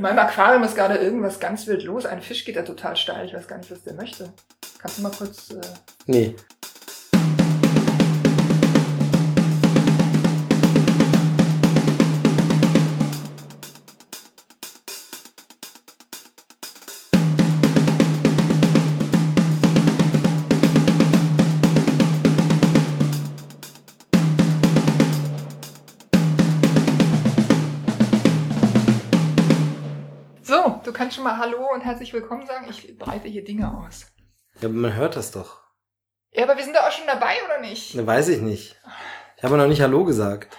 In meinem Aquarium ist gerade irgendwas ganz wild los. Ein Fisch geht da total steil. Ich weiß gar nicht, was der möchte. Kannst du mal kurz. Äh Nee. Und herzlich willkommen sagen. Ich breite hier Dinge aus. Ja, aber man hört das doch. Ja, aber wir sind da auch schon dabei, oder nicht? Ne, weiß ich nicht. Ich habe noch nicht Hallo gesagt.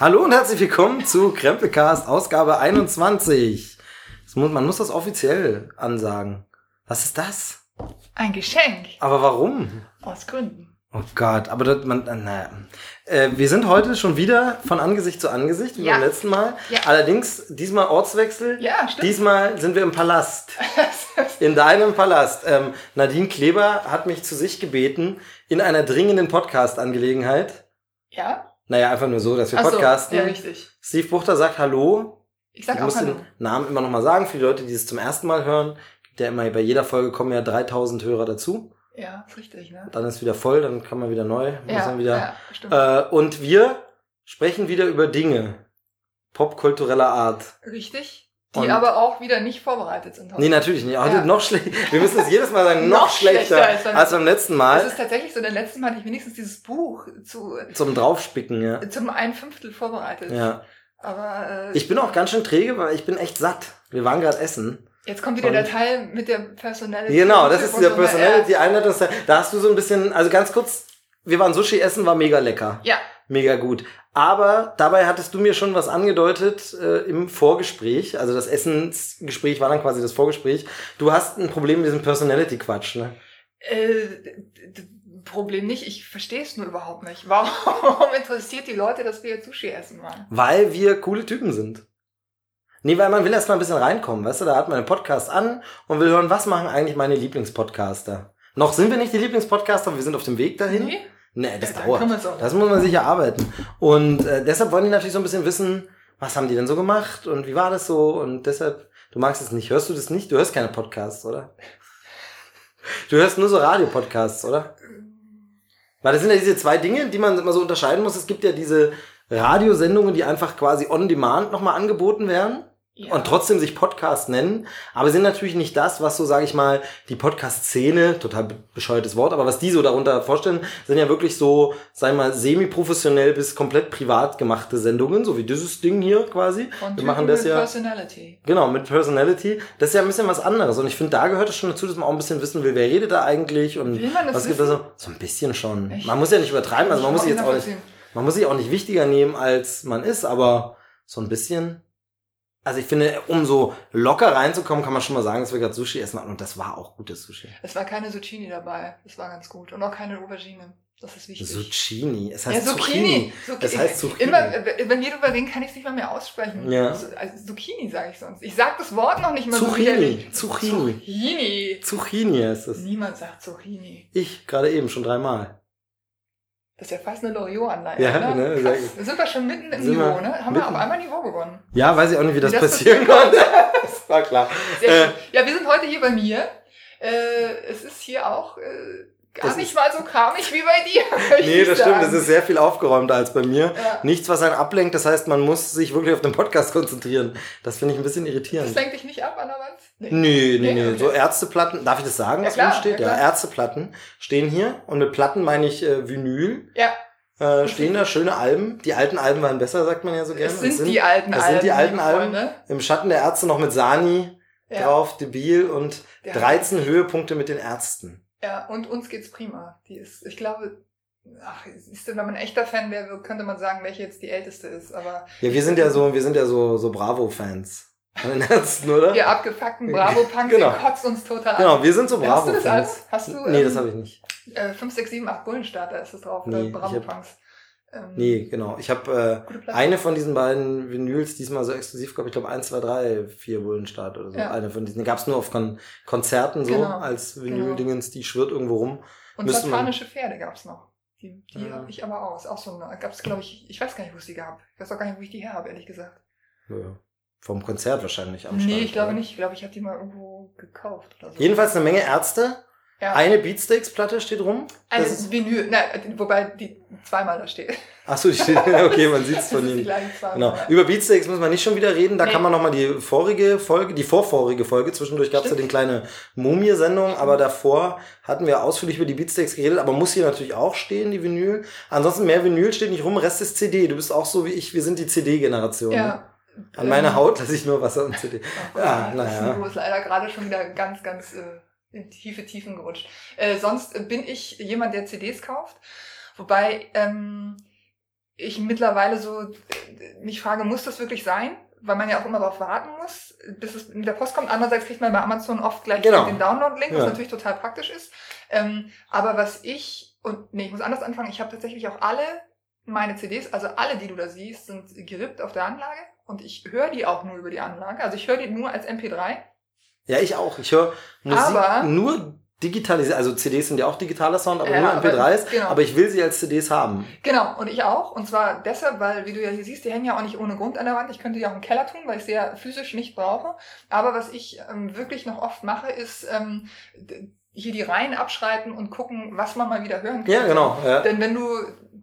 Hallo und herzlich willkommen zu Krempelcast Ausgabe 21. Das muss, man muss das offiziell ansagen. Was ist das? Ein Geschenk. Aber warum? Aus Gründen. Oh Gott, aber das, man, naja. Äh, wir sind heute schon wieder von Angesicht zu Angesicht, wie Ja. beim letzten Mal. Ja. Allerdings diesmal Ortswechsel. Ja, stimmt. Diesmal sind wir im Palast. In deinem Palast. Ähm, Nadine Kleber hat mich zu sich gebeten in einer dringenden Podcast-Angelegenheit. ja? Naja, einfach nur so, dass wir Ach so, podcasten. ja, richtig. Steve Buchter sagt Hallo. Ich sag Ich auch muss Hallo. den Namen immer noch mal sagen für die Leute, die es zum ersten Mal hören. Ja immer bei jeder Folge kommen ja 3000 Hörer dazu. Ja, ist richtig, ne? Dann ist wieder voll, dann kann man wieder neu. Ja, wieder, ja, stimmt. Äh, und wir sprechen wieder über Dinge popkultureller Art. richtig. Die und- aber auch wieder nicht vorbereitet sind. heute. Nee, natürlich nicht. Heute Ja. noch schlechter. Wir müssen es jedes Mal sagen, noch, Noch schlechter, schlechter als beim- als beim letzten Es Mal. ist tatsächlich so, der letzte Mal hatte ich wenigstens dieses Buch zu, Zum Draufspicken, ja. zum ein Fünftel vorbereitet. Ja. Aber äh, Ich bin auch ganz schön träge, weil ich bin echt satt. Wir waren gerade essen. Jetzt kommt wieder und- der Teil mit der Personality. Genau, das ist dieser ne? Personality Einleitung. Da hast du so ein bisschen, also ganz kurz, wir waren Sushi essen, war mega lecker. Ja, Mega gut. Aber dabei hattest du mir schon was angedeutet äh, im Vorgespräch. Also das Essensgespräch war dann quasi das Vorgespräch. Du hast ein Problem mit diesem Personality-Quatsch, ne? äh, Problem nicht. Ich verstehe es nur überhaupt nicht. Warum interessiert die Leute, dass wir jetzt Sushi essen waren? Weil wir coole Typen sind. Nee, weil man will erst mal ein bisschen reinkommen, weißt du? Da hat man einen Podcast an und will hören, was machen eigentlich meine Lieblingspodcaster. Noch sind wir nicht die Lieblingspodcaster, aber wir sind auf dem Weg dahin. Nee? Nee, das Ja, dauert. Das muss man sich erarbeiten. Und äh, deshalb wollen die natürlich so ein bisschen wissen, was haben die denn so gemacht und wie war das so? Und deshalb, du magst es nicht. Hörst du das nicht? Du hörst keine Podcasts, oder? Du hörst nur so Radiopodcasts, oder? Weil das sind ja diese zwei Dinge, die man immer so unterscheiden muss. Es gibt ja diese Radiosendungen, die einfach quasi on demand nochmal angeboten werden Ja. und trotzdem sich Podcast nennen, aber sind natürlich nicht das, was so, sage ich mal, die Podcast-Szene, total be- bescheuertes Wort, aber was die so darunter vorstellen, sind ja wirklich so, sagen wir mal, semi-professionell bis komplett privat gemachte Sendungen, so wie dieses Ding hier quasi. Von Wir machen das mit ja, Personality. genau, mit Personality. Das ist ja ein bisschen was anderes und ich finde, da gehört es schon dazu, dass man auch ein bisschen wissen will, wer redet da eigentlich und was gibt da so, so ein bisschen schon. Echt? Man muss ja nicht übertreiben, also man muss sich Ich jetzt auch nicht, man muss sich auch nicht wichtiger nehmen, als man ist, aber so ein bisschen. Also ich finde, um so locker reinzukommen, kann man schon mal sagen, dass wir gerade Sushi essen hatten und das war auch gutes Sushi. Es war keine Zucchini dabei. Das war ganz gut. Und auch keine Aubergine. Das ist wichtig. Zucchini. Es ja, heißt Zucchini. Zucchini. Das heißt Zucchini. Immer, äh, wenn wir drüber reden, kann ich es nicht mal mehr aussprechen. Ja. Also, also Zucchini sage ich sonst. Ich sag das Wort noch nicht mal so Zucchini. widerlich. Zucchini. Zucchini. Zucchini heißt es. Niemand sagt Zucchini. Ich gerade eben schon dreimal. Das ist ja fast eine Loriot-Anleitung. Ja, ne? ne, sind wir schon mitten im Niveau, ne? Haben wir auf einmal Niveau gewonnen. Ja, weiß ich auch nicht, wie das, Wie das passieren konnte. das war klar. Sehr Äh, schön. Ja, wir sind heute hier bei mir. Äh, es ist hier auch äh, gar Das nicht mal so kramig wie bei dir. Nee, das stimmt. sagen. Das ist sehr viel aufgeräumter als bei mir. Ja. Nichts, was einen ablenkt. Das heißt, man muss sich wirklich auf den Podcast konzentrieren. Das finde ich ein bisschen irritierend. Das lenkt dich nicht ab an der Wand? Nee. Nee, nee, Nee, okay. So Ärzteplatten, darf ich das sagen, Ja, was klar, steht? ja, Ja. Ärzteplatten stehen hier. Und mit Platten meine ich äh, Vinyl. Ja, Äh, stehen da schöne Alben. Die alten Alben waren besser, sagt man ja so gerne. es sind, Und die alten es Alben. sind die alten Alben. Im Schatten der Ärzte noch mit Sani Ja. drauf, Debil und Ja. 13 Höhepunkte mit den Ärzten. Ja, und uns geht's prima. Die ist, ich glaube, ach, ist denn, wenn man ein echter Fan wäre, könnte man sagen, welche jetzt die älteste ist. Aber Ja, wir sind ja so, wir sind ja so, so Bravo-Fans. Von den Ärzten, oder? wir abgefuckten Bravo-Punks, Genau. die kotzt uns total Genau, an. wir sind so Hast du das Bravo-Fans. alles? Hast du, Nee, ähm, das habe ich nicht. Äh, 5, 6, 7, 8 Bullenstarter ist das drauf, Nee, oder hab- Bravo-Punks. Ähm, Nee, genau. Ich habe äh, eine von diesen beiden Vinyls diesmal so exklusiv gehabt. Ich glaube, 1, 2, 3, 4 Bullenstart oder so. Ja. Eine von diesen. Die gab es nur auf Kon Konzerten so Genau, als Vinyl-Dingens, die schwirrt irgendwo rum. Und müsste satanische Pferde gab's noch. Die, die Ja. hab ich aber aus. Auch so eine, gab's, glaube ich, ich weiß gar nicht, wo es die gab. Ich weiß auch gar nicht, wo ich die her habe, ehrlich gesagt. Ja. vom Konzert wahrscheinlich am Nee, Stand, ich glaube oder? nicht. Ich glaube, ich habe die mal irgendwo gekauft oder so. Jedenfalls eine Menge Ärzte. Ja. Eine Beatsteaks-Platte steht rum. Eine Das ist- Vinyl, na, wobei die zweimal da steht. Ach so, die steht, okay, man sieht es von Ihnen. Genau. Über Beatsteaks müssen wir nicht schon wieder reden. Da Nee. kann man nochmal die vorige Folge, die vorvorige Folge, zwischendurch gab es ja die kleine Mumie-Sendung, aber davor hatten wir ausführlich über die Beatsteaks geredet, aber muss hier natürlich auch stehen, die Vinyl. Ansonsten mehr Vinyl steht nicht rum, Rest ist CD. Du bist auch so wie ich, wir sind die CD-Generation. Ne? Ja. An meiner Ähm, Haut lasse ich nur Wasser und CD. Oh Ja, Gott, das naja. Niveau ist leider gerade schon wieder ganz, ganz äh, in tiefe Tiefen gerutscht. Äh, sonst bin ich jemand, der CDs kauft. Wobei ähm, ich mittlerweile so äh, mich frage, muss das wirklich sein? Weil man ja auch immer darauf warten muss, bis es mit der Post kommt. Andererseits kriegt man bei Amazon oft gleich Genau. den Download-Link, was Ja. natürlich total praktisch ist. Ähm, aber was ich, und nee, ich muss anders anfangen, ich habe tatsächlich auch alle meine CDs, also alle, die du da siehst, sind gerippt auf der Anlage und ich höre die auch nur über die Anlage. Also ich höre die nur als MP3. Ja, ich auch. Ich höre Musik Aber- nur digitalisiert. Also CDs sind ja auch digitaler Sound, aber Ja, nur aber- MP3s. genau. Aber ich will sie als CDs haben. Genau, und ich auch. Und zwar deshalb, weil, wie du ja hier siehst, die hängen ja auch nicht ohne Grund an der Wand. Ich könnte die auch im Keller tun, weil ich sie ja physisch nicht brauche. Aber was ich ähm, wirklich noch oft mache, ist ähm, hier die Reihen abschreiten und gucken, was man mal wieder hören kann. Ja, genau. Ja. Denn wenn du,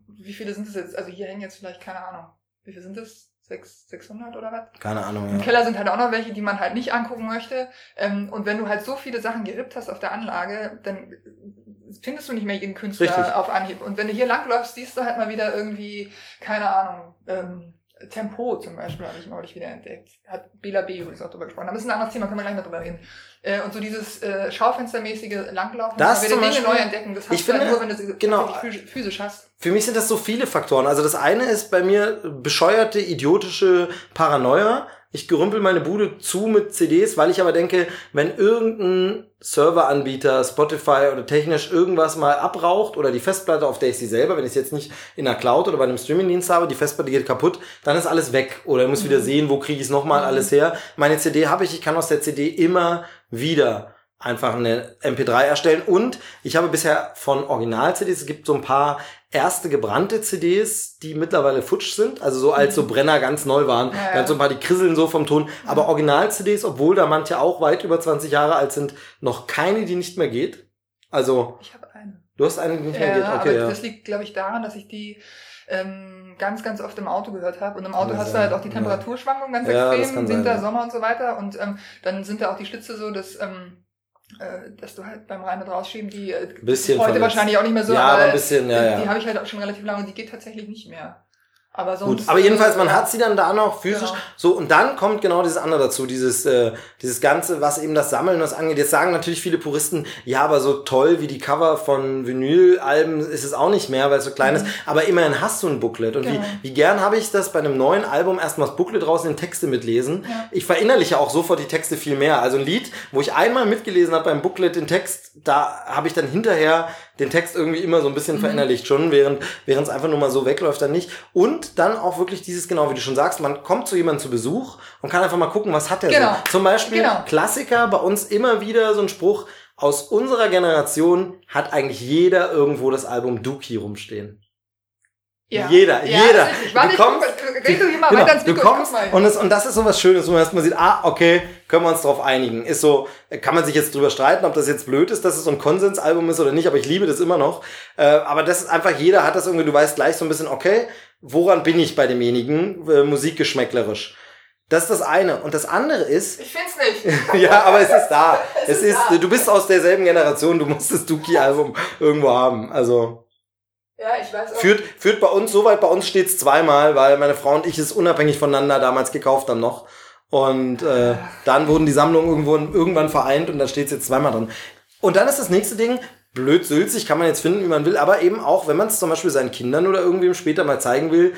wie viele sind es jetzt? Also hier hängen jetzt vielleicht, keine Ahnung, wie viele sind es? Sechs, 600 oder was? Keine Ahnung, Im ja. Keller sind halt auch noch welche, die man halt nicht angucken möchte. Ähm, und wenn du halt so viele Sachen gerippt hast auf der Anlage, dann findest du nicht mehr jeden Künstler Richtig. auf Anhieb. Und wenn du hier langläufst, siehst du halt mal wieder irgendwie, keine Ahnung, ähm, Tempo zum Beispiel habe ich neulich wieder entdeckt. Hat Bela B. übrigens auch drüber gesprochen. Aber das ist ein anderes Thema, können wir gleich noch drüber reden. Äh, und so dieses äh, schaufenstermäßige Langlaufen, Das wieder Dinge Beispiel- neu entdecken, das hast ich du halt finde, nur, wenn du sie genau. physisch hast. Für mich sind das so viele Faktoren. Also das eine ist bei mir bescheuerte, idiotische Paranoia. Ich gerümpel meine Bude zu mit CDs, weil ich aber denke, wenn irgendein Serveranbieter, Spotify oder technisch irgendwas mal abraucht oder die Festplatte, auf der ich sie selber, wenn ich es jetzt nicht in der Cloud oder bei einem Streamingdienst habe, die Festplatte geht kaputt, dann ist alles weg. Oder ich muss wieder sehen, wo kriege ich es nochmal Mhm. alles her. Meine CD habe ich, ich kann aus der CD immer wieder einfach eine MP3 erstellen. Und ich habe bisher von Original-CDs, es gibt so ein paar erste gebrannte CDs, die mittlerweile futsch sind, also so als so Brenner ganz neu waren. Mhm. Ja, ja. Dann so ein paar, die krisseln so vom Ton. Aber Original-CDs, obwohl da manche auch weit über 20 Jahre alt sind, noch keine, die nicht mehr geht. Also, Ich habe eine. du hast eine, die nicht mehr Ja, geht. aber Okay, ja. das liegt, glaube ich, daran, dass ich die ähm, ganz, ganz oft im Auto gehört habe. Und im Auto Kann hast du sein, halt auch die ja. Temperaturschwankungen ganz Ja, extrem, sein, Winter, ja. Sommer und so weiter. Und ähm, dann sind da auch die Schlitze so, dass, ähm, äh, dass du halt beim Rein- und Rausschieben die äh, Bisschen heute verletzt. wahrscheinlich auch nicht mehr so, ja, aber ein bisschen, ja, äh, ja. die habe ich halt auch schon relativ lange und die geht tatsächlich nicht mehr. Aber sonst. Gut, aber jedenfalls, man äh, hat sie dann da noch physisch. Genau. So, und dann kommt genau dieses andere dazu, dieses, äh, dieses Ganze, was eben das Sammeln was angeht. Jetzt sagen natürlich viele Puristen, ja, aber so toll wie die Cover von Vinylalben ist es auch nicht mehr, weil es so klein ist. Aber immerhin hast du ein Booklet. Und Mhm. Genau. wie, wie gern habe ich das bei einem neuen Album erstmal das Booklet raus in Texte mitlesen. Ja. Ich verinnerliche auch sofort die Texte viel mehr. Also ein Lied, wo ich einmal mitgelesen habe beim Booklet den Text, da habe ich dann hinterher den Text irgendwie immer so ein bisschen Mhm. verinnerlicht schon, während während es einfach nur mal so wegläuft, dann nicht. Und dann auch wirklich dieses, genau wie du schon sagst, man kommt zu jemandem zu Besuch und kann einfach mal gucken, was hat der Genau. so. Zum Beispiel Genau. Klassiker, bei uns immer wieder so ein Spruch, aus unserer Generation hat eigentlich jeder irgendwo das Album Dookie rumstehen. Ja. Jeder, ja, jeder. ist richtig. Warte, Du ich kommst- guck, red du hier mal Genau, weiter ins du Mikro, ich kommst mal. und das, und das ist so was Schönes, wo man erstmal sieht, ah, okay, können wir uns drauf einigen. Ist so, kann man sich jetzt drüber streiten, ob das jetzt blöd ist, dass es so ein Konsensalbum ist oder nicht, aber ich liebe das immer noch. Äh, aber das ist einfach, jeder hat das irgendwie, du weißt gleich so ein bisschen, okay, woran bin ich bei demjenigen, äh, musikgeschmäcklerisch. Das ist das eine. Und das andere ist, Ich find's nicht. ja, aber es ist da. Es es ist da. du bist aus derselben Generation, du musst das Dookie-Album irgendwo haben. Also. Ja, ich weiß auch. Führt, führt bei uns so weit, bei uns steht's zweimal, weil meine Frau und ich es unabhängig voneinander damals gekauft haben noch. Und äh, dann wurden die Sammlungen irgendwo irgendwann vereint und da steht's jetzt zweimal drin. Und dann ist das nächste Ding, blöd sülzig, kann man jetzt finden, wie man will, aber eben auch, wenn man es zum Beispiel seinen Kindern oder irgendwem später mal zeigen will,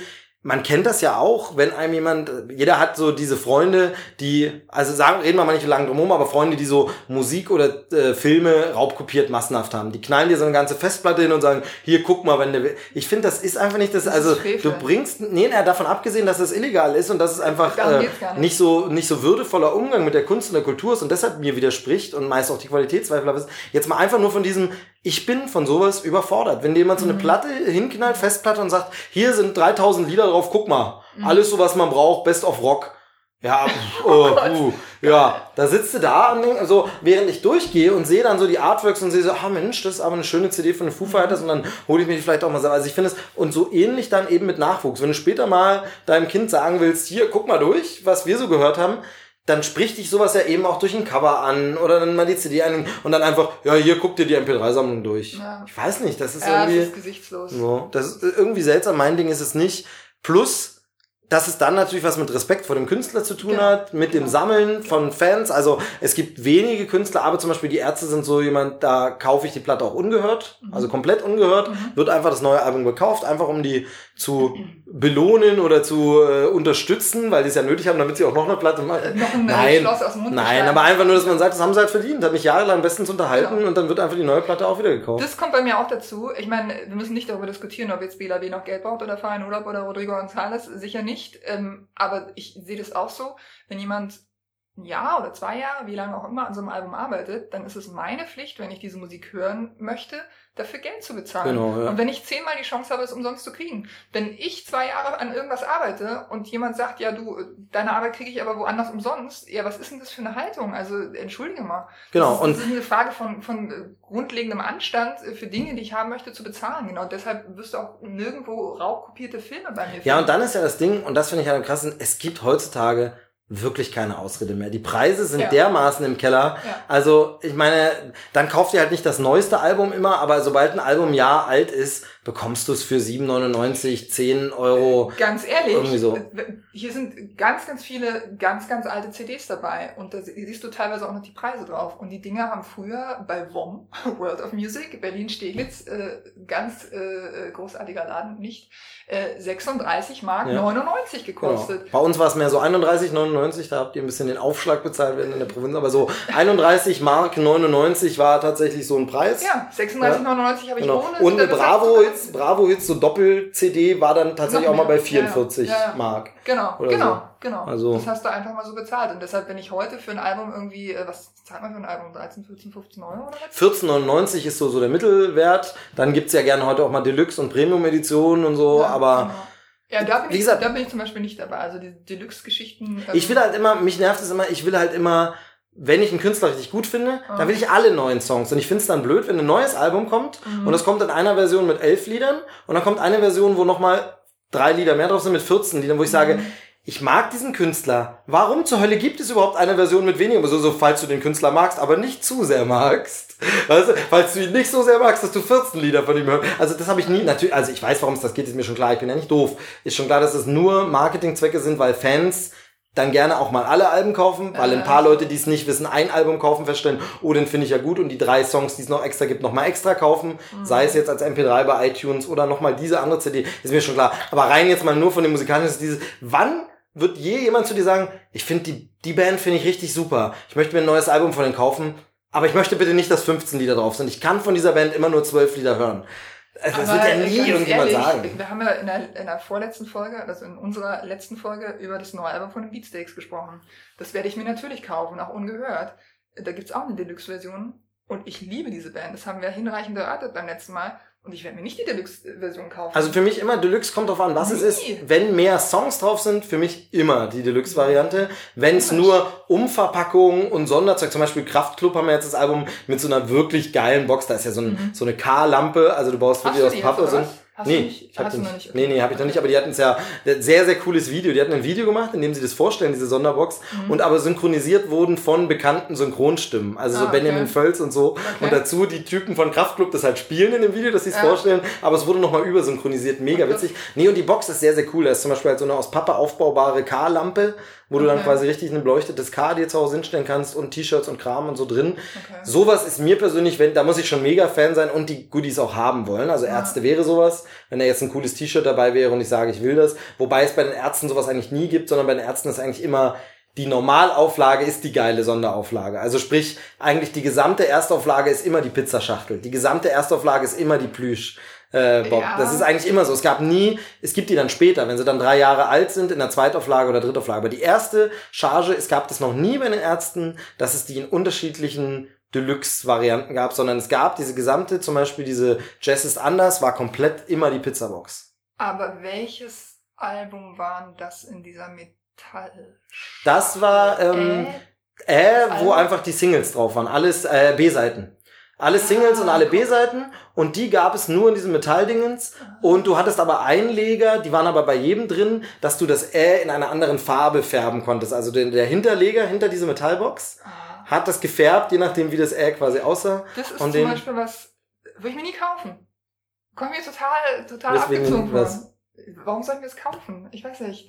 man kennt das ja auch, wenn einem jemand, jeder hat so diese Freunde, die, also sagen, reden wir mal nicht lange drum herum, aber Freunde, die so Musik oder äh, Filme raubkopiert massenhaft haben. Die knallen dir so eine ganze Festplatte hin und sagen, hier, guck mal, wenn der will. Ich finde, das ist einfach nicht das, Das also du bringst, nee, na, davon abgesehen, dass es illegal ist und dass es einfach äh, nicht. nicht so, nicht so würdevoller Umgang mit der Kunst und der Kultur ist und deshalb mir widerspricht und meist auch die Qualitätszweifel ist jetzt mal einfach nur von diesem, ich bin von sowas überfordert. Wenn dir jemand so Mhm. eine Platte hinknallt, Festplatte und sagt, hier sind 3000 Lieder drauf, guck mal. Mhm. Alles so, was man braucht, Best of Rock. Ja, oh, uh, ja, da sitzt du da und denk, also, während ich durchgehe und sehe dann so die Artworks und sehe so, ah Mensch, das ist aber eine schöne CD von den Foo Fighters und dann hole ich mir die vielleicht auch mal selber. Also ich finde es, und so ähnlich dann eben mit Nachwuchs. Wenn du später mal deinem Kind sagen willst, hier, guck mal durch, was wir so gehört haben, dann spricht dich sowas ja eben auch durch ein Cover an oder dann mal die CD ein und dann einfach, ja, hier guck dir die MP3-Sammlung durch. Ja. Ich weiß nicht, das ist Ja, irgendwie. das ist gesichtslos. So, das ist irgendwie seltsam. Mein Ding ist es nicht. Plus, dass es dann natürlich was mit Respekt vor dem Künstler zu tun Genau. hat, mit dem. Sammeln von Fans. Also es gibt wenige Künstler, aber zum Beispiel die Ärzte sind so jemand, da kaufe ich die Platte auch ungehört, Mhm. also komplett ungehört, wird einfach das neue Album gekauft, einfach um die zu belohnen oder zu äh, unterstützen, weil die es ja nötig haben, damit sie auch noch eine Platte machen. Noch ein Nein, Schloss aus dem Mund nein, aber einfach nur, dass man sagt, das haben sie halt verdient, hat mich jahrelang bestens unterhalten Genau. und dann wird einfach die neue Platte auch wieder gekauft. Das kommt bei mir auch dazu. Ich meine, wir müssen nicht darüber diskutieren, ob jetzt BLAW noch Geld braucht oder Farin Urlaub oder Rodrigo González. Sicher nicht. Ähm, aber ich sehe das auch so. Wenn jemand ein Jahr oder zwei Jahre, wie lange auch immer, an so einem Album arbeitet, dann ist es meine Pflicht, wenn ich diese Musik hören möchte, dafür Geld zu bezahlen. Genau, ja. Und wenn ich zehnmal die Chance habe, es umsonst zu kriegen. Wenn ich zwei Jahre an irgendwas arbeite und jemand sagt, ja du, deine Arbeit kriege ich aber woanders umsonst, ja, was ist denn das für eine Haltung? Also entschuldige mal. Genau, Das ist, und das ist eine Frage von, von äh, grundlegendem Anstand äh, für Dinge, die ich haben möchte, zu bezahlen. Genau. Deshalb wirst du auch nirgendwo raubkopierte Filme bei mir finden. Ja, und dann ist ja das Ding, und das finde ich ja am krassen, es gibt heutzutage wirklich keine Ausrede mehr. Die Preise sind Ja. dermaßen im Keller. Ja. Also, ich meine, dann kauft ihr halt nicht das neueste Album immer, aber sobald ein Album ein Jahr alt ist, bekommst du es für 7,99, 10 Euro. Ganz ehrlich, Irgendwie so. äh, hier sind ganz, ganz viele ganz, ganz alte CDs dabei und da siehst du teilweise auch noch die Preise drauf. Und die Dinger haben früher bei WOM, World of Music, Berlin-Steglitz, äh, ganz äh, großartiger Laden, nicht, äh, 36 Mark Ja. 99 Genau. gekostet. Bei uns war es mehr so 31,99, da habt ihr ein bisschen den Aufschlag bezahlt werden in der Provinz, aber so 31 Mark 99 war tatsächlich so ein Preis. Ja, 36,99 habe ich Genau. ohne. Und eine Bravo hast du- Hits, Bravo Hits, so Doppel-CD war dann tatsächlich auch mal bei mehr. Ja, ja. 44 Ja, ja. Mark. Genau, genau, so. genau. Also- das hast du einfach mal so bezahlt. Und deshalb, wenn ich heute für ein Album irgendwie, äh, was zahlt man für ein Album? 13, 14, 15 Euro oder was? 14,99 ist so, so der Mittelwert. Dann gibt's ja gerne heute auch mal Deluxe- und Premium-Editionen und so, Ja, aber genau. Ja, da bin, wie ich, gesagt- da bin ich zum Beispiel nicht dabei. Also die Deluxe-Geschichten. ähm, ich will halt immer, mich nervt es immer, ich will halt immer, wenn ich einen Künstler richtig gut finde, Ah. dann will ich alle neuen Songs. Und ich find's dann blöd, wenn ein neues Album kommt Mhm. und das kommt in einer Version mit elf Liedern und dann kommt eine Version, wo nochmal drei Lieder mehr drauf sind mit 14 Liedern, wo ich sage, Mhm. ich mag diesen Künstler. Warum zur Hölle gibt es überhaupt eine Version mit weniger? So, so, falls du den Künstler magst, aber nicht zu sehr magst. Weißt du, falls du ihn nicht so sehr magst, dass du 14 Lieder von ihm hörst. Also das habe ich nie, natürlich, also ich weiß, warum es das geht, ist mir schon klar, ich bin ja nicht doof. Ist schon klar, dass es nur Marketingzwecke sind, weil Fans dann gerne auch mal alle Alben kaufen, weil ein paar Leute, die es nicht wissen, ein Album kaufen, feststellen, oh, den finde ich ja gut. Und die drei Songs, die es noch extra gibt, nochmal extra kaufen, sei es jetzt als MP3 bei iTunes oder nochmal diese andere CD, ist mir schon klar. Aber rein jetzt mal nur von dem musikalischen, ist dieses, wann wird je jemand zu dir sagen, ich finde die, die Band finde ich richtig super, ich möchte mir ein neues Album von denen kaufen, aber ich möchte bitte nicht, dass 15 Lieder drauf sind. Ich kann von dieser Band immer nur 12 Lieder hören. Also Das wird ja nie irgendjemand ehrlich, sagen. Wir haben ja in der, in der vorletzten Folge, also in unserer letzten Folge, über das neue Album von den Beatsteaks gesprochen. Das werde ich mir natürlich kaufen, auch ungehört. Da gibt's auch eine Deluxe-Version. Und ich liebe diese Band. Das haben wir hinreichend erörtert beim letzten Mal. Und ich werde mir nicht die Deluxe-Version kaufen. Also für mich immer Deluxe kommt drauf an, was es Nie. ist. Wenn mehr Songs drauf sind, für mich immer die Deluxe-Variante. Wenn es nur Umverpackung und Sonderzeug, zum Beispiel Kraftklub haben wir jetzt das Album mit so einer wirklich geilen Box. Da ist ja so, ein, Mhm. so eine K-Lampe, also du baust wirklich aus Pappe. So ein, Hast du nee, nicht? ich Hast du noch nicht. nicht? Nee, nee, habe ich noch nicht, aber die hatten es ja sehr, sehr cooles Video. Die hatten ein Video gemacht, in dem sie das vorstellen, diese Sonderbox, Mhm. und aber synchronisiert wurden von bekannten Synchronstimmen. Also so Ah, okay. Benjamin Völz und so. Und dazu die Typen von Kraftklub das halt spielen in dem Video, dass sie es Ja. vorstellen, aber es wurde nochmal übersynchronisiert. Mega Okay. witzig. Nee, und die Box ist sehr, sehr cool. Da ist zum Beispiel halt so eine aus Pappe aufbaubare K-Lampe, wo du dann Okay. quasi richtig ein beleuchtetes K dir zu Hause hinstellen kannst und T-Shirts und Kram und so drin. Okay. Sowas ist mir persönlich, wenn, da muss ich schon mega Fan sein und die Goodies auch haben wollen. Also Ja. Ärzte wäre sowas, wenn da jetzt ein cooles T-Shirt dabei wäre und ich sage, ich will das. Wobei es bei den Ärzten sowas eigentlich nie gibt, sondern bei den Ärzten ist eigentlich immer die Normalauflage ist die geile Sonderauflage. Also sprich, eigentlich die gesamte Erstauflage ist immer die Pizzaschachtel. Die gesamte Erstauflage ist immer die Plüsch. Äh, Bob. Ja. Das ist eigentlich immer so. Es gab nie, es gibt die dann später, wenn sie dann drei Jahre alt sind, in der Zweitauflage oder Drittauflage. Aber die erste Charge, es gab das noch nie bei den Ärzten, dass es die in unterschiedlichen Deluxe-Varianten gab, sondern es gab diese gesamte, zum Beispiel diese Jazz ist anders, war komplett immer die Pizzabox. Aber welches Album war denn das in dieser Metall. Das war ähm, Äh? äh, wo einfach die Singles drauf waren. Alles äh, B-Seiten. Alle Singles Ah, und alle. B-Seiten und die gab es nur in diesem Metalldingens und du hattest aber Einleger, die waren aber bei jedem drin, dass du das Ä in einer anderen Farbe färben konntest. Also der, Hinterleger hinter dieser Metallbox Ah, hat das gefärbt, je nachdem wie das Ä quasi aussah. Das ist Und zum Beispiel was, würde ich mir nie kaufen. Kommt mir total, total abgezogen was? vor. Warum sollen wir es kaufen? Ich weiß nicht.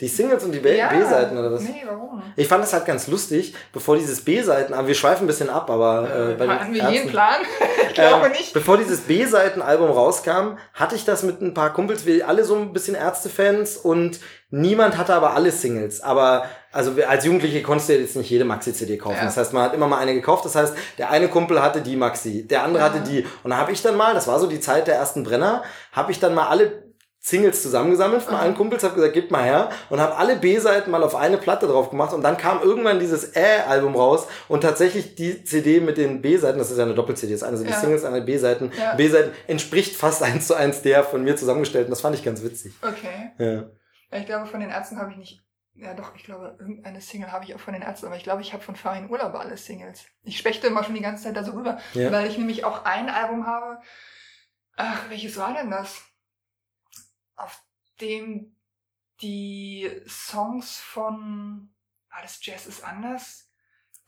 Die Singles und die Ja. B-Seiten oder was? Nee, warum? Ich fand das halt ganz lustig, bevor dieses B-Seiten, aber wir schweifen ein bisschen ab, aber äh, bei den Hatten wir jeden Plan? ich glaube Ähm, nicht. Bevor dieses B-Seiten-Album rauskam, hatte ich das mit ein paar Kumpels, wir alle so ein bisschen Ärzte-Fans und niemand hatte aber alle Singles. Aber also als Jugendliche konntest du jetzt nicht jede Maxi-CD kaufen. Ja. Das heißt, man hat immer mal eine gekauft. Das heißt, der eine Kumpel hatte die Maxi, der andere Ja. hatte die. Und da habe ich dann mal, das war so die Zeit der ersten Brenner, habe ich dann mal alle Singles zusammengesammelt von allen Kumpels, habe gesagt, gebt mal her und habe alle B-Seiten mal auf eine Platte drauf gemacht und dann kam irgendwann dieses Äh-Album raus und tatsächlich die CD mit den B-Seiten, das ist ja eine Doppel-CD, das eine sind die Ja. Singles, eine B-Seiten. Ja. B-Seiten entspricht fast eins zu eins der von mir zusammengestellten. Das fand ich ganz witzig. Okay. Ja. Ja, Ich glaube, von den Ärzten habe ich nicht. Ja, doch, ich glaube, irgendeine Single habe ich auch von den Ärzten, aber ich glaube, ich habe von Farin Urlaub alle Singles. Ich spechte immer schon die ganze Zeit da so rüber, Ja. weil ich nämlich auch ein Album habe. Ach, welches war denn das? Auf dem die Songs von. War das Jazz ist anders?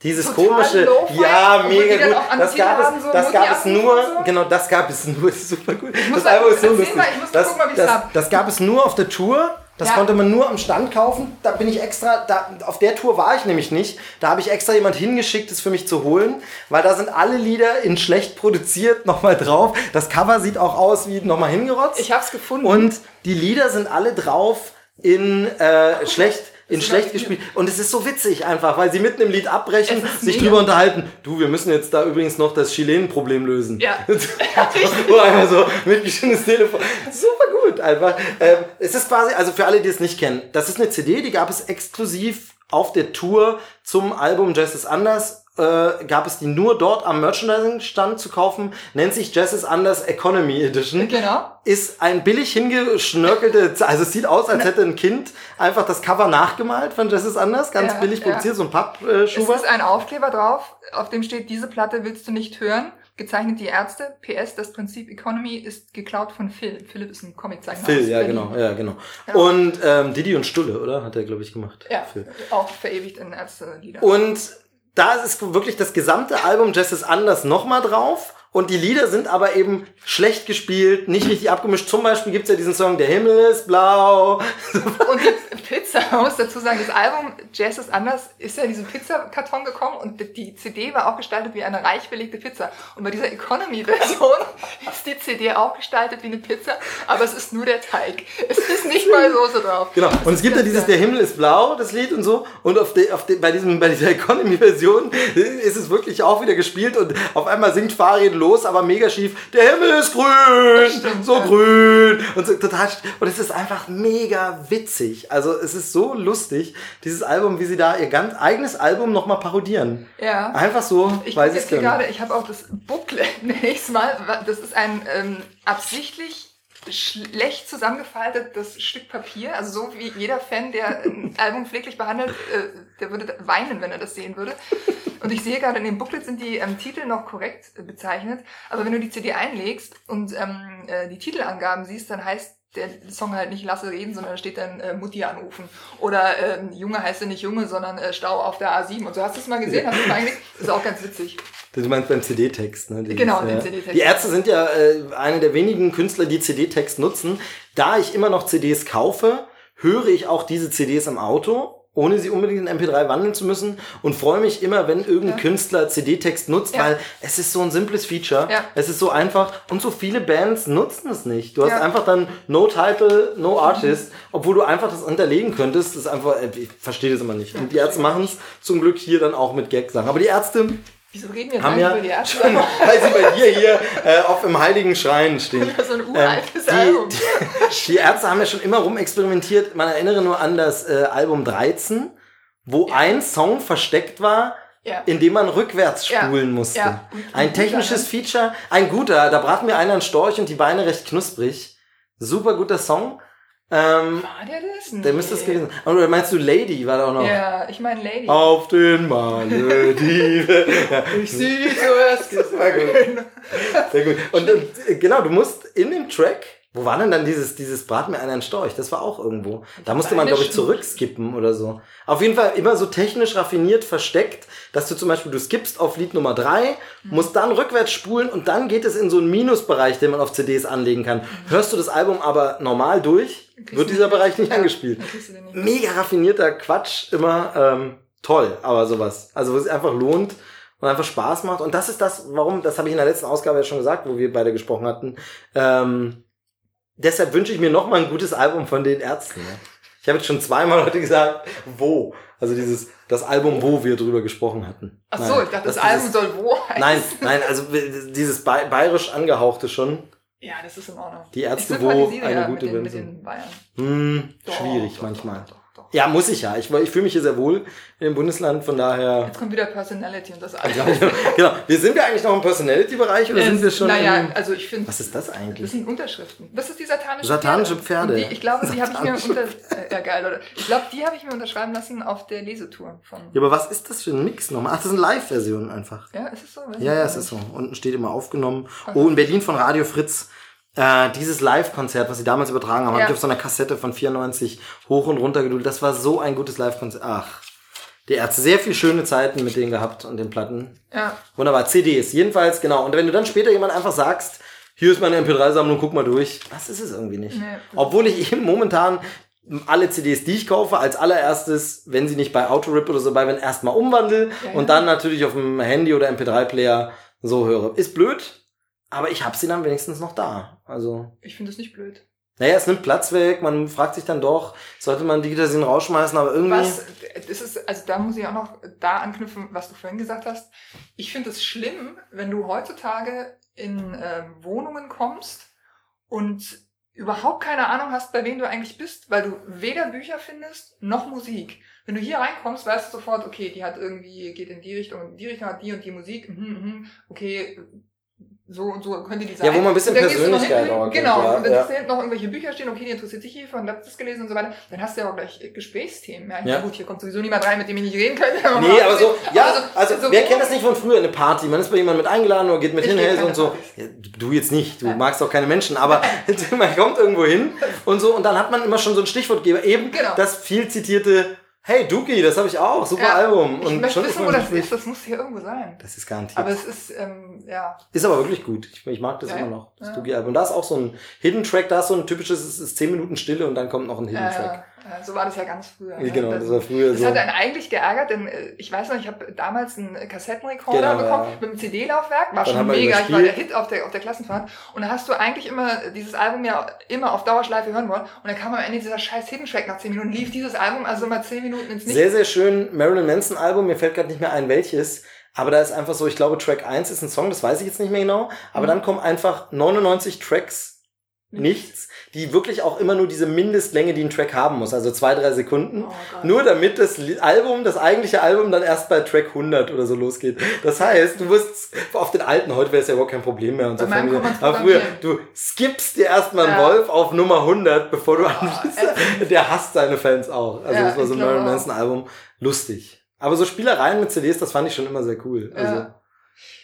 Dieses Total komische, ja, mega gut. Das Titel gab haben, es, so das gab es nur, so. genau, das gab es nur, das ist super gut. Ich muss das Album ist so lustig. mal, das, gucken, das, das gab es nur auf der Tour. Das Ja. konnte man nur am Stand kaufen. Da bin ich extra, da, auf der Tour war ich nämlich nicht. Da habe ich extra jemand hingeschickt, das für mich zu holen, weil da sind alle Lieder in schlecht produziert nochmal drauf. Das Cover sieht auch aus wie nochmal hingerotzt. Ich habe es gefunden. Und die Lieder sind alle drauf in äh, schlecht in schlecht gespielt. Und es ist so witzig einfach, weil sie mitten im Lied abbrechen, sich mega. drüber unterhalten. Du, wir müssen jetzt da übrigens noch das Chilen-Problem lösen. Ja. Einmal so mitgeschnittenes Telefon. Super gut einfach. Ähm, es ist quasi, also für alle, die es nicht kennen, das ist eine CD, die gab es exklusiv auf der Tour zum Album Jazz ist anders. Äh, gab es die nur dort am Merchandising-Stand zu kaufen. Nennt sich Jazz is Anders Economy Edition Genau. ist ein billig hingeschnörkelte, also es sieht aus, als hätte ein Kind einfach das Cover nachgemalt von Jazz is Anders, ganz Ja, billig ja. produziert, so ein Es Pappschuber. ist ein Aufkleber drauf, auf dem steht, diese Platte willst du nicht hören. Gezeichnet die Ärzte. PS, das Prinzip Economy ist geklaut von Phil. Philipp ist ein Comiczeichner. Phil, ja Berlin. genau, ja genau. Ja. Und ähm, Didi und Stulle, oder? Hat er, glaube ich, gemacht. Ja, Phil. auch verewigt in Ärzte-Lieder. Und da ist wirklich das gesamte Album is Anders nochmal drauf. Und die Lieder sind aber eben schlecht gespielt, nicht richtig abgemischt. Zum Beispiel gibt's ja diesen Song Der Himmel ist blau. Und die Pizza, man muss dazu sagen, das Album Jazz ist anders, ist ja in diesen Pizzakarton gekommen und die CD war auch gestaltet wie eine reich belegte Pizza. Und bei dieser Economy-Version ist die CD auch gestaltet wie eine Pizza, aber es ist nur der Teig. Es ist nicht mal Soße drauf. Genau. Und es gibt ja dieses. Der Himmel ist blau, das Lied und so. Und auf de, auf de, bei, diesem, bei dieser Economy-Version ist es wirklich auch wieder gespielt und auf einmal singt Farid los, aber mega schief. Der Himmel ist grün, stimmt, so ja. grün. Und so total. Und es ist einfach mega witzig. Also es ist so lustig, dieses Album, wie sie da ihr ganz eigenes Album nochmal parodieren. Ja. Einfach so, Ich weil sie es können. gerade, ich habe auch das Booklet nächstes Mal. Das ist ein ähm, absichtlich schlecht zusammengefaltetes Stück Papier. Also so wie jeder Fan, der ein Album pfleglich behandelt, äh, der würde weinen, wenn er das sehen würde. Und ich sehe gerade, in dem Booklet sind die ähm, Titel noch korrekt äh, bezeichnet. Aber wenn du die CD einlegst und ähm, äh, die Titelangaben siehst, dann heißt der Song halt nicht Lasse reden, sondern da steht dann äh, Mutti anrufen. Oder ähm, Junge heißt ja nicht Junge, sondern äh, Stau auf der A7. Und so hast du es mal gesehen, hast du es mal? Das ist auch ganz witzig. Du meinst beim CD-Text, ne? Dieses, Genau, ja. den CD-Text. Die Ärzte sind ja äh, eine der wenigen Künstler, die CD-Text nutzen. Da ich immer noch CDs kaufe, höre ich auch diese CDs im Auto, ohne sie unbedingt in MP3 wandeln zu müssen und freue mich immer, wenn irgendein Ja. Künstler CD-Text nutzt, Ja. weil es ist so ein simples Feature. Ja. Es ist so einfach und so viele Bands nutzen es nicht. Du hast einfach dann No Title, No Artist, obwohl du einfach das unterlegen könntest. Das ist einfach, äh, ich verstehe das immer nicht. Und die Ärzte machen es zum Glück hier dann auch mit Gag-Sachen. Aber die Ärzte Wieso reden wir jetzt haben ja über die Ärzte? schon, weil sie bei dir hier äh, auf dem heiligen Schrein stehen. so ein uraltes Ähm, Album. die, die, die Ärzte haben ja schon immer rumexperimentiert. Man erinnere nur an das äh, Album 13, wo Ja. ein Song versteckt war, Ja. in dem man rückwärts Ja. spulen musste. Ja. Ein technisches? Feature, ein guter, da braten mir einer einen Storch und die Beine recht knusprig. Super guter Song. Ähm, War der das? Nee. der müsste es gewesen sein. Oder meinst du Lady war da auch noch? Ja, ich meine Lady. Auf den Malediven. Ich sehe zuerst Das war gut. sehr gut. Und äh, genau, du musst in dem Track, wo war denn dann dieses, dieses Brat mir einen Storch? Das war auch irgendwo. Da musste man, glaube ich, zurückskippen oder so. Auf jeden Fall immer so technisch raffiniert versteckt, dass du zum Beispiel, du skippst auf Lied Nummer drei, Mhm. musst dann rückwärts spulen und dann geht es in so einen Minusbereich, den man auf CDs anlegen kann. Hörst du das Album aber normal durch, Mhm. Kriegst wird dieser. Bereich nicht Ja, angespielt nicht. mega raffinierter Quatsch, immer ähm, toll, aber sowas. Also wo es einfach lohnt und einfach Spaß macht. Und das ist das, warum, das habe ich in der letzten Ausgabe ja schon gesagt, wo wir beide gesprochen hatten. Ähm, deshalb wünsche ich mir noch mal ein gutes Album von den Ärzten. Ne? Ich habe jetzt schon zweimal heute gesagt, wo. Also dieses, das Album, wo wir drüber gesprochen hatten. Ach so, Nein, ich dachte, das, Album dieses- soll wo heißen. Nein, nein, also dieses bay bayerisch angehauchte schon. Ja, das ist in Ordnung. Die Ärzte, wo eine ja gute mit den, mit den Bayern. Hm, Doch, schwierig manchmal. Doch. Ja, muss ich ja. Ich, ich fühle mich hier sehr wohl in dem Bundesland, von daher. Jetzt kommt wieder Personality und das Ja, Album. genau. Wir sind wir eigentlich noch im Personality-Bereich oder sind wir schon Naja, im, also ich finde, Was ist das das eigentlich? sind Unterschriften. Das ist die satanische Satanische Pferde. Und Die, ich glaube, die habe ich mir Satanische unter, äh, ja geil, oder? Ich glaube, die habe ich mir unterschreiben lassen auf der Lesetour von. Ja, aber was ist das für ein Mix nochmal? Ach, das sind Live-Versionen einfach. Ja, ist es so? Ja, ja, es ist so. Unten steht immer aufgenommen. Oh, in Berlin von Radio Fritz. Äh, dieses Live-Konzert, was sie damals übertragen haben, Ja. habe ich auf so einer Kassette von 94 hoch und runter geduldet. Das war so ein gutes Live-Konzert. Ach, die Ärzte. Sehr viel schöne Zeiten mit denen gehabt und den Platten. Ja, Wunderbar, CDs, jedenfalls, genau. Und wenn du dann später jemand einfach sagst, hier ist meine MP3-Sammlung, guck mal durch, das ist es irgendwie nicht. Nee. Obwohl ich eben momentan alle CDs, die ich kaufe, als allererstes, wenn sie nicht bei Autorip oder so bei, wenn erstmal umwandel Ja, und ja. dann natürlich auf dem Handy oder MP3-Player so höre. Ist blöd, aber ich hab sie dann wenigstens noch da. Also, ich finde es nicht blöd. naja, es nimmt Platz weg, man fragt sich dann doch, sollte man Digitalisierung rausschmeißen, aber irgendwie... Was, das ist, also da muss ich auch noch da anknüpfen, was du vorhin gesagt hast. Ich finde es schlimm, wenn du heutzutage in ähm, Wohnungen kommst und überhaupt keine Ahnung hast, bei wem du eigentlich bist, weil du weder Bücher findest noch Musik. Wenn du hier reinkommst, weißt du sofort, okay, die hat irgendwie, geht in die Richtung, und die Richtung hat die und die Musik, mhm, mhm, okay, so und so könnte die sein. Ja, wo man ein bisschen Und Persönlichkeit erkennt, Genau, ja, und dann ja. siehst du hinten noch irgendwelche Bücher stehen, okay, die interessiert sich hast du das gelesen und so weiter. Dann hast du ja auch gleich äh, Gesprächsthemen. Ja, Ja. gut, hier kommt sowieso niemand rein, mit dem ich nicht reden könnte. Nee, aber so, ja, so- also, so wer kennt das nicht von früher, eine Party? Man ist bei jemandem mit eingeladen oder geht mit hin, hey, und so. Ja, du jetzt nicht, du magst auch keine Menschen, aber man kommt irgendwo hin und so und dann hat man immer schon so ein Stichwortgeber, eben Genau. das viel zitierte, hey Duki, das habe ich auch, super Ja. Album. Ich Und möchte schon ist wissen, wo das ist. Das muss hier irgendwo sein. Das ist garantiert. Aber es ist, ähm, ja. ist aber wirklich gut. Ich, ich mag das Ja, immer noch, das Ja. Duki-Album. Da ist auch so ein Hidden Track, da ist so ein typisches, es ist 10 Minuten Stille und dann kommt noch ein Hidden Track. So war das ja ganz früher. ne? Genau, das war früher Das so. hat einen eigentlich geärgert, denn äh, ich weiß noch, ich habe damals einen Kassettenrekorder Genau, bekommen ja. mit einem CD-Laufwerk, war Dann schon mega, ich war der. Hit auf der, auf der Klassenfahrt und da hast du eigentlich immer dieses Album ja immer auf Dauerschleife hören wollen und dann kam am Ende dieser scheiß Hidden Track nach 10 Minuten, lief dieses Album also immer 10 Minuten ins Nichts. Sehr, sehr schön Marilyn Manson Album. Mir fällt gerade nicht mehr ein, welches. Aber da ist einfach so, ich glaube, Track 1 ist ein Song, das weiß ich jetzt nicht mehr genau. Aber Mhm. dann kommen einfach 99 Tracks, nichts, die wirklich auch immer nur diese Mindestlänge, die ein Track haben muss. Also zwei, drei Sekunden. Oh. Nur damit das Album, das eigentliche Album dann erst bei Track 100 oder so losgeht. Das heißt, du musst auf den alten, heute wäre es ja überhaupt kein Problem mehr und so. Bei Familie. kann man's Aber früher, du skippst dir erstmal einen Ja. Wolf auf Nummer 100, bevor du anschließt. ätzend. Der hasst seine Fans auch. Also Ja, das war so ein Marilyn. Manson Album. Lustig. Aber so Spielereien mit CDs, das fand ich schon immer sehr cool. Also, Ja.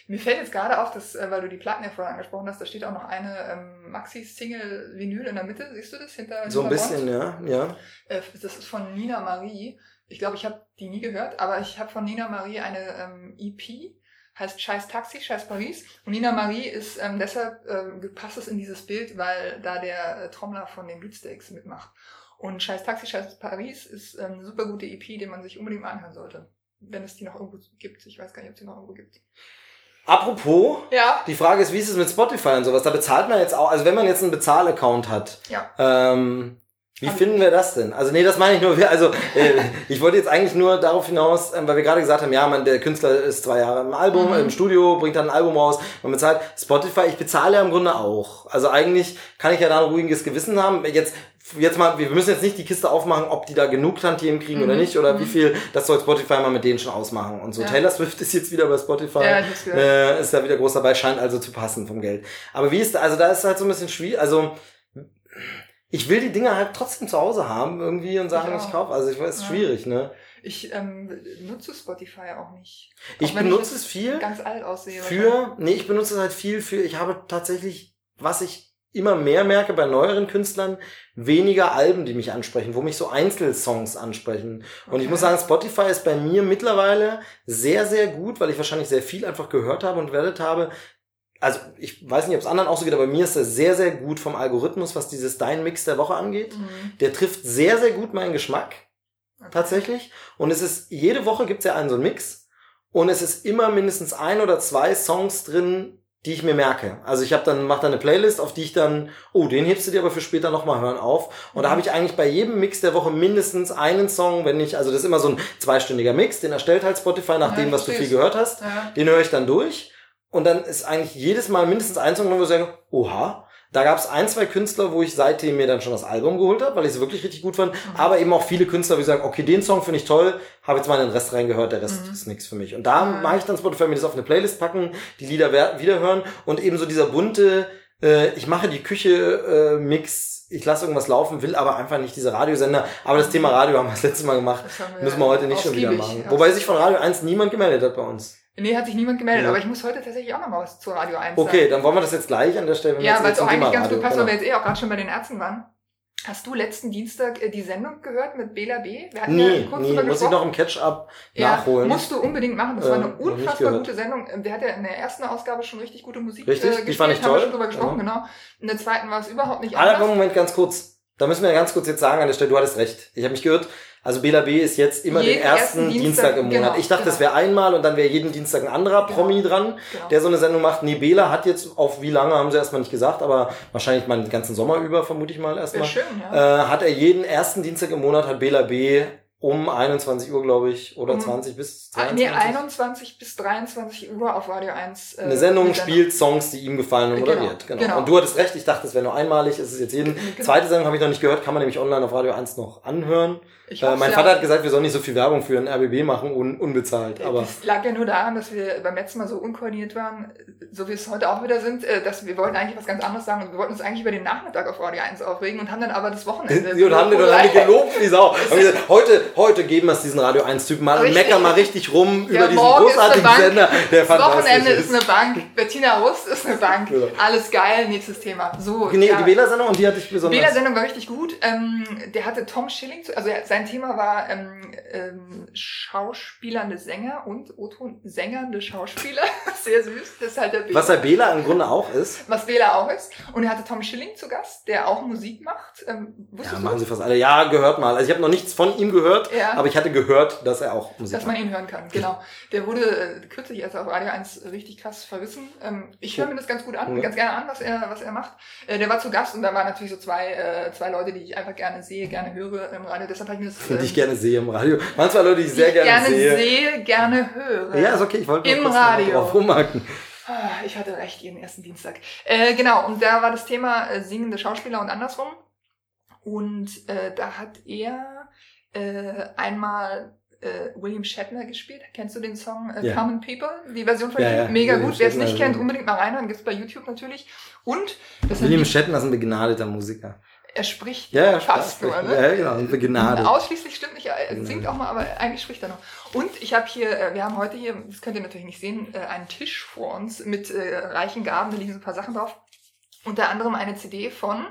Mir fällt jetzt gerade auf, dass, äh, weil du die Platten ja vorhin angesprochen hast, da steht auch noch eine ähm, Maxi-Single-Vinyl in der Mitte. Siehst du das hinter so ein hinter Bond? bisschen, ja, ja. Äh, das ist von Nina Marie. Ich glaube, ich habe die nie gehört, aber ich habe von Nina Marie eine ähm, EP, heißt Scheiß Taxi, Scheiß Paris. Und Nina Marie ist ähm, deshalb ähm, gepasst es in dieses Bild, weil da der äh, Trommler von den Beatsteaks mitmacht. Und Scheiß Taxi, Scheiß Paris ist ähm, eine super gute EP, die man sich unbedingt anhören sollte. Wenn es die noch irgendwo gibt. Ich weiß gar nicht, ob es die noch irgendwo gibt. Apropos, Ja. die Frage ist, wie ist es mit Spotify und sowas? Da bezahlt man jetzt auch, also wenn man jetzt einen Bezahlaccount hat, Ja. ähm, wie ich finden wir das denn? Also nee, das meine ich nur, also äh, ich wollte jetzt eigentlich nur darauf hinaus, ähm, weil wir gerade gesagt haben, ja, man, der Künstler ist zwei Jahre im Album, Mhm. im Studio, bringt dann ein Album raus, man bezahlt Spotify, ich bezahle ja im Grunde auch. Also eigentlich kann ich ja da ein ruhiges Gewissen haben. Jetzt jetzt mal, wir müssen jetzt nicht die Kiste aufmachen, ob die da genug Tantiemen kriegen oder Mhm. nicht, oder Mhm. wie viel, das soll Spotify mal mit denen schon ausmachen und so. Ja. Taylor Swift ist jetzt wieder bei Spotify. Ja, ich. Äh, ist da wieder groß dabei, scheint also zu passen vom Geld. Aber wie ist also da ist halt so ein bisschen schwierig, also ich will die Dinger halt trotzdem zu Hause haben irgendwie und sagen, Ich ich, kaufe. Also ich weiß, Ja. schwierig, ne? Ich ähm, nutze Spotify auch nicht. Ich Auch wenn benutze jetzt es viel Ganz alt aussehe. für, nee, ich benutze es halt viel für, ich habe tatsächlich, was ich immer mehr merke bei neueren Künstlern, weniger Alben, die mich ansprechen, wo mich so Einzelsongs ansprechen. Und ich muss sagen, Spotify ist bei mir mittlerweile sehr, sehr gut, weil ich wahrscheinlich sehr viel einfach gehört habe und werdet habe. Also ich weiß nicht, ob es anderen auch so geht, aber bei mir ist er sehr, sehr gut vom Algorithmus, was dieses Dein Mix der Woche angeht. Mhm. Der trifft sehr, sehr gut meinen Geschmack Okay. tatsächlich. Und es ist, jede Woche gibt's ja einen so einen Mix. Und es ist immer mindestens ein oder zwei Songs drin, die ich mir merke. Also ich habe dann, mach dann eine Playlist, auf die ich dann, oh, den hebst du dir aber für später nochmal hören auf. Und da habe ich eigentlich bei jedem Mix der Woche mindestens einen Song, wenn ich, also das ist immer so ein zweistündiger Mix, den erstellt halt Spotify nach Ja, dem, was du viel gehört hast. Ja. Den höre ich dann durch. Und dann ist eigentlich jedes Mal mindestens ein Song, wo ich sage, oha, da gab es ein, zwei Künstler, wo ich seitdem mir dann schon das Album geholt habe, weil ich es wirklich richtig gut fand. Aber eben auch viele Künstler, wo ich sage, okay, den Song finde ich toll, habe jetzt mal den Rest reingehört, der Rest Mhm. ist nichts für mich. Und da Mhm. mache ich dann Spotify mir das auf eine Playlist packen, die Lieder wiederhören und eben so dieser bunte, äh, ich mache die Küche-Mix, ich lasse irgendwas laufen, will aber einfach nicht diese Radiosender. Aber das Thema Radio haben wir das letzte Mal gemacht. Wir Müssen wir heute nicht schon wieder machen. Wobei sich von Radio 1 niemand gemeldet hat bei uns. Nee, hat sich niemand gemeldet, Ja. aber ich muss heute tatsächlich auch noch mal was zu Radio 1 Okay, sagen. dann wollen wir das jetzt gleich an der Stelle. wir Ja, weil es auch eigentlich ganz gut passt, genau. weil wir jetzt eh auch gerade schon bei den Ärzten waren. Hast du letzten Dienstag äh, die Sendung gehört mit Bela B? Wir hatten Nee, ja kurz nee, muss ich noch im Catch-up ja, nachholen. musst du unbedingt machen. Das Äh, war eine nicht unfassbar gute Sendung. Ähm, Der hat ja in der ersten Ausgabe schon richtig gute Musik Richtig, äh, die gespielt. fand ich Haben wir toll. schon drüber gesprochen, Ja. genau. In der zweiten war es überhaupt nicht Aber anders. Moment, ganz kurz. Da müssen wir ganz kurz jetzt sagen an der Stelle, du hattest recht. Ich habe mich gehört, also Bela B ist jetzt immer Jeden den ersten ersten Dienstag, Dienstag, im Monat. genau, ich dachte, genau. das wäre einmal und dann wäre jeden Dienstag ein anderer Genau. Promi dran, Genau. der so eine Sendung macht. Nee, Bela hat jetzt auf wie lange, haben sie erstmal nicht gesagt, aber wahrscheinlich mal den ganzen Sommer über, vermute ich mal erstmal. schön, ja. Äh, hat er jeden ersten Dienstag im Monat hat Bela B um 21 Uhr, glaube ich, oder Um- 20 bis Ah, 22. nee, 21 bis 23 Uhr auf Radio 1. äh, eine Sendung spielt Songs, die ihm gefallen und Genau, moderiert. Genau. genau. Und du hattest recht, ich dachte, es wäre nur einmalig, es ist jetzt jeden. Genau. Zweite Sendung habe ich noch nicht gehört, kann man nämlich online auf Radio 1 noch anhören. Äh, mein ja. Vater hat gesagt, wir sollen nicht so viel Werbung für ein RBB machen, un unbezahlt. Aber Das lag ja nur daran, dass wir beim letzten Mal so unkoordiniert waren, so wie es heute auch wieder sind, äh, dass wir wollten eigentlich was ganz anderes sagen und wir wollten uns eigentlich über den Nachmittag auf Radio 1 aufregen und haben dann aber das Wochenende. und haben den dann gelobt wie Sau. Haben gesagt, heute, heute geben wir es diesen Radio 1 Typen mal und meckern mal richtig rum Ja, über diesen ist großartigen. Sender, der Das Wochenende fantastisch ist eine Bank, Bettina Rust ist eine Bank, Genau. alles geil, nächstes Thema. So, Nee, ja. die Wählersendung und die hatte ich Die besonders. Wählersendung war richtig gut. Ähm, der hatte Tom Schilling, zu, also er- sein Thema war ähm, ähm, schauspielernde Sänger und O-Ton sängernde Schauspieler. Sehr süß, das ist halt der Bela. Was der Bela im Grunde auch ist. was Bela auch ist. Und er hatte Tom Schilling zu Gast, der auch Musik macht. Ähm, Ja, machen sie fast alle. Ja, gehört mal. Also ich habe noch nichts von ihm gehört, Ja. aber ich hatte gehört, dass er auch Musik dass man ihn hören kann? Genau. Der wurde äh, kürzlich erst auf Radio 1 richtig krass verrissen. Ähm, ich höre mir das ganz gut an, Ja. ganz gerne an, was er, was er macht. Äh, der war zu Gast und da waren natürlich so zwei, äh, zwei Leute, die ich einfach gerne sehe, gerne höre im Radio. Deshalb habe ich mir das Die ich gerne sehe im Radio. Zwei Leute, die ich sehr die ich gerne, sehe. sehe, gerne höre. Ja, ist okay, ich wollte Im Radio. drauf rumhaken. Ah, Ich hatte recht, jeden ersten Dienstag. Äh, genau, und da war das Thema äh, singende Schauspieler und andersrum. Und äh, da hat er äh, einmal äh, William Shatner gespielt. Kennst du den Song äh, Ja. Common People? Die Version von Ja, ihm? ja, Mega William gut. Wer es nicht kennt, unbedingt mal reinhören. Gibt's bei YouTube natürlich. Und William Shatner ist ein begnadeter Musiker. Er spricht Ja, ja, fast nur. Ne? Ja, genau, ein begnadet. Ausschließlich stimmt nicht, er Genau. singt auch mal, aber eigentlich spricht er noch. Und ich habe hier, äh, wir haben heute hier, das könnt ihr natürlich nicht sehen, äh, einen Tisch vor uns mit äh, reichen Gaben, da liegen so ein paar Sachen drauf. Unter anderem eine CD von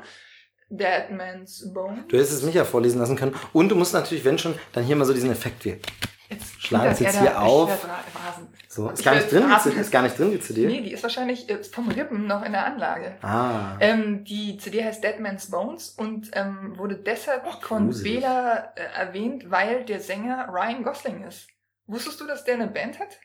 Dead Man's Bone. Du hättest es mich ja vorlesen lassen können. Und du musst natürlich, wenn schon, dann hier mal so diesen Effekt wie. Jetzt Schlagen Sie jetzt er hier auf. So, ist gar nicht drin, die raten. CD, ist gar nicht drin, die CD. Nee, die ist wahrscheinlich äh, vom Rippen noch in der Anlage. Ah. Ähm, die CD heißt Dead Man's Bones und ähm, wurde deshalb von gruselig. Bela äh, erwähnt, weil der Sänger Ryan Gosling ist. Wusstest du, dass der eine Band hat?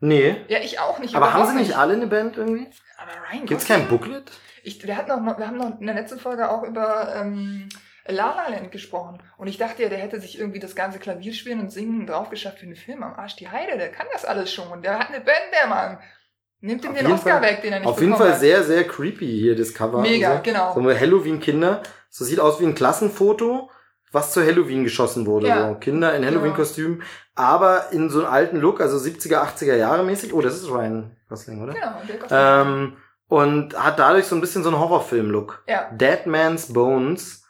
Nee. Ja, ich auch nicht. Aber haben sie nicht alle eine Band irgendwie? Aber Ryan Gibt's Gosling? kein Booklet? Ich, wir, hatten noch, wir haben noch in der letzten Folge auch über ähm, La La Land gesprochen. Und ich dachte ja, der hätte sich irgendwie das ganze Klavierspielen und Singen drauf geschafft für einen Film am Arsch die Heide. Der kann das alles schon. Und der hat eine Band, der Mann. Nimmt ihm Auf den Oscar Fall- weg, den er nicht Auf jeden Fall hat. sehr, sehr creepy hier, das Cover. Mega, so. genau. So Halloween-Kinder. So sieht aus wie ein Klassenfoto, was zu Halloween geschossen wurde. Ja. So. Kinder in Halloween-Kostüm, aber in so einem alten Look, also 70er, 80er Jahre mäßig. Oh, das ist Ryan Gosling, oder? Genau, der Gosling. Ähm, und hat dadurch so ein bisschen so einen Horrorfilm-Look. ja. Dead Man's Bones.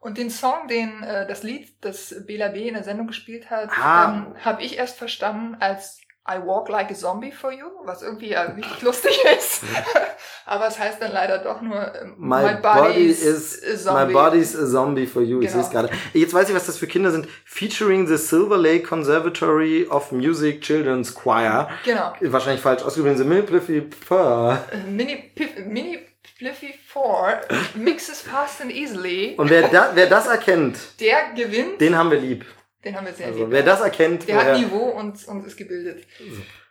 Und den Song, den äh, das Lied, das Bela B in der Sendung gespielt hat, Ah. ähm, habe ich erst verstanden als I Walk Like a Zombie for You, was irgendwie ja richtig lustig ist. Aber es heißt dann leider doch nur ähm, My, body is, a zombie. my body's a zombie for you. Ich Genau. sehe es gerade. Jetzt weiß ich, was das für Kinder sind. Featuring the Silver Lake Conservatory of Music Children's Choir. Genau. Wahrscheinlich falsch ausgesprochen. The Purr. Äh, Mini, Piff, Mini Pliffy 4 mixes fast and easily. Und wer, da, wer das erkennt, Der gewinnt. den haben wir lieb. Den haben wir sehr Also, lieb. wer das erkennt, Der woher- hat Niveau und, und ist gebildet.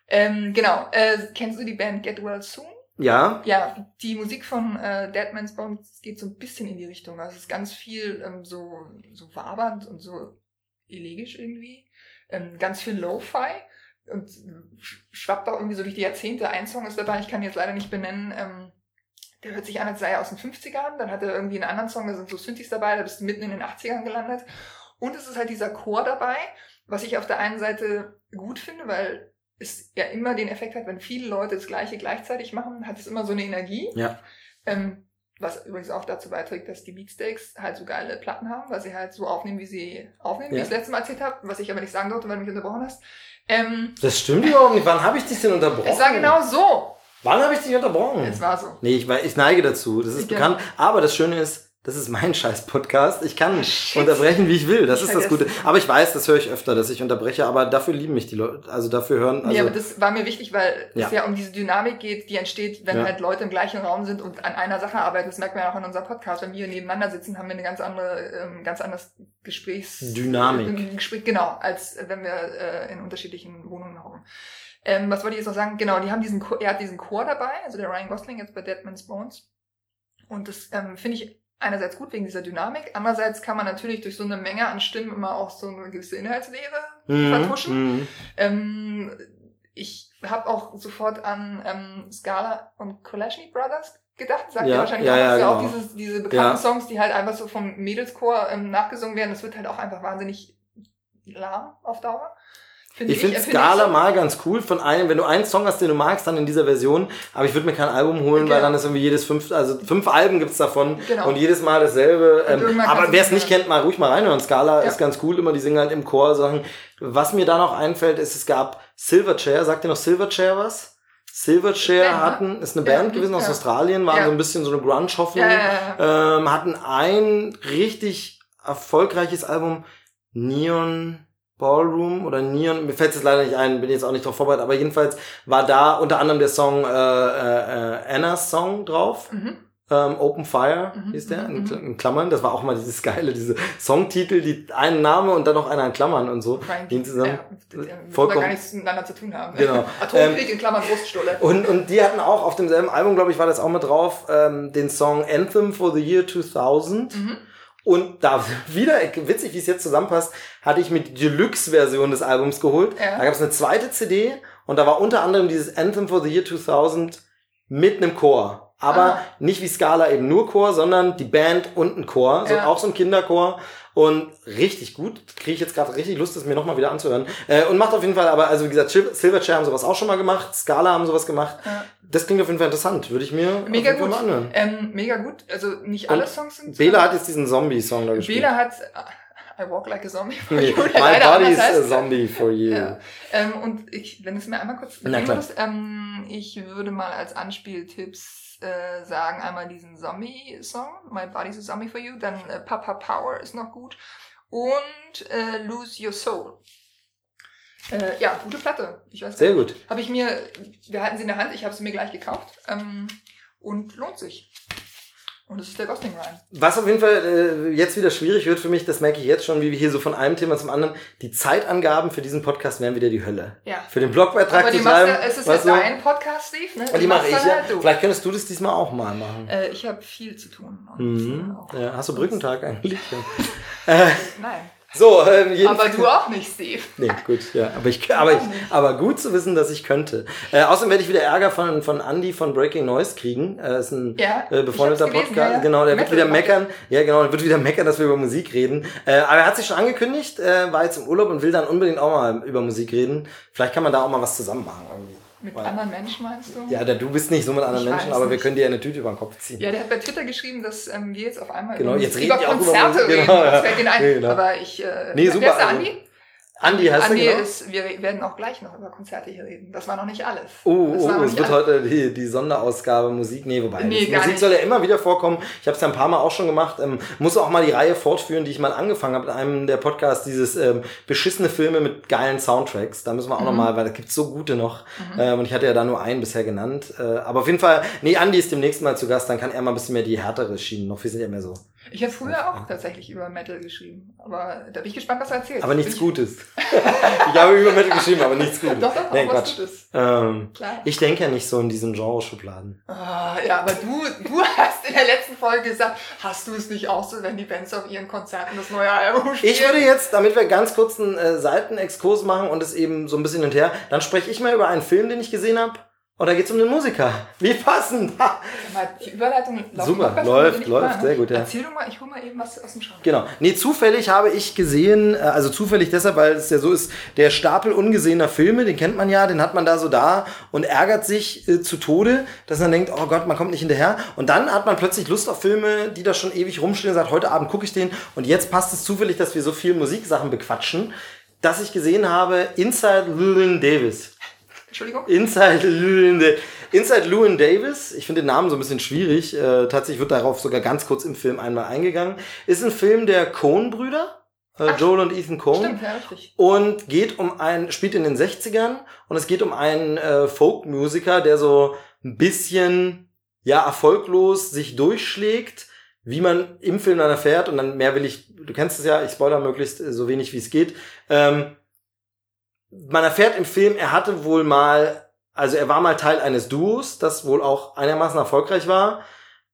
Ähm, genau. Äh, kennst du die Band Get Well Soon? ja, Ja, die Musik von äh, Dead Man's Bones geht so ein bisschen in die Richtung. Also es ist ganz viel ähm, so, so wabernd und so elegisch irgendwie. Ähm, ganz viel Lo-Fi und sch- schwappt auch irgendwie so durch die Jahrzehnte. Ein Song ist dabei, ich kann ihn jetzt leider nicht benennen. Ähm, der hört sich an, als sei er aus den 50ern. Dann hat er irgendwie einen anderen Song, da sind so Synthes dabei, da bist du mitten in den 80ern gelandet. Und es ist halt dieser Chor dabei, was ich auf der einen Seite gut finde, weil es ja immer den Effekt hat, wenn viele Leute das Gleiche gleichzeitig machen, hat es immer so eine Energie. Ja. Ähm, was übrigens auch dazu beiträgt, dass die Beatsteaks halt so geile Platten haben, weil sie halt so aufnehmen, wie sie aufnehmen, wie Ja. ich das letzte Mal erzählt habe, was ich aber nicht sagen durfte, weil du mich unterbrochen hast. Ähm, das stimmt überhaupt nicht. Wann habe ich dich denn unterbrochen? es war genau so. Wann habe ich dich unterbrochen? Es war so. Nee, ich, ich neige dazu. Das ist Genau. bekannt. Aber das Schöne ist, das ist mein scheiß Podcast. Ich kann Shit. unterbrechen, wie ich will. Das Ich ist das Gute. Aber ich weiß, das höre ich öfter, dass ich unterbreche. Aber dafür lieben mich die Leute. Also dafür hören. Also, ja, aber das war mir wichtig, weil Ja. es ja um diese Dynamik geht, die entsteht, wenn Ja. halt Leute im gleichen Raum sind und an einer Sache arbeiten. Das merkt man ja auch in unserem Podcast. Wenn wir nebeneinander sitzen, haben wir eine ganz andere, ähm, ganz anderes Gesprächs... Dynamik. Gespräch, genau, als wenn wir äh, in unterschiedlichen Wohnungen hocken. Ähm, was wollte ich jetzt noch sagen? Genau, die haben diesen, Chor- er hat diesen Chor dabei, also der Ryan Gosling jetzt bei Dead Man's Bones. Und das ähm, finde ich einerseits gut wegen dieser Dynamik, andererseits kann man natürlich durch so eine Menge an Stimmen immer auch so eine gewisse Inhaltslehre Mhm, vertuschen. mhm. Ähm, ich habe auch sofort an ähm, Scala und Kolashny Brothers gedacht. Sagt Ja, ihr wahrscheinlich ja, auch, ja, ja auch genau. dieses, diese bekannten Ja. Songs, die halt einfach so vom Mädelschor ähm, nachgesungen werden. Das wird halt auch einfach wahnsinnig lahm auf Dauer. Finde Ich finde empfinde Scala so. mal ganz cool. Von einem, wenn du einen Song hast, den du magst, dann in dieser Version. Aber ich würde mir kein Album holen, weil Genau. dann ist irgendwie jedes fünf, also fünf Alben gibt's davon Genau. und jedes Mal dasselbe. Ähm, aber wer es nicht kennt, mal ruhig mal reinhören. Scala Ja. ist ganz cool, immer die singen halt im Chor Sachen. Was mir da noch einfällt, ist, es gab Silverchair. Sagt ihr noch Silverchair was? Silverchair Band, ne? hatten, ist eine Ja, Band gewesen aus ja. Australien, waren Ja. so ein bisschen so eine Grunge-Hoffnung Ja, ja, ja, ja. ähm, hatten ein richtig erfolgreiches Album, Neon Ballroom oder Neon, mir fällt es leider nicht ein, bin jetzt auch nicht drauf vorbereitet, aber jedenfalls war da unter anderem der Song äh, äh, äh, Annas Song drauf. Mhm. Ähm, Open Fire Mhm, hieß der, mhm, in, mhm. In Klammern. Das war auch mal dieses geile, diese Songtitel, die einen Name und dann noch einer in Klammern und so. Frank, Die zusammen. ja, vollkommen- gar nichts miteinander zu tun haben. Genau. Atomkrieg in Klammern Bruststulle. Und, und die hatten auch auf demselben Album, glaube ich, war das auch mit drauf, ähm, den Song Anthem for the Year 2000. Mhm. Und da wieder, witzig, wie es jetzt zusammenpasst, hatte ich mir die Deluxe-Version des Albums geholt. Ja. Da gab es eine zweite CD und da war unter anderem dieses Anthem for the Year 2000 mit einem Chor. Aber Ah. nicht wie Scala eben nur Chor, sondern die Band und ein Chor, so Ja. auch so ein Kinderchor. Und richtig gut, kriege ich jetzt gerade richtig Lust, das mir nochmal wieder anzuhören. Äh, und macht auf jeden Fall, aber also wie gesagt, Sil- Silverchair haben sowas auch schon mal gemacht, Scala haben sowas gemacht. Ja. Das klingt auf jeden Fall interessant, würde ich mir Mega gut. mal anhören. Ähm, mega gut. Also nicht alle Und Songs sind. Bela hat jetzt diesen Zombie-Song da gespielt. Bela hat I Walk Like a Zombie for You, My body is a zombie for you. Ja. Ähm, und ich, wenn es mir einmal kurz würdest, ähm, ich würde mal als Anspieltipps äh, sagen, einmal diesen Zombie-Song, My Body's a Zombie for You, dann äh, Papa Power ist noch gut und äh, Lose Your Soul. Äh, ja, gute Platte. Ich weiß Sehr gut. Habe ich mir, wir halten sie in der Hand, ich habe sie mir gleich gekauft ähm, und lohnt sich. Und es ist der Gosling Ryan. Was auf jeden Fall äh, jetzt wieder schwierig wird für mich, das merke ich jetzt schon, wie wir hier so von einem Thema zum anderen, die Zeitangaben für diesen Podcast wären wieder die Hölle. Ja. Für den Blogbeitrag Aber die zu schreiben. ja, es ist du, dein Podcast, Steve, ne? und die mache ich ja. halt. Vielleicht könntest du das diesmal auch mal machen. Äh, ich habe viel zu tun. Mhm. Ja, hast du Brückentag eigentlich? äh, Nein. So, ähm, jeden Aber du auch nicht, Steve. Nee, gut, ja. Aber, ich, aber, ich, aber gut zu wissen, dass ich könnte. Äh, außerdem werde ich wieder Ärger von, von Andy von Breaking Noise kriegen. Äh, ist ein Ja, äh, befreundeter hab's gelesen, Podcast. ja. Genau, der wird Metal wieder macht meckern. Ja, genau, der wird wieder meckern, dass wir über Musik reden. Äh, aber er hat sich schon angekündigt, äh, war jetzt im Urlaub und will dann unbedingt auch mal über Musik reden. Vielleicht kann man da auch mal was zusammen machen. Irgendwie. Mit anderen Menschen meinst du? Ja, du bist nicht so mit anderen Ich Menschen, aber wir nicht. können dir eine Tüte über den Kopf ziehen. Ja, der hat bei Twitter geschrieben, dass ähm, wir jetzt auf einmal Genau, über, jetzt über über Konzerte Musik, reden. genau, ja. Das fällt ein. Genau. Aber ich. Äh, Nee, super, Wer ist der also- Andi? Andi heißt Andi genau? ist, wir werden auch gleich noch über Konzerte hier reden. Das war noch nicht alles. Oh, das oh, es wird alles. heute die, die Sonderausgabe Musik. Nee, wobei. Nee, Musik nicht. soll ja immer wieder vorkommen. Ich habe es ja ein paar Mal auch schon gemacht. Ähm, muss auch mal die Reihe fortführen, die ich mal angefangen habe in einem der Podcasts, dieses ähm, beschissene Filme mit geilen Soundtracks. Da müssen wir auch Mhm. noch mal, weil da gibt's so gute noch. Ähm, und ich hatte ja da nur einen bisher genannt. Äh, aber auf jeden Fall, nee, Andi ist demnächst mal zu Gast, dann kann er mal ein bisschen mehr die härtere Schienen noch. Wir sind ja mehr so. Ich habe früher auch tatsächlich über Metal geschrieben. Aber da bin ich gespannt, was er erzählt. Aber nichts Bin Gutes. ich habe über Metal geschrieben, aber nichts Gutes. Ich, doch, doch, was Quatsch. Gutes. Ähm, Klar. ich denke ja nicht so in diesen Genre-Schubladen. Ah, ja, aber du, du hast in der letzten Folge gesagt, hast du es nicht auch so, wenn die Bands auf ihren Konzerten das neue Album spielen? Ich würde jetzt, damit wir ganz kurz einen äh, Seitenexkurs machen und es eben so ein bisschen hin und her, dann spreche ich mal über einen Film, den ich gesehen habe. Und da geht's um den Musiker. Wie passend. Die Überleitung läuft Super, läuft, läuft, mal, sehr gut, ja. Erzähl doch mal, ich hol mal eben was aus dem Schrank. Genau. Nee, zufällig habe ich gesehen, äh, also zufällig deshalb, weil es ja so ist, der Stapel ungesehener Filme, den kennt man ja, den hat man da so da und ärgert sich äh, zu Tode, dass man denkt, oh Gott, man kommt nicht hinterher. Und dann hat man plötzlich Lust auf Filme, die da schon ewig rumstehen und sagt, heute Abend gucke ich den. Und jetzt passt es zufällig, dass wir so viel Musiksachen bequatschen, dass ich gesehen habe Inside Llewyn Davis. Entschuldigung? Inside Llewyn, Da- Inside Llewyn Davis, ich finde den Namen so ein bisschen schwierig, äh, tatsächlich wird darauf sogar ganz kurz im Film einmal eingegangen, ist ein Film der Coen-Brüder, äh, Joel und Ethan Coen. Stimmt, ja, richtig. Und geht um einen, spielt in den 60ern und es geht um einen äh, Folk-Musiker, der so ein bisschen, ja, erfolglos sich durchschlägt, wie man im Film dann erfährt und dann mehr will ich, du kennst es ja, ich spoiler möglichst äh, so wenig wie es geht. Ähm, man erfährt im Film, er hatte wohl mal, also er war mal Teil eines Duos, das wohl auch einigermaßen erfolgreich war.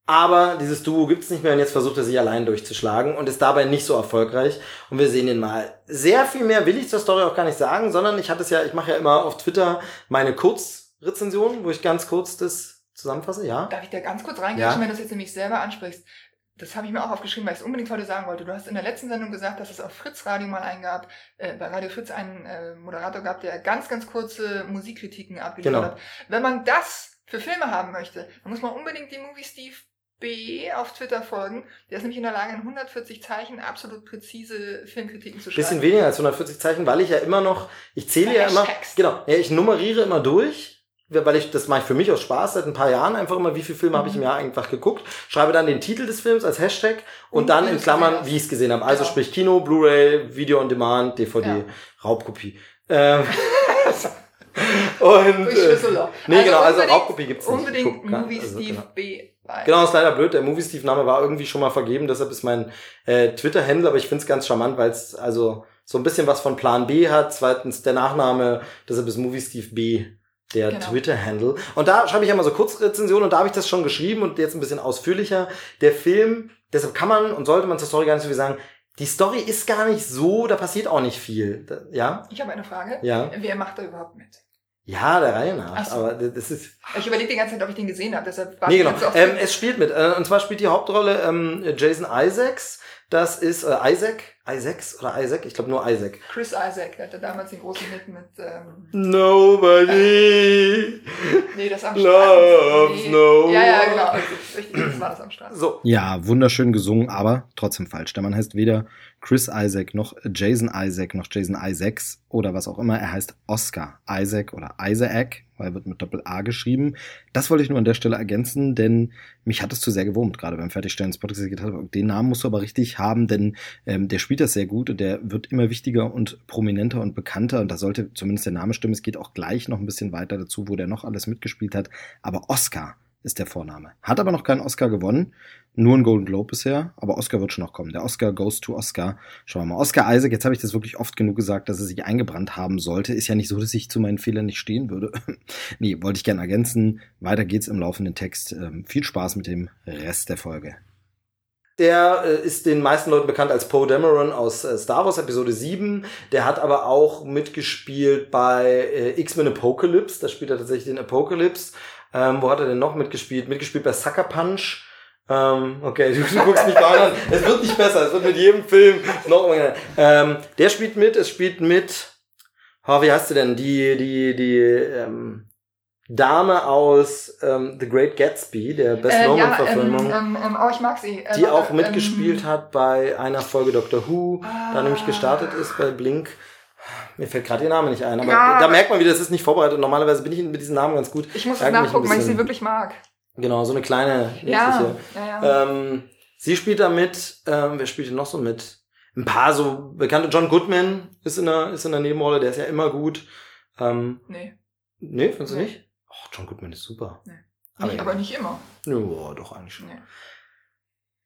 Aber dieses Duo gibt's nicht mehr und jetzt versucht er sich allein durchzuschlagen und ist dabei nicht so erfolgreich. Und wir sehen ihn mal. Sehr viel mehr will ich zur Story auch gar nicht sagen, sondern ich hatte es ja, ich mache ja immer auf Twitter meine Kurzrezensionen, wo ich ganz kurz das zusammenfasse, ja. Darf ich da ganz kurz reingehen, Ja. wenn du das jetzt nämlich selber ansprichst? Das habe ich mir auch aufgeschrieben, weil ich es unbedingt heute sagen wollte. Du hast in der letzten Sendung gesagt, dass es auf Fritz Radio mal eingab, äh, bei Radio Fritz einen äh, Moderator gab, der ganz, ganz kurze Musikkritiken abgeliefert Genau. hat. Wenn man das für Filme haben möchte, dann muss man unbedingt die Movie Steve B auf Twitter folgen. Der ist nämlich in der Lage, in 140 Zeichen absolut präzise Filmkritiken zu schreiben. Bisschen weniger als 140 Zeichen, weil ich ja immer noch, ich zähle ja immer, Hashtags. genau, ja, ich nummeriere immer durch, weil ich, das mache ich für mich aus Spaß seit ein paar Jahren einfach immer, wie viele Filme habe ich im Mhm. Jahr einfach geguckt, schreibe dann den Titel des Films als Hashtag und, Und dann wie in Klammern, wie ich es gesehen habe. Also Genau. sprich Kino, Blu-ray, Video on Demand, DVD, Ja. Raubkopie. Ähm, und, äh, nee, genau, also unbedingt- Raubkopie gibt's nicht. Unbedingt Guck, Movie also, Steve genau. B. bei. Genau, ist leider blöd. Der Movie Steve Name war irgendwie schon mal vergeben, deshalb ist mein äh, Twitter-Handle, aber ich find's ganz charmant, weil es also so ein bisschen was von Plan B hat. Zweitens der Nachname, deshalb ist Movie Steve B der Genau. Twitter-Handle. Und da schreibe ich ja mal so Kurzrezensionen und da habe ich das schon geschrieben und jetzt ein bisschen ausführlicher. Der Film, deshalb kann man und sollte man zur Story gar nicht so viel sagen. Die Story ist gar nicht so, da passiert auch nicht viel. Ja? Ich habe eine Frage. Ja. Wer macht da überhaupt mit? Ja, der Reihe nach. Ach so. Aber das ist. Ich überlege die ganze Zeit, ob ich den gesehen habe, deshalb war Nee, ich genau. Ähm, es spielt mit. Äh, und zwar spielt die Hauptrolle ähm, Jason Isaacs. Das ist äh, Isaac. Isaacs oder Isaac? Ich glaube nur Isaac. Chris Isaac, der hatte damals den großen Hit mit, ähm, Nobody. nee, das am Loves Nee. no Ja, ja, genau. Richtig, das war das am Strand. So. Ja, wunderschön gesungen, aber trotzdem falsch. Der Mann heißt weder Chris Isaac noch Jason Isaac noch Jason Isaacs oder was auch immer. Er heißt Oscar Isaac oder Isaac, weil wird mit Doppel-A geschrieben. Das wollte ich nur an der Stelle ergänzen, denn mich hat es zu sehr gewurmt, gerade beim Fertigstellen des Podcasts. Den Namen musst du aber richtig haben, denn ähm, der spielt das sehr gut und der wird immer wichtiger und prominenter und bekannter und da sollte zumindest der Name stimmen. Es geht auch gleich noch ein bisschen weiter dazu, wo der noch alles mitgespielt hat. Aber Oscar ist der Vorname. Hat aber noch keinen Oscar gewonnen. Nur ein Golden Globe bisher, aber Oscar wird schon noch kommen. Der Oscar goes to Oscar. Schauen wir mal. Oscar Isaac, jetzt habe ich das wirklich oft genug gesagt, dass er sich eingebrannt haben sollte. Ist ja nicht so, dass ich zu meinen Fehlern nicht stehen würde. nee, wollte ich gerne ergänzen. Weiter geht's im laufenden Text. Ähm, viel Spaß mit dem Rest der Folge. Der äh, ist den meisten Leuten bekannt als Poe Dameron aus äh, Star Wars Episode 7. Der hat aber auch mitgespielt bei äh, X-Men Apocalypse. Da spielt er tatsächlich den Apocalypse. Ähm, wo hat er denn noch mitgespielt? Mitgespielt bei Sucker Punch. Ähm, okay, du, du guckst mich an. Es wird nicht besser. Es wird mit jedem Film noch immer. Ähm, der spielt mit. Es spielt mit. Oh, wie heißt sie denn? Die, die, die, ähm, Dame aus ähm, The Great Gatsby, der Best Äh, ja, Norman-Verfilmung, ähm, ähm, ähm, oh, ich mag sie. Äh, die auch mitgespielt ähm, hat bei einer Folge Doctor Who, da Ah. nämlich gestartet ist bei Blink. Mir fällt gerade ihr Name nicht ein, aber Ja, da merkt man wieder, das ist nicht vorbereitet. Normalerweise bin ich mit diesen Namen ganz gut. Ich muss es nachgucken, weil ich sie wirklich mag. Genau, so eine kleine, Ja, ja, ja. Ähm, sie spielt da mit, ähm, wer spielt denn noch so mit? Ein paar so bekannte, John Goodman ist in der, ist in der Nebenrolle, der ist ja immer gut. Ähm, nee, nee, findest du Nee. nicht? Oh, John Goodman ist super. Nee. Aber, nicht, aber nicht immer. ja, doch eigentlich schon. Nee.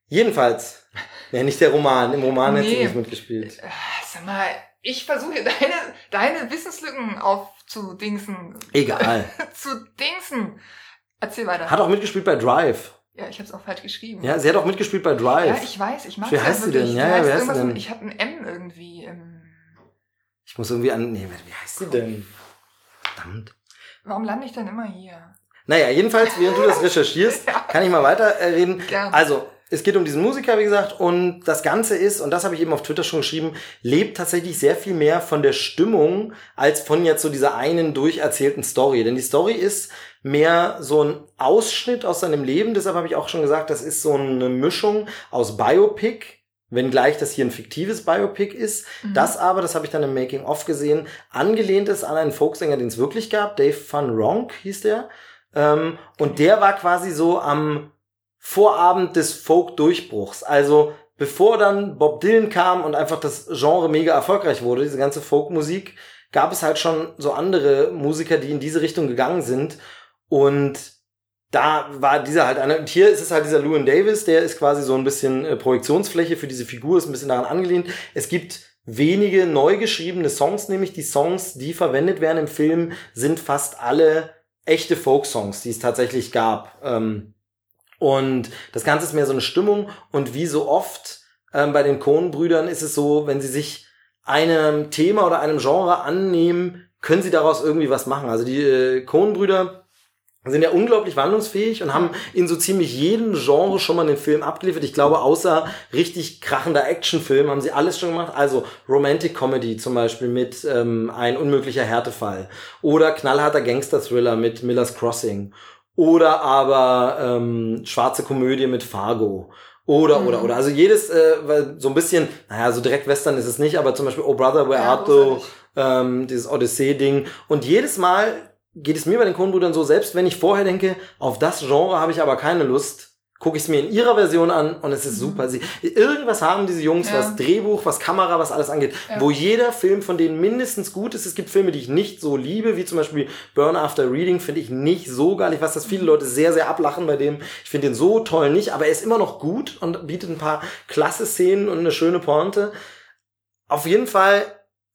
Jedenfalls, ja, nicht der Roman. Im Roman hat sie Nee. nicht mitgespielt. Äh, Sag mal, ich versuche deine, deine Wissenslücken aufzudingsen. Egal. zu dingsen. Erzähl weiter. Hat auch mitgespielt bei Drive. ja, ich habe es auch falsch geschrieben. Ja, sie hat auch mitgespielt bei Drive. Ja, ich weiß, ich mag Wie heißt sie wirklich. denn? Ja, ja, heißt wie heißt sie denn? Ich habe ein M irgendwie. Ähm, Ich muss irgendwie an. Nee, wie heißt sie denn? Verdammt. warum lande ich denn immer hier? Naja, jedenfalls, während du das recherchierst, Ja. kann ich mal weiterreden. Gern. Also, es geht um diesen Musiker, wie gesagt, und das Ganze ist, und das habe ich eben auf Twitter schon geschrieben, lebt tatsächlich sehr viel mehr von der Stimmung als von jetzt so dieser einen durcherzählten Story. Denn die Story ist mehr so ein Ausschnitt aus seinem Leben. Deshalb habe ich auch schon gesagt, das ist so eine Mischung aus Biopic, wenngleich das hier ein fiktives Biopic ist. Mhm. Das aber, das habe ich dann im Making of gesehen, angelehnt ist an einen Folksänger, den es wirklich gab. Dave Van Ronk hieß der. Ähm, und der war quasi so am Vorabend des Folk-Durchbruchs. Also bevor dann Bob Dylan kam und einfach das Genre mega erfolgreich wurde, diese ganze Folkmusik, gab es halt schon so andere Musiker, die in diese Richtung gegangen sind. Und da war dieser halt einer, und hier ist es halt dieser Llewyn Davis, der ist quasi so ein bisschen äh, Projektionsfläche für diese Figur, ist ein bisschen daran angelehnt. Es gibt wenige neu geschriebene Songs, nämlich die Songs, die verwendet werden im Film, sind fast alle echte Folk-Songs, die es tatsächlich gab. Ähm, und das Ganze ist mehr so eine Stimmung und wie so oft ähm, bei den Coen-Brüdern ist es so, wenn sie sich einem Thema oder einem Genre annehmen, können sie daraus irgendwie was machen. Also die äh, Coen-Brüder sind ja unglaublich wandlungsfähig und haben in so ziemlich jedem Genre schon mal einen Film abgeliefert. Ich glaube, außer richtig krachender Actionfilm haben sie alles schon gemacht. Also Romantic Comedy zum Beispiel mit ähm, Ein unmöglicher Härtefall oder knallharter Gangster-Thriller mit Miller's Crossing oder aber ähm, schwarze Komödie mit Fargo. Oder, Mhm. oder, oder. Also jedes, äh, weil so ein bisschen, naja, so direkt Western ist es nicht, aber zum Beispiel Oh Brother, Where Ja, Art Thou, ähm, dieses Odyssee-Ding. Und jedes Mal geht es mir bei den Coen-Brüdern so, selbst wenn ich vorher denke, auf das Genre habe ich aber keine Lust, gucke ich es mir in ihrer Version an und es ist Mhm. super. Sie, irgendwas haben diese Jungs, Ja. was Drehbuch, was Kamera, was alles angeht, Ja. wo jeder Film von denen mindestens gut ist. Es gibt Filme, die ich nicht so liebe, wie zum Beispiel Burn After Reading, finde ich nicht so geil. Ich weiß, dass viele Leute sehr, sehr ablachen bei dem. Ich finde den so toll nicht, aber er ist immer noch gut und bietet ein paar klasse Szenen und eine schöne Pointe. Auf jeden Fall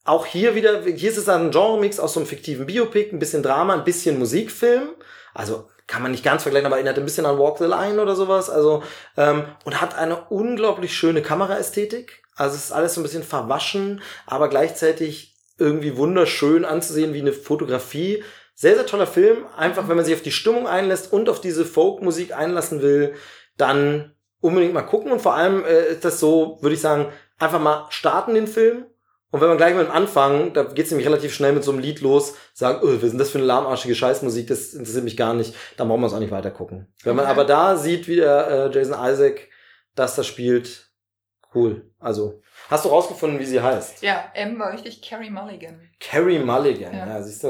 auch hier wieder, hier ist es ein Genre-Mix aus so einem fiktiven Biopic, ein bisschen Drama, ein bisschen Musikfilm. Also kann man nicht ganz vergleichen, aber erinnert ein bisschen an Walk the Line oder sowas. Also ähm, und hat eine unglaublich schöne Kameraästhetik. Also es ist alles so ein bisschen verwaschen, aber gleichzeitig irgendwie wunderschön anzusehen wie eine Fotografie. Sehr, sehr toller Film. Einfach, wenn man sich auf die Stimmung einlässt und auf diese Folkmusik einlassen will, dann unbedingt mal gucken. Und vor allem äh, ist das so, würde ich sagen, einfach mal starten den Film. Und wenn man gleich mit dem Anfang, da geht's nämlich relativ schnell mit so einem Lied los, sagen, oh, was ist denn das für eine lahmarschige Scheißmusik, das interessiert mich gar nicht, dann brauchen wir es auch nicht weiter gucken. Wenn man Okay. aber da sieht, wie der äh, Jason Isaac das da spielt, cool. Also, hast du rausgefunden, wie sie heißt? Ja, M war richtig Carrie Mulligan. Carrie Mulligan, ja, Ja. siehst du?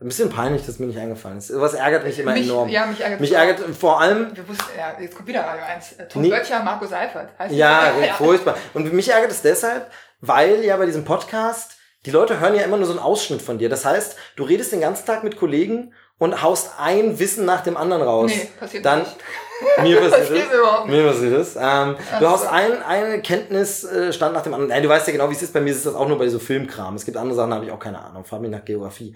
Ein bisschen peinlich, dass mir nicht eingefallen ist. Was ärgert mich immer mich, enorm. Ja, mich ärgert Mich ärgert vor allem, Wir wussten, ja, jetzt kommt wieder Radio 1. Äh, Tom Nee. Böttcher, Marco Seifert. Heißt Ja, die? furchtbar. Und mich ärgert es deshalb, weil ja bei diesem Podcast, die Leute hören ja immer nur so einen Ausschnitt von dir. Das heißt, du redest den ganzen Tag mit Kollegen und haust ein Wissen nach dem anderen raus. Nee, passiert Dann, nicht. mir passiert das. Mir passiert das. Ähm, du haust ein, eine Kenntnisstand nach dem anderen. Nein, du weißt ja genau, wie es ist. Bei mir ist das auch nur bei so Filmkram. Es gibt andere Sachen, da habe ich auch keine Ahnung. Frag mich nach Geografie.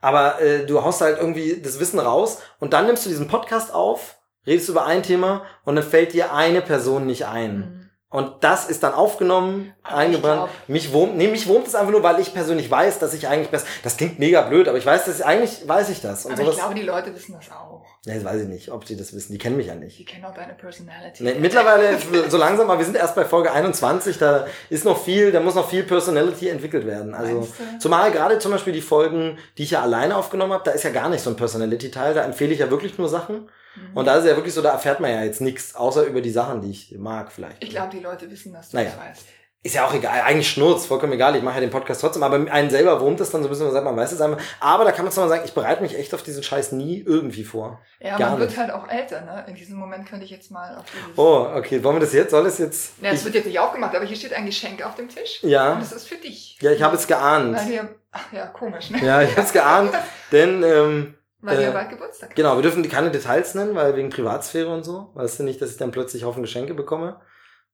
Aber äh, du haust halt irgendwie das Wissen raus und dann nimmst du diesen Podcast auf, redest über ein Thema und dann fällt dir eine Person nicht ein. Mhm. Und das ist dann aufgenommen, Aber eingebrannt. ich Mich wurmt, nee, mich wurmt es einfach nur, weil ich persönlich weiß, dass ich eigentlich besser, das klingt mega blöd, aber ich weiß, dass ich, eigentlich weiß ich das. Und Aber ich sowas, glaube, die Leute wissen das auch. nee, das weiß ich nicht, ob sie das wissen. Die kennen mich ja nicht. Die kennen auch deine Personality. Nee, mittlerweile so langsam, aber wir sind erst bei Folge 21, da ist noch viel, da muss noch viel Personality entwickelt werden. Also zumal gerade zum Beispiel die Folgen, die ich ja alleine aufgenommen habe, da ist ja gar nicht so ein Personality-Teil, da empfehle ich ja wirklich nur Sachen. Mhm. Und da ist es ja wirklich so, da erfährt man ja jetzt nichts, außer über die Sachen, die ich mag vielleicht. Ich glaube, die Leute wissen, dass du Naja. das weißt. Ist ja auch egal, eigentlich Schnurz, vollkommen egal, ich mache ja den Podcast trotzdem, aber einen selber wurmt es dann so ein bisschen, man sagt, man weiß es einfach. Aber da kann man zwar mal sagen, ich bereite mich echt auf diesen Scheiß nie irgendwie vor. Ja, Gar man wird nicht. halt auch älter, ne? In diesem Moment könnte ich jetzt mal auf dieses... Oh, okay, wollen wir das jetzt? Soll es jetzt? Ja, es ich, wird jetzt nicht aufgemacht, aber hier steht ein Geschenk auf dem Tisch. Ja. Und es ist für dich. ja, ich habe es geahnt. Weil wir... Ach ja, komisch, ne? Ja, ich habe es geahnt, denn ähm, Weil wir Äh, bald Geburtstag haben. Genau, wir dürfen keine Details nennen, weil wegen Privatsphäre und so. Weißt du nicht, dass ich dann plötzlich Haufen Geschenke bekomme.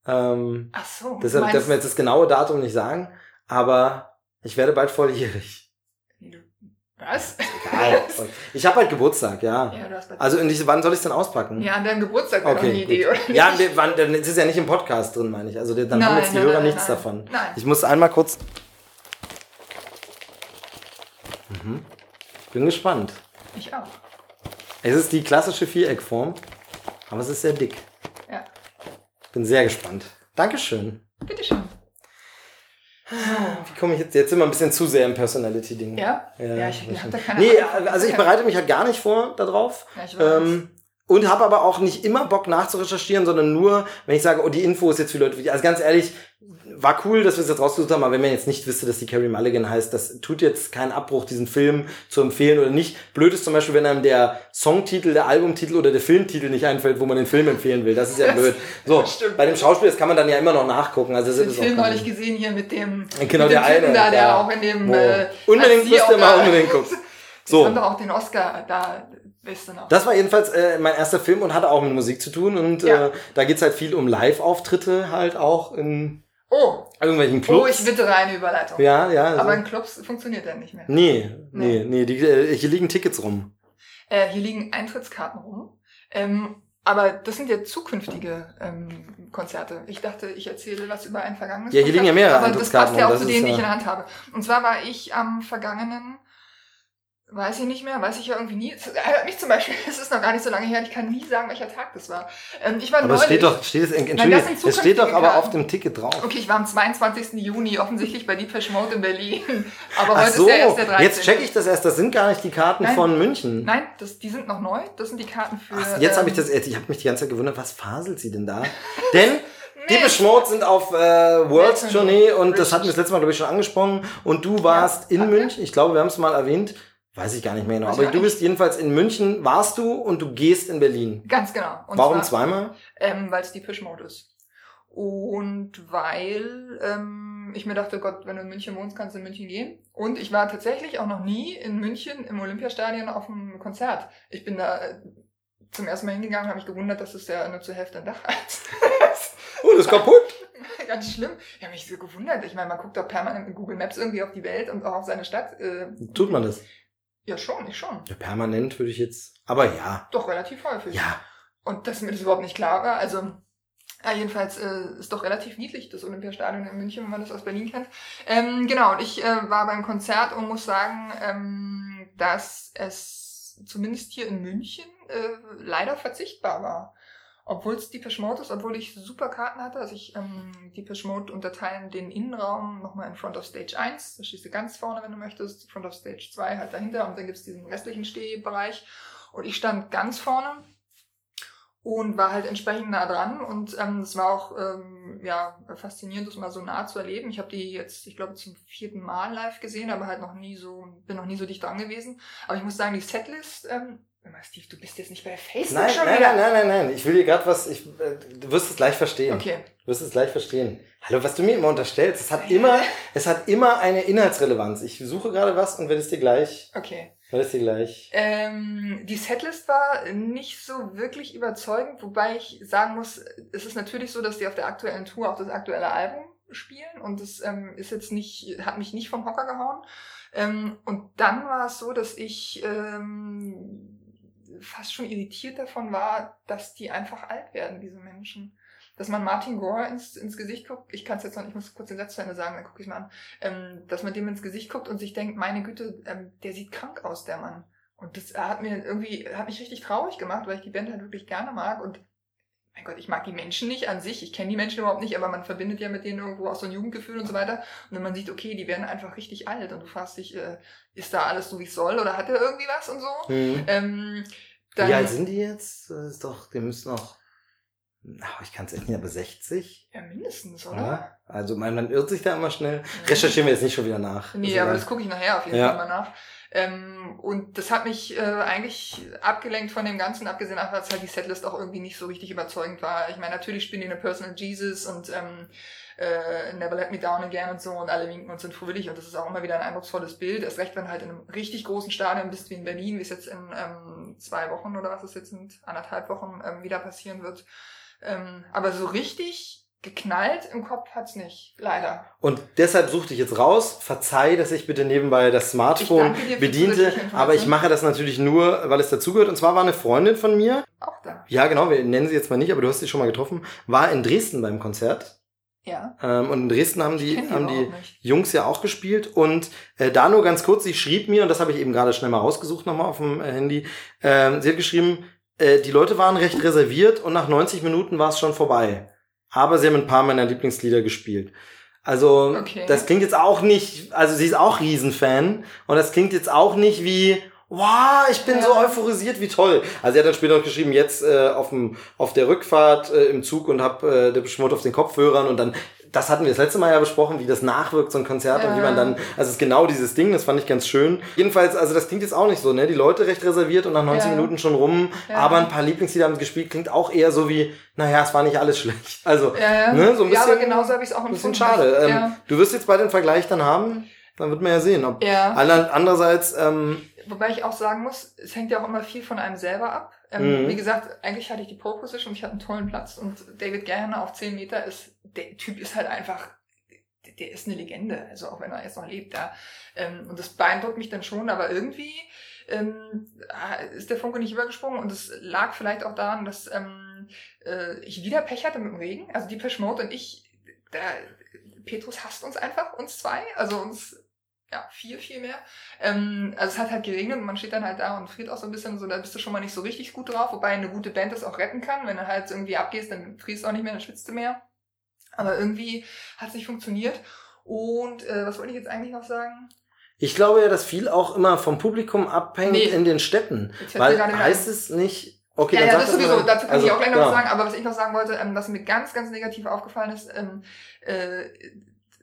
Ähm, Ach so. deshalb dürfen wir jetzt das genaue Datum nicht sagen, aber ich werde bald volljährig. Was? Egal. ich habe halt Geburtstag, ja. Ja, du hast. Also und ich, wann soll ich es denn auspacken? ja, an deinem Geburtstag wäre doch eine Okay, Idee, oder nicht? Ja, wir, wann, dann ist es ja nicht im Podcast drin, meine ich. Also dann haben Nein, jetzt die nein, Hörer nein, nichts davon. Nein. Ich muss einmal kurz. Mhm. Bin gespannt. Ich auch. Es ist die klassische Viereckform, aber es ist sehr dick. Ja. Bin sehr gespannt. Dankeschön. Bitteschön. Wie komme ich jetzt? Jetzt sind wir ein bisschen zu sehr im Personality-Ding. Ja? Ja, Ja, ich das hab da keine Nee, Ahnung. also ich bereite mich halt gar nicht vor darauf. Ja, ich weiß. Ähm, und habe aber auch nicht immer Bock nachzurecherchieren, sondern nur, wenn ich sage, oh, die Info ist jetzt für Leute wichtig. Also ganz ehrlich, war cool, dass wir es jetzt rausgesucht haben, aber wenn man jetzt nicht wüsste, dass die Carrie Mulligan heißt, das tut jetzt keinen Abbruch, diesen Film zu empfehlen oder nicht. Blöd ist zum Beispiel, wenn einem der Songtitel, der Albumtitel oder der Filmtitel nicht einfällt, wo man den Film empfehlen will. Das ist ja blöd. So, stimmt. bei dem Schauspiel, das kann man dann ja immer noch nachgucken. Also das den ist Film neulich gesehen hier mit dem, Genau, mit der dem Typen eine, da, der ja. auch in dem äh, Unbedingt als sie müsst auch ihr mal da- unbedingt gucken. So. Doch auch den Oscar da. Das war jedenfalls äh, mein erster Film und hatte auch mit Musik zu tun. Und Ja. äh, da geht's halt viel um Live-Auftritte halt auch in oh, irgendwelchen Clubs. oh, ich wittere eine Überleitung. ja, ja. Aber so. in Clubs funktioniert der nicht mehr. Nee, nee, Nee. nee, die, äh, hier liegen Tickets rum. Äh, hier liegen Eintrittskarten rum. Ähm, aber das sind ja zukünftige ähm, Konzerte. Ich dachte, ich erzähle was über ein vergangenes Ja, hier liegen ja mehrere Aber das Eintrittskarten passt ja auch zu denen, die ja- ich in der Hand habe. Und zwar war ich am vergangenen, weiß ich nicht mehr, weiß ich ja irgendwie nie. Es mich zum Beispiel, es ist noch gar nicht so lange her, ich kann nie sagen, welcher Tag das war. Ähm, ich war Aber es neulich, steht doch, steht es, das entschuldige, sind es steht doch aber auf dem Ticket drauf. Okay, ich war am 22. Juni offensichtlich bei Deepesh Mode in Berlin. Aber Ach heute so, ist ja erst der 13. jetzt check ich das erst. Das sind gar nicht die Karten Nein. von München. Nein, das, die sind noch neu. Das sind die Karten für. Ach, jetzt habe ich ähm, das, ich habe mich die ganze Zeit gewundert, was faselt sie denn da? Denn die Nee. Mode sind auf äh, Worlds Nee, Journey und das hatten wir das letzte Mal, glaube ich, schon angesprochen. Und du warst in hatten wir? München. Ich glaube, wir haben es mal erwähnt. Weiß ich gar nicht mehr genau. Weiß Aber du bist jedenfalls in München, warst du und du gehst in Berlin. Ganz genau. Und Warum zwar, zweimal? Ähm, weil es Deepesh Mode ist. Und weil ähm, ich mir dachte, Gott, wenn du in München wohnst, kannst du in München gehen. Und ich war tatsächlich auch noch nie in München im Olympiastadion auf einem Konzert. Ich bin da äh, zum ersten Mal hingegangen, habe mich gewundert, dass es ja nur zur Hälfte ein Dach hat. Oh, das ist kaputt. Ganz schlimm. Ich habe mich so gewundert. Ich meine, man guckt doch permanent in Google Maps irgendwie auf die Welt und auch auf seine Stadt. Äh, Tut man das? Ja, schon, ich schon. Ja, permanent würde ich jetzt. Aber ja. Doch relativ häufig. Ja. Und dass mir das überhaupt nicht klar war. Also, ja, jedenfalls äh, ist doch relativ niedlich, das Olympiastadion in München, wenn man das aus Berlin kennt. Ähm, genau, und ich äh, war beim Konzert und muss sagen, ähm, dass es zumindest hier in München äh, leider verzichtbar war. Obwohl es Deepesh Mode ist, obwohl ich super Karten hatte. Also ich, ähm, Deepesh Mode unterteilen den Innenraum nochmal in Front of Stage 1. Da stehst du ganz vorne, wenn du möchtest. Front of Stage 2 halt dahinter. Und dann gibt's diesen restlichen Stehbereich. Und ich stand ganz vorne und war halt entsprechend nah dran und ähm, es war auch ähm, ja faszinierend, das mal so nah zu erleben. Ich habe die jetzt, ich glaube, zum vierten Mal live gesehen, aber halt noch nie so, bin noch nie so dicht dran gewesen. Aber ich muss sagen, die Setlist, ähm, Mal, Steve, du bist jetzt nicht bei Facebook Nein, schon nein, wieder. nein, nein, nein, nein. Ich will dir gerade was. Ich, äh, du wirst es gleich verstehen. Okay. Du wirst es gleich verstehen. Hallo, was du mir immer unterstellst, es hat immer, es hat immer eine Inhaltsrelevanz. Ich suche gerade was und werde es dir gleich, Okay. werde es dir gleich. Ähm, die Setlist war nicht so wirklich überzeugend, wobei ich sagen muss, es ist natürlich so, dass die auf der aktuellen Tour auch das aktuelle Album spielen und das ähm, ist jetzt nicht, hat mich nicht vom Hocker gehauen. Ähm, und dann war es so, dass ich ähm, fast schon irritiert davon war, dass die einfach alt werden, diese Menschen. dass man Martin Gore ins, ins Gesicht guckt. Ich kann es jetzt noch ich muss kurz den Satz zu Ende sagen, dann gucke ich mal an. Ähm, dass man dem ins Gesicht guckt und sich denkt, meine Güte, ähm, der sieht krank aus, der Mann. Und das hat mir irgendwie, hat mich richtig traurig gemacht, weil ich die Band halt wirklich gerne mag und mein Gott, ich mag die Menschen nicht an sich, ich kenne die Menschen überhaupt nicht, aber man verbindet ja mit denen irgendwo auch so ein Jugendgefühl und so weiter. Und wenn man sieht, okay, die werden einfach richtig alt und du fragst dich, äh, ist da alles so, wie es soll oder hat er irgendwie was und so? Mhm. Ähm, dann, Wie alt sind die jetzt? Das ist doch, die müssen noch, ach, ich kann es echt nicht, aber 60? Ja, mindestens, oder? Ja. Also man, man irrt sich da immer schnell. Recherchieren wir jetzt nicht schon wieder nach. Nee, Ist aber das gucke ich nachher auf jeden Ja. Fall mal nach. Ähm, und das hat mich äh, eigentlich abgelenkt von dem Ganzen, abgesehen davon, dass halt die Setlist auch irgendwie nicht so richtig überzeugend war. Ich meine, natürlich spielen die eine Personal Jesus und ähm, äh, Never Let Me Down Again und so und alle winken und sind fröhlich und das ist auch immer wieder ein eindrucksvolles Bild. Erst recht, wenn du halt in einem richtig großen Stadion bist wie in Berlin, wie es jetzt in ähm, zwei Wochen oder was es jetzt sind, anderthalb Wochen ähm, wieder passieren wird. Ähm, aber so richtig geknallt im Kopf hat's nicht, leider. Und deshalb suchte ich jetzt raus. Verzeih, dass ich bitte nebenbei das Smartphone bediente. Aber ich mache das natürlich nur, weil es dazugehört. Und zwar war eine Freundin von mir, Auch da. ja genau, wir nennen sie jetzt mal nicht, aber du hast sie schon mal getroffen, war in Dresden beim Konzert. Ja. Ähm, und in Dresden haben die, die haben die. Jungs ja auch gespielt. Und äh, da nur ganz kurz, sie schrieb mir, und das habe ich eben gerade schnell mal rausgesucht nochmal auf dem äh, Handy, ähm, sie hat geschrieben, äh, die Leute waren recht reserviert und nach 90 Minuten war es schon vorbei. Aber sie haben ein paar meiner Lieblingslieder gespielt. Also, Okay. das klingt jetzt auch nicht, also sie ist auch Riesenfan und das klingt jetzt auch nicht wie, wow, ich bin Ja. so euphorisiert, wie toll. Also sie hat dann später noch geschrieben, jetzt äh, auf, dem, auf der Rückfahrt äh, im Zug und hab äh, der Beschmut auf den Kopfhörern und dann, das hatten wir das letzte Mal ja besprochen, wie das nachwirkt, so ein Konzert und wie Ja. man dann, also es ist genau dieses Ding, das fand ich ganz schön. Jedenfalls, also das klingt jetzt auch nicht so, ne? Die Leute recht reserviert und nach 90 Ja. Minuten schon rum, Ja. aber ein paar Lieblingslieder haben gespielt, klingt auch eher so wie, naja, es war nicht alles schlecht. Also, Ja, ja. Ne, so ein ja, aber bisschen- genauso habe ich es auch ein bisschen empfunden. schade. Ähm, ja. Du wirst jetzt bald den Vergleich dann haben, dann wird man ja sehen. Ob ja. Ander- Andererseits, ähm, Wobei ich auch sagen muss, es hängt ja auch immer viel von einem selber ab. Ähm, Mhm. Wie gesagt, eigentlich hatte ich die Pole Position und ich hatte einen tollen Platz und David Gallagher auf 10 Meter ist, der Typ ist halt einfach, der- ist eine Legende, also auch wenn er jetzt noch lebt da. Ähm, und das beeindruckt mich dann schon, aber irgendwie ähm, ist der Funke nicht übergesprungen und es lag vielleicht auch daran, dass ähm, äh, ich wieder Pech hatte mit dem Regen. Also die Mode und ich, da, Petrus hasst uns einfach, uns zwei, also uns ja, vier, viel mehr. Ähm, also es hat halt geregnet und man steht dann halt da und friert auch so ein bisschen, so da bist du schon mal nicht so richtig gut drauf, wobei eine gute Band das auch retten kann. Wenn du halt irgendwie abgehst, dann frierst du auch nicht mehr, dann schwitzt du mehr. Aber irgendwie hat es nicht funktioniert. Und äh, was wollte ich jetzt eigentlich noch sagen? ich glaube ja, dass viel auch immer vom Publikum abhängt Nee. in den Städten. Weil heißt es nicht, okay, ja, dann ja, das sowieso, mal. dazu kann Also, ich auch gleich noch was genau. sagen, aber was ich noch sagen wollte, ähm, was mir ganz, ganz negativ aufgefallen ist, ähm, äh,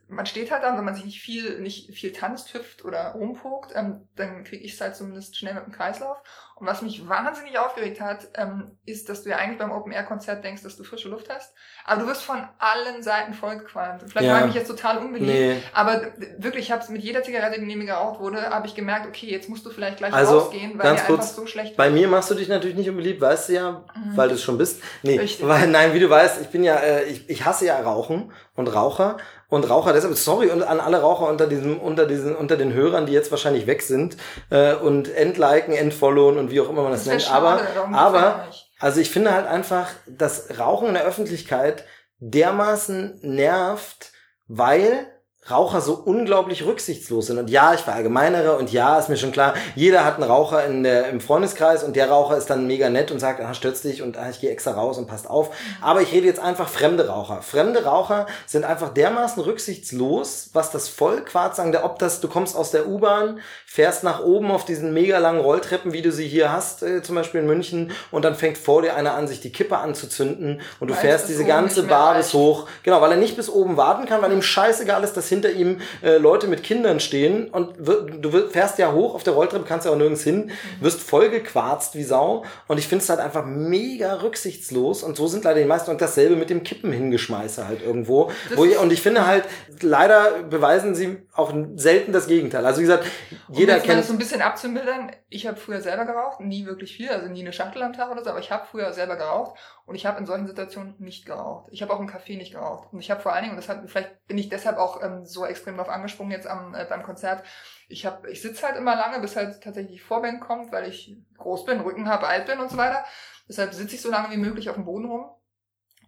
man steht halt da, wenn man sich nicht viel, nicht viel tanzt, hüpft oder rumpokt, ähm, dann kriege ich es halt zumindest schnell mit dem Kreislauf. Und was mich wahnsinnig aufgeregt hat, ähm, ist, dass du ja eigentlich beim Open-Air-Konzert denkst, dass du frische Luft hast. Aber du wirst von allen Seiten vollgequalmt. Vielleicht Ja. war ich mich jetzt total unbeliebt, Nee, aber wirklich, ich habe es mit jeder Zigarette, die neben mir geraucht wurde, habe ich gemerkt, okay, jetzt musst du vielleicht gleich Also, rausgehen, weil ganz dir kurz, einfach so schlecht bei mir machst du dich natürlich nicht unbeliebt, weißt du ja, Mhm. weil du es schon bist. Nee, Richtig. weil, nein, wie du weißt, ich bin ja, äh, ich, ich hasse ja Rauchen und Raucher und Raucher, deshalb, sorry und an alle Raucher unter diesem, unter diesen, unter den Hörern, die jetzt wahrscheinlich weg sind, äh, und entliken, entfollowen und wie auch immer man das, Das nennt. aber, aber. Also ich finde halt einfach, dass Rauchen in der Öffentlichkeit dermaßen nervt, weil Raucher so unglaublich rücksichtslos sind. Und ja, ich verallgemeinere und ja, ist mir schon klar, jeder hat einen Raucher in der, im Freundeskreis und der Raucher ist dann mega nett und sagt, ah, stürzt dich und ah, ich gehe extra raus und passt auf. Aber ich rede jetzt einfach fremde Raucher. Fremde Raucher sind einfach dermaßen rücksichtslos, was das Vollquarz sagen, der, ob das, du kommst aus der U-Bahn, fährst nach oben auf diesen mega langen Rolltreppen, wie du sie hier hast, äh, zum Beispiel in München, und dann fängt vor dir einer an, sich die Kippe anzuzünden und du Weil fährst es diese ganze Bar reicht. bis hoch. Genau, weil er nicht bis oben warten kann, weil ihm scheißegal ist, dass hinter ihm äh, Leute mit Kindern stehen und du fährst ja hoch auf der Rolltreppe, kannst ja auch nirgends hin, Mhm. wirst vollgequarzt wie Sau und ich finde es halt einfach mega rücksichtslos und so sind leider die meisten und dasselbe mit dem Kippen hingeschmeiße halt irgendwo. Ich, und ich finde halt, leider beweisen sie auch selten das Gegenteil. Also wie gesagt, jeder um kennt das so ein bisschen abzumildern, ich habe früher selber geraucht, nie wirklich viel, also nie eine Schachtel am Tag oder so, aber ich habe früher selber geraucht und ich habe in solchen Situationen nicht geraucht. Ich habe auch im Café nicht geraucht. Und ich habe vor allen Dingen, und das hat, vielleicht bin ich deshalb auch ähm, so extrem drauf angesprungen jetzt am, äh, beim Konzert, ich habe, ich sitze halt immer lange, bis halt tatsächlich die Vorband kommt, weil ich groß bin, Rücken habe, alt bin und so weiter. Deshalb sitze ich so lange wie möglich auf dem Boden rum.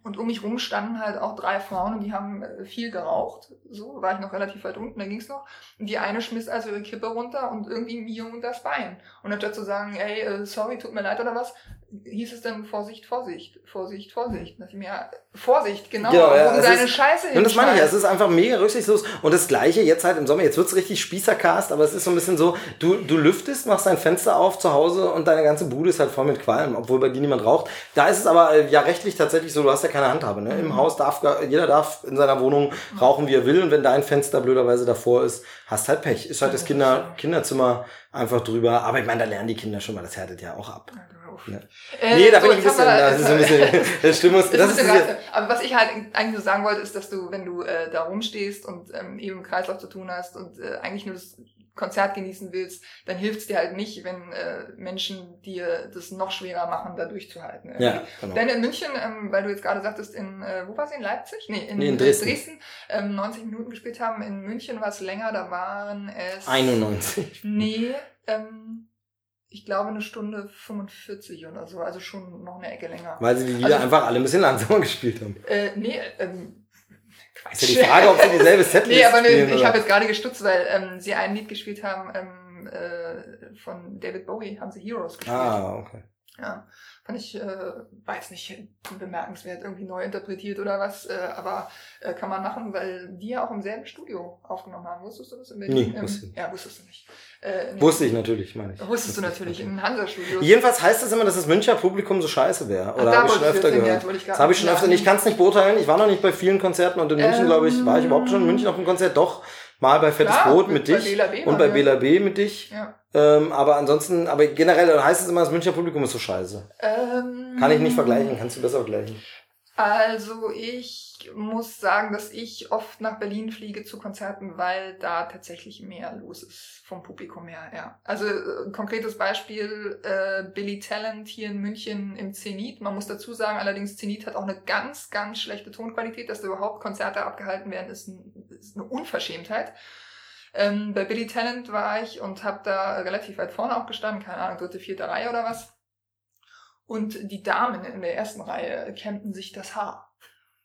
Und um mich rum standen halt auch drei Frauen und die haben äh, viel geraucht. So war ich noch relativ weit unten, da ging's noch. Und die eine schmiss also ihre Kippe runter und irgendwie mir unter das Bein. Und anstatt zu sagen, ey, äh, sorry, tut mir leid oder was, hieß es dann Vorsicht, Vorsicht, Vorsicht, Vorsicht. Dass ich mir, ja, Vorsicht, genau, Genau, ja, es deine ist- Scheiße Und das meine ich, ja, es ist einfach mega rücksichtslos. Und das Gleiche jetzt halt im Sommer, jetzt wird's richtig Spießercast, aber es ist so ein bisschen so, du, du lüftest, machst dein Fenster auf zu Hause und deine ganze Bude ist halt voll mit Qualm, obwohl bei dir niemand raucht. Da ist es aber äh, ja rechtlich tatsächlich so, du hast ja keine Handhabe. Ne? Mhm. Im Haus darf, jeder darf in seiner Wohnung rauchen, wie er will. Und wenn dein Fenster blöderweise davor ist, hast halt Pech. Ist halt das Kinder. Kinderzimmer einfach drüber. Aber ich meine, da lernen die Kinder schon mal, das härtet ja auch ab. Auf. Ja. Äh, nee, da so, bin ich ein bisschen, das ist so ein bisschen, das Stimmungs, ein das ist reizvoll. Aber was ich halt eigentlich nur sagen wollte, ist, dass du, wenn du äh, da rumstehst und ähm, eben im Kreislauf zu tun hast und äh, eigentlich nur das Konzert genießen willst, dann hilft es dir halt nicht, wenn äh, Menschen dir das noch schwerer machen, da durchzuhalten. irgendwie. ja, genau. Denn in München, ähm, weil du jetzt gerade sagtest, in, äh, wo war sie, in Leipzig? Nee, in, Nee, in äh, Dresden. ähm, 90 Minuten gespielt haben. In München war es länger, da waren es... 91. Nee, ähm, ich glaube eine Stunde 45 oder so, also schon noch eine Ecke länger. Weil sie die Lieder Also- einfach alle ein bisschen langsamer gespielt haben. Äh, nee, ähm, Quatsch. Ist ja die Frage, ob sie dieselbe Setlist nee, aber nee, ich habe jetzt gerade gestutzt, weil ähm, sie ein Lied gespielt haben ähm, äh, von David Bowie, haben sie Heroes gespielt. Ah, okay. Ja, fand ich, äh, jetzt nicht bemerkenswert, irgendwie neu interpretiert oder was, äh, aber äh, kann man machen, weil die ja auch im selben Studio aufgenommen haben. Wusstest du das? In Nee, Ähm, wusste nicht. Ja, wusstest du nicht. Äh, Wusste ich natürlich, meine ich. Wusstest du natürlich, in Hansa-Studios. Jedenfalls heißt es immer, dass das Münchner Publikum so scheiße wäre. Oder habe ich schon öfter gehört. ich Das habe ich schon öfter. Ich kann es nicht beurteilen. Ich war noch nicht bei vielen Konzerten und in München, Ähm, glaube ich, war ich überhaupt schon in München auf einem Konzert. Doch, mal bei Fettes Klar, Brot mit bei dich Bela B und bei wieder. Bela B mit dich. Ja. Ähm, aber ansonsten, aber generell heißt es immer, das Münchner Publikum ist so scheiße. Ähm, Kann ich nicht vergleichen, kannst du besser vergleichen. Also ich muss sagen, dass ich oft nach Berlin fliege zu Konzerten, weil da tatsächlich mehr los ist vom Publikum her. Ja. Also äh, ein konkretes Beispiel, äh, Billy Talent hier in München im Zenit. Man muss dazu sagen, allerdings Zenit hat auch eine ganz, ganz schlechte Tonqualität, dass da überhaupt Konzerte abgehalten werden, ist, ein, ist eine Unverschämtheit. Ähm, bei Billy Talent war ich und habe da relativ weit vorne auch gestanden, keine Ahnung, dritte, vierte Reihe oder was. Und die Damen in der ersten Reihe kämmten sich das Haar.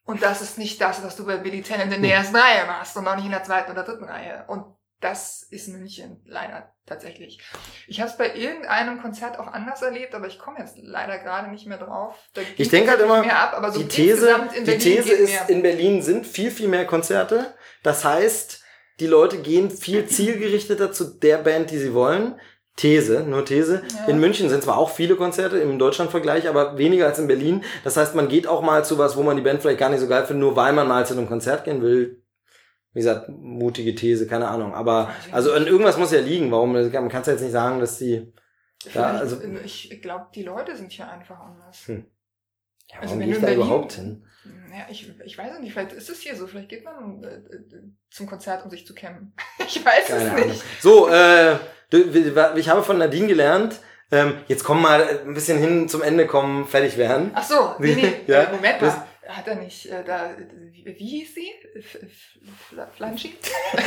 Und das ist nicht das, was du bei Billy Tennant in der ersten Reihe machst und auch nicht in der zweiten oder dritten Reihe. Und das ist München leider tatsächlich. Ich habe es bei irgendeinem Konzert auch anders erlebt, aber ich komme jetzt leider gerade nicht mehr drauf. Da Ich denke halt immer, mehr ab, aber so die These, die These ist, mehr. in Berlin sind viel, viel mehr Konzerte. Das heißt, die Leute gehen viel zielgerichteter zu der Band, die sie wollen. These, nur These. Ja. In München sind zwar auch viele Konzerte im Deutschlandvergleich, aber weniger als in Berlin. Das heißt, man geht auch mal zu was, wo man die Band vielleicht gar nicht so geil findet, nur weil man mal zu einem Konzert gehen will. Wie gesagt, mutige These, keine Ahnung. Aber, also an irgendwas muss ja liegen. Warum, man kann es ja jetzt nicht sagen, dass die, ja, also- ich glaube, die Leute sind hier einfach anders. Hm. ja, Also warum wenn gehe ich da in Berlin- überhaupt hin? Ja, ich, ich weiß nicht, vielleicht ist es hier so, vielleicht geht man äh, äh, zum Konzert, um sich zu kämmen. Ich weiß Keine es Ahnung. nicht. So, äh, ich habe von Nadine gelernt, ähm, jetzt komm mal ein bisschen hin zum Ende kommen, fertig werden. Ach so, nee, nee, Ja, Moment mal. Hat er nicht, äh, da, wie, wie hieß sie? F- F- Fla- Flanschi?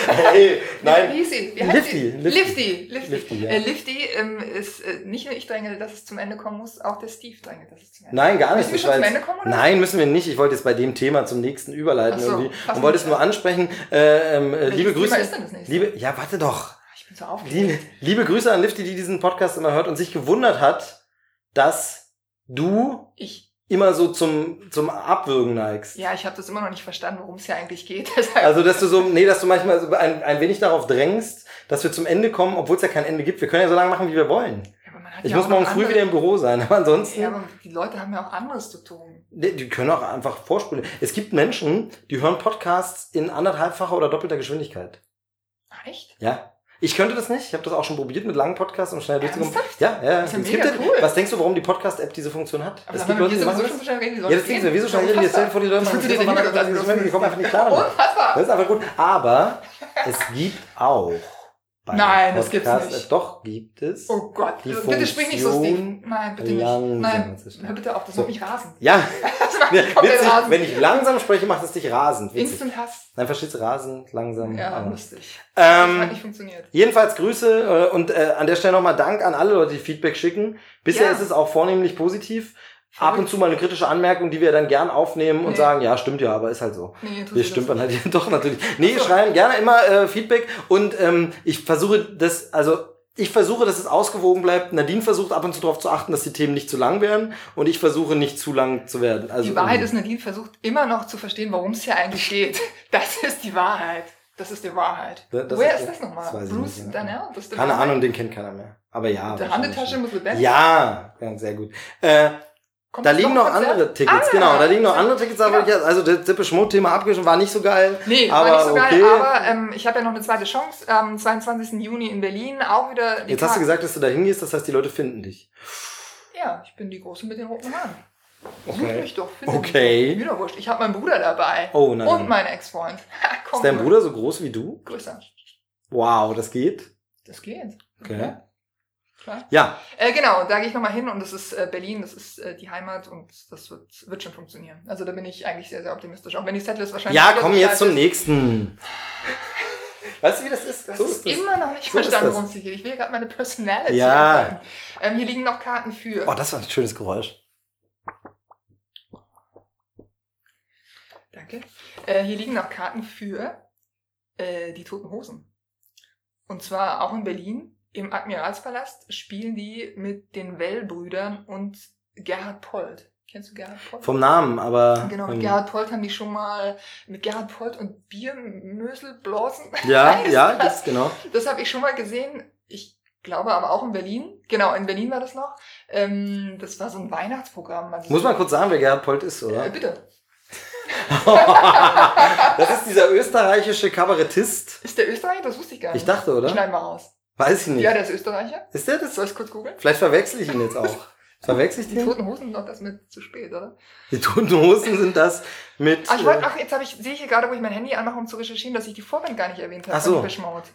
Hey, Wie hieß sie? Wie heißt Lifty, sie? Lifty. Lifty. Lifty. Lifty, ja. Äh, Lifty ähm, ist äh, nicht nur ich dränge, dass es zum Ende kommen muss, auch der Steve drängt, dass es zum Ende Nein, gar nicht. Müssen wir schon zum Ende kommen, oder? Nein, müssen wir nicht. Ich wollte jetzt bei dem Thema zum nächsten überleiten so, irgendwie und wollte es nur an. ansprechen. Äh, ähm, äh, liebe Thema Grüße. ist denn das nächste? Liebe, ja, warte doch. Ich bin so aufgeregt. Liebe, liebe Grüße an Lifty, die diesen Podcast immer hört und sich gewundert hat, dass du Ich, immer so zum, zum Abwürgen neigst. ja, ich habe das immer noch nicht verstanden, worum es hier eigentlich geht. Also, dass du so, nee, dass du manchmal so ein, ein wenig darauf drängst, dass wir zum Ende kommen, obwohl es ja kein Ende gibt. Wir können ja so lange machen, wie wir wollen. Ja, Ich ja muss morgen früh wieder im Büro sein, aber ansonsten, Ja, aber die Leute haben ja auch anderes zu tun. die, die können auch einfach vorspulen. Es gibt Menschen, die hören Podcasts in anderthalbfacher oder doppelter Geschwindigkeit. Echt? Ja. Ich könnte das nicht. Ich habe das auch schon probiert mit langen Podcasts, um schnell durchzukommen. Ja, ja. Das ist ja mega cool. Was denkst du, warum die Podcast-App diese Funktion hat? Aber es gibt Leute, die machen das. Ja, das denkst du, wieso schnell reden die jetzt vor die Leute machen? Das Die kommen einfach nicht klar. Das ist einfach gut. Aber es gibt auch. Bei Nein, das gibt's nicht. Doch, gibt es. Oh Gott, Die bitte sprich nicht so, Steve. Funktion Nein, bitte nicht. Nein, hör bitte auf, das So. macht mich rasend. Ja, Das witzig. rasend. Wenn ich langsam spreche, macht es dich rasend. Witzig. Instant Hass. Nein, verstehst du? Rasend, langsam. Ja, lustig. das Ähm, hat nicht funktioniert. Jedenfalls Grüße äh, und äh, an der Stelle nochmal Dank an alle Leute, die Feedback schicken. Bisher Ja. ist es auch vornehmlich positiv. Ab und zu mal eine kritische Anmerkung, die wir dann gern aufnehmen und Nee. sagen, ja, stimmt ja, aber ist halt so. Nee, Wir stümpern halt doch natürlich. Nee, so. schreiben gerne immer äh, Feedback und ähm, ich versuche das, also ich versuche, dass es ausgewogen bleibt. Nadine versucht ab und zu darauf zu achten, dass die Themen nicht zu lang werden und ich versuche nicht zu lang zu werden. Also die Wahrheit irgendwie. ist, Nadine versucht immer noch zu verstehen, worum es hier eigentlich geht. Das ist die Wahrheit. Das ist die Wahrheit. Das- Woher ist- ist das nochmal? Bruce nicht, ja. Darnell? Das ist keine? Ahnung, den kennt keiner mehr. Aber ja. Der schon. muss. Ja, ja, sehr gut. Äh, Kommt da liegen noch noch andere Tickets, Ah, genau. Da liegen noch andere. Tickets, aber Genau. ich, also das Dippe Schmut-Thema abgeschlossen war nicht so geil. Nee, aber war nicht so okay. geil, aber ähm, ich habe ja noch eine zweite Chance. Am 22. Juni in Berlin auch wieder. die Jetzt hast du gesagt, dass du da hingehst, das heißt, die Leute finden dich. Ja, ich bin die Große mit den roten Haaren. Such Okay. mich doch, finde Okay. mich doch. Wurscht. Ich habe meinen Bruder dabei. Oh nein. Und meinen Ex-Freund. Ist dein Bruder. Bruder so groß wie du? Größer. Wow, das geht. Das geht. Okay. Ja, klar. Ja, Äh, genau, da gehe ich nochmal hin und das ist äh, Berlin, das ist äh, die Heimat und das wird, wird schon funktionieren. Also da bin ich eigentlich sehr, sehr optimistisch. Auch wenn die Setlist wahrscheinlich. ja, komm jetzt zum ist. nächsten. Weißt du, wie das ist? Das So ist das. immer noch nicht So ist verstanden, worum es hier geht. Ich will gerade meine Personality. Ja. Ähm, hier liegen noch Karten für. Oh, das war ein schönes Geräusch. Danke. Äh, hier liegen noch Karten für äh, die Toten Hosen. Und zwar auch in Berlin. Im Admiralspalast spielen die mit den Well-Brüdern und Gerhard Polt. Kennst du Gerhard Polt? Vom Namen, aber. Genau, mit ähm, Gerhard Polt haben die schon mal mit Gerhard Polt und Biermösel Blasen. Ja, ja, das? das genau. Das habe ich schon mal gesehen. Ich glaube aber auch in Berlin. Genau, in Berlin war das noch. Ähm, das war so ein Weihnachtsprogramm. Also Muss man kurz sagen, wer Gerhard Polt ist, Äh, oder? bitte. das ist dieser österreichische Kabarettist. Ist der Österreicher? Das wusste ich gar nicht. Ich dachte, oder? Schneiden wir raus. Weiß ich nicht. Ja, der ist Österreicher. Ist der das? Soll ich kurz googeln? Vielleicht verwechsel ich ihn jetzt auch. Verwechsel ich Die den? Toten Hosen sind doch das mit zu spät, oder? Die Toten Hosen sind das mit. Ach, ich wollte, äh, ach, jetzt habe ich, sehe ich hier gerade, wo ich mein Handy anmache, um zu recherchieren, dass ich die Vorband gar nicht erwähnt habe. Ach so.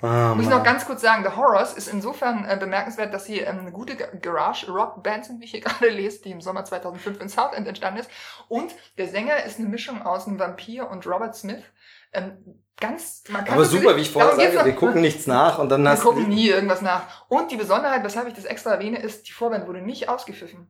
ah, Muss ich noch ganz kurz sagen, The Horrors ist insofern äh, bemerkenswert, dass sie ähm, eine gute Ga- Garage-Rock-Band sind, wie ich hier gerade lese, die im Sommer 2005 in Southend entstanden ist. Und der Sänger ist eine Mischung aus einem Vampir und Robert Smith. Ähm, ganz, man kann Aber super, wie ich vorher sage, wir noch. gucken nichts nach und dann Wir hast gucken nie irgendwas nach. Und die Besonderheit, weshalb ich das extra erwähne, ist, die Vorband wurde nicht ausgepfiffen.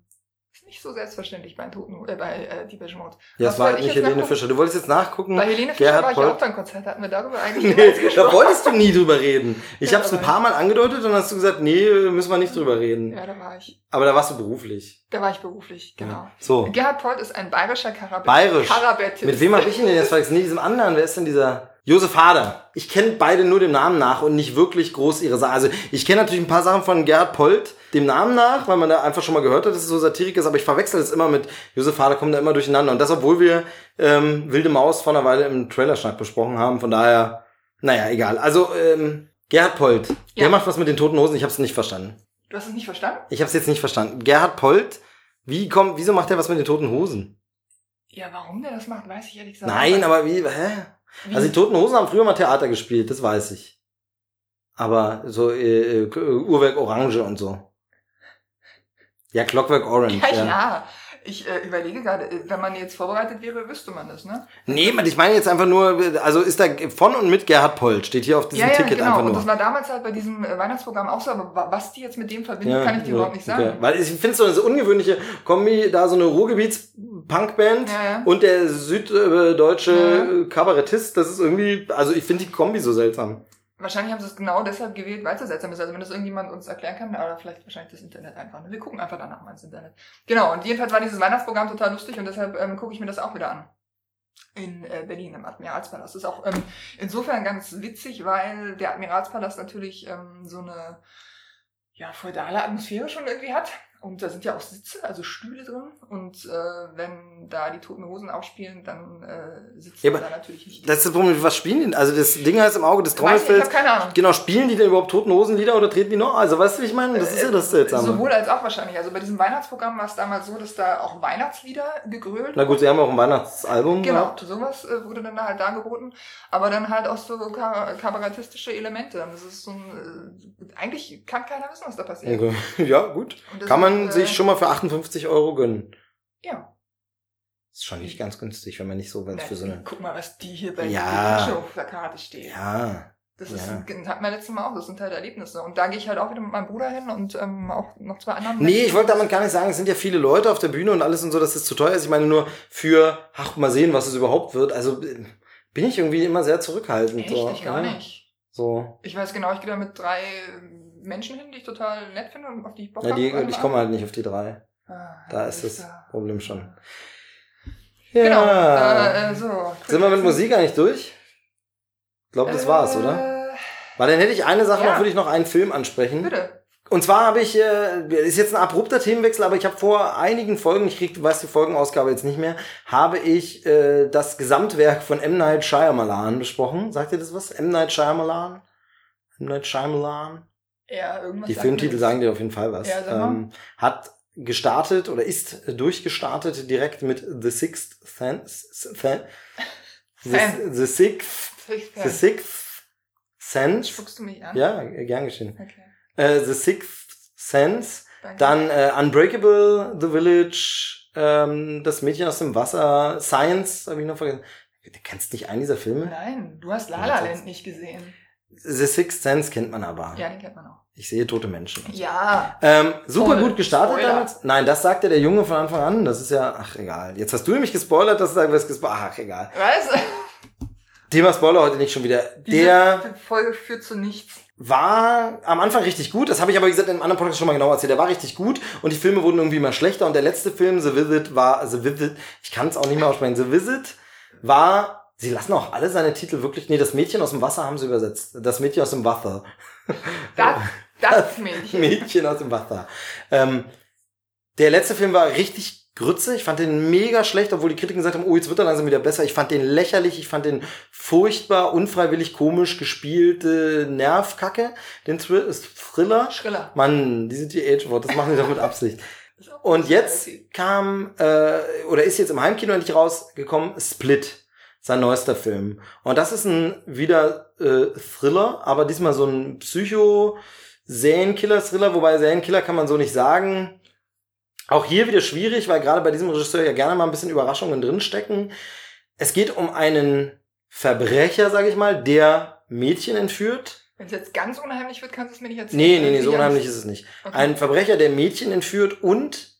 Ist nicht so selbstverständlich bei Toten, äh, bei äh, Depeche Mode. Ja, es war halt ich nicht Helene? Fischer. Du wolltest jetzt nachgucken. Bei Helene Fischer Gerhard war ich Polt- auch beim Konzert, hatten wir darüber eigentlich Nee, da wolltest du nie drüber reden. Ich Ja, habe es ein paar Mal angedeutet und dann hast du gesagt, nee, müssen wir nicht drüber reden. Ja, da war ich. Aber da warst du beruflich. Da war ich beruflich, genau. Ja. So, Gerhard Polt ist ein bayerischer Karabett. Bayerisch. Karabettist. mit wem habe ich ihn denn jetzt? Nee, diesem anderen. Wer ist denn dieser? Josef Hader. Ich kenne beide nur dem Namen nach und nicht wirklich groß ihre Sachen. Also ich kenne natürlich ein paar Sachen von Gerhard Polt dem Namen nach, weil man da einfach schon mal gehört hat, dass es so Satirik ist, aber ich verwechsel es immer mit Josef Hader, kommen da immer durcheinander. Und das, obwohl wir ähm, Wilde Maus vor einer Weile im Trailerschnack besprochen haben. Von daher, naja, egal. Also ähm, Gerhard Polt, der Ja. macht was mit den Toten Hosen. Ich habe es nicht verstanden. Du hast es nicht verstanden? Ich habe es jetzt nicht verstanden. Gerhard Polt, wie kommt, wieso macht er was mit den Toten Hosen? Ja, warum der das macht, weiß ich ehrlich gesagt Nein, aber wie, hä? Also die Toten Hosen haben früher mal Theater gespielt, das weiß ich. Aber so äh, äh, Uhrwerk Orange und so. Ja, Clockwork Orange. ja, ja. ja. Ich äh, überlege gerade, äh, wenn man jetzt vorbereitet wäre, wüsste man das, ne? Nee, man, ich meine jetzt einfach nur, also ist da von und mit Gerhard Polt, steht hier auf diesem ja, ja, Ticket genau. einfach Und das nur. war damals halt bei diesem äh, Weihnachtsprogramm auch so, aber wa- was die jetzt mit dem verbindet, Ja, kann ich dir überhaupt nicht sagen. okay. Weil ich finde so eine ungewöhnliche Kombi, da so eine Ruhrgebiets-Punkband und der süddeutsche. Kabarettist, das ist irgendwie, also ich finde die Kombi so seltsam. Wahrscheinlich haben sie es genau deshalb gewählt, weil es so seltsam ist. Also wenn das irgendjemand uns erklären kann, oder vielleicht wahrscheinlich das Internet einfach. Wir gucken einfach danach mal ins Internet. Genau, und jedenfalls war dieses Weihnachtsprogramm total lustig und deshalb ähm, gucke ich mir das auch wieder an. In äh, Berlin im Admiralspalast. Das ist auch ähm, insofern ganz witzig, weil der Admiralspalast natürlich ähm, so eine ja, feudale Atmosphäre schon irgendwie hat. Und da sind ja auch Sitze, also Stühle drin. Und äh, wenn da die Toten Hosen aufspielen, dann äh, sitzen Ja, da natürlich nicht. Das ist das Problem, was spielen die denn? Also das Ding heißt im Auge des nicht, ich Trommelfells. habe keine Ahnung. Genau, spielen die denn überhaupt Toten Hosenlieder oder treten die noch? Also weißt du, wie ich meine? Das ist ja das Seltsame. Sowohl als auch wahrscheinlich. Also bei diesem Weihnachtsprogramm war es damals so, dass da auch Weihnachtslieder gegrölt Na gut, sie haben auch ein Weihnachtsalbum Genau, gehabt. sowas äh, wurde dann halt dargeboten, aber dann halt auch so ka kabarettistische Elemente. Das ist so ein, äh, eigentlich kann keiner wissen, was da passiert. Ja, gut. Kann man ist, äh, sich schon mal für 58 Euro gönnen. Ja. Ist schon nicht ganz günstig, wenn man nicht so, wenn es für so eine. Guck mal, was die hier bei Ja. Der Karte steht. Ja. Das ist, Ja. hat man letztes Mal auch, das sind halt Erlebnisse. Und da gehe ich halt auch wieder mit meinem Bruder hin und ähm, auch noch zwei anderen. Nee, Menschen. ich wollte damit gar nicht sagen, es sind ja viele Leute auf der Bühne und alles und so, dass es zu teuer ist. Ich meine nur für, ach, mal sehen, was es überhaupt wird. Also äh, bin ich irgendwie immer sehr zurückhaltend. Echt? so, ich gar ja. nicht. So. Ich weiß genau, ich gehe da mit drei Menschen hin, die ich total nett finde und auf die ich Bock Ja, die, ich komme halt nicht auf die drei. Ah, Da ist das ja. Problem schon. Genau. Ja. Äh, äh, so. Sind wir mit Musik eigentlich durch? Ich glaube, das war's, oder? Äh, Weil dann hätte ich eine Sache Ja. noch, würde ich noch einen Film ansprechen. Bitte. Und zwar habe ich, äh, ist jetzt ein abrupter Themenwechsel, aber ich habe vor einigen Folgen, ich krieg, du weißt die Folgenausgabe jetzt nicht mehr, habe ich äh, das Gesamtwerk von M. Night Shyamalan besprochen. Sagt ihr das was? M. Night Shyamalan? M. Night Shyamalan? Ja, irgendwas. Die Filmtitel sagen dir auf jeden Fall was. Ja, ähm, hat gestartet oder ist durchgestartet direkt mit The Sixth Sense. Sen- The, the Sixth. The Sixth Sense. Spuckst du mich an? Ja, gern geschehen. Okay. Äh, The Sixth Sense. Danke. Dann äh, Unbreakable, The Village, ähm, Das Mädchen aus dem Wasser, Science, habe ich noch vergessen. Du kennst nicht einen dieser Filme? Nein, du hast La La Land nicht gesehen. The Sixth Sense kennt man aber. Ja, den kennt man auch. Ich sehe tote Menschen. Ja. Ähm, super Voll. gut gestartet Spoiler. damals. Nein, das sagte der Junge von Anfang an. Das ist ja, ach egal. Jetzt hast du nämlich gespoilert, dass du sagst, was gespoilert. Ach egal. Weißt Thema Spoiler heute nicht schon wieder. du? Der Diese Folge führt zu nichts. war am Anfang richtig gut. Das habe ich aber wie gesagt in einem anderen Podcast schon mal genau erzählt. Der war richtig gut und die Filme wurden irgendwie immer schlechter. Und der letzte Film, The Visit, war The Visit. Ich kann es auch nicht mehr aussprechen. The Visit war. Sie lassen auch alle seine Titel wirklich. Nee, das Mädchen aus dem Wasser haben sie übersetzt. Das Mädchen aus dem Wasser. Das, das Mädchen. Mädchen aus dem Wasser. Ähm, der letzte Film war richtig Grütze. Ich fand den mega schlecht, obwohl die Kritiken gesagt haben, oh, jetzt wird er langsam wieder besser. Ich fand den lächerlich. Ich fand den furchtbar, unfreiwillig, komisch gespielte Nervkacke. Den Thrill Thriller. Schriller. Mann, diese TH-Wort, das machen die doch mit Absicht. Ist Und jetzt kam, äh, oder ist jetzt im Heimkino endlich rausgekommen, Split, sein neuester Film. Und das ist ein wieder äh, Thriller, aber diesmal so ein Psycho-Serienkiller-Thriller, wobei Serienkiller kann man so nicht sagen. Auch hier wieder schwierig, weil gerade bei diesem Regisseur ja gerne mal ein bisschen Überraschungen drinstecken. Es geht um einen Verbrecher, sage ich mal, der Mädchen entführt. Wenn es jetzt ganz unheimlich wird, kannst du es mir nicht erzählen. Nee, nee, nee, so unheimlich ist es nicht. Okay. Ein Verbrecher, der Mädchen entführt und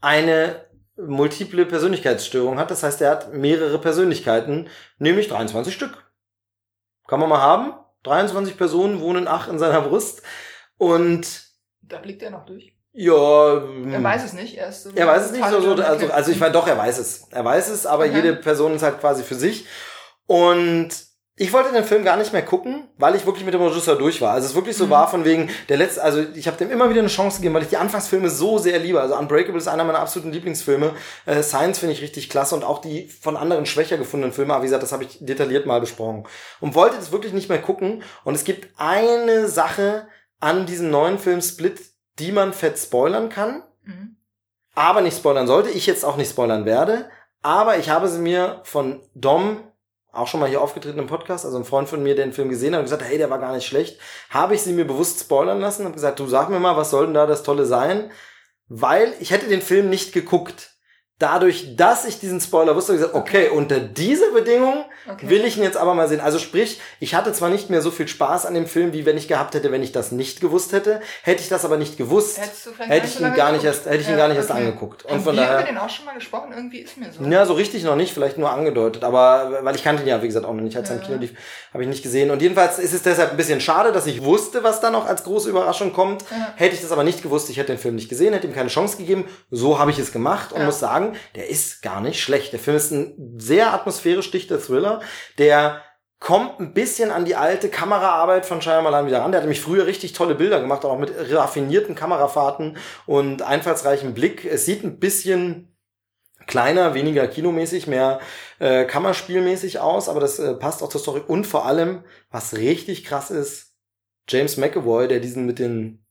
eine multiple Persönlichkeitsstörung hat. Das heißt, er hat mehrere Persönlichkeiten, nämlich 23 Stück. Kann man mal haben. 23 Personen wohnen ach in seiner Brust. Und Da blickt er noch durch. ja, Er weiß es nicht. Er, ist so Hm. er weiß es nicht so, so also, also ich weiß doch, er weiß es. Er weiß es, aber Okay. jede Person ist halt quasi für sich. Und ich wollte den Film gar nicht mehr gucken, weil ich wirklich mit dem Regisseur durch war. Also es wirklich so Mhm. war von wegen der letzte, also ich habe dem immer wieder eine Chance gegeben, weil ich die Anfangsfilme so sehr liebe. Also Unbreakable ist einer meiner absoluten Lieblingsfilme. Äh, Science finde ich richtig klasse und auch die von anderen schwächer gefundenen Filme, aber wie gesagt, das habe ich detailliert mal besprochen. Und wollte das wirklich nicht mehr gucken. Und es gibt eine Sache an diesem neuen Film Split, die man fett spoilern kann Mhm. aber nicht spoilern sollte, ich jetzt auch nicht spoilern werde, aber ich habe sie mir von Dom, auch schon mal hier aufgetreten im Podcast, also ein Freund von mir, der den Film gesehen hat und gesagt, hey, der war gar nicht schlecht, habe ich sie mir bewusst spoilern lassen und gesagt, du sag mir mal, was soll denn da das Tolle sein? Weil ich hätte den Film nicht geguckt. Dadurch, dass ich diesen Spoiler wusste, habe ich gesagt, okay, unter dieser Bedingung Okay. will ich ihn jetzt aber mal sehen. Also sprich, ich hatte zwar nicht mehr so viel Spaß an dem Film, wie wenn ich gehabt hätte, wenn ich das nicht gewusst hätte. Hätte ich das aber nicht gewusst, hätte ich ihn gar nicht erst, hätte ich ihn Ja, gar nicht erst okay. angeguckt. Und Haben von wir über daher, den auch schon mal gesprochen? Irgendwie ist mir so. ja, so richtig noch nicht, vielleicht nur angedeutet, aber weil ich kannte ihn ja, wie gesagt, auch noch nicht, als er im Ja. Kino lief, habe ich nicht gesehen. Und jedenfalls ist es deshalb ein bisschen schade, dass ich wusste, was da noch als große Überraschung kommt. Ja. Hätte ich das aber nicht gewusst, ich hätte den Film nicht gesehen, hätte ihm keine Chance gegeben. So habe ich es gemacht und Ja. muss sagen, der ist gar nicht schlecht. Der Film ist ein sehr atmosphärisch dichter Thriller, der kommt ein bisschen an die alte Kameraarbeit von Shyamalan wieder ran. Der hat nämlich früher richtig tolle Bilder gemacht, auch mit raffinierten Kamerafahrten und einfallsreichem Blick. Es sieht ein bisschen kleiner, weniger kinomäßig, mehr äh, Kammerspielmäßig aus, aber das äh, passt auch zur Story. Und vor allem, was richtig krass ist, James McAvoy, der diesen mit den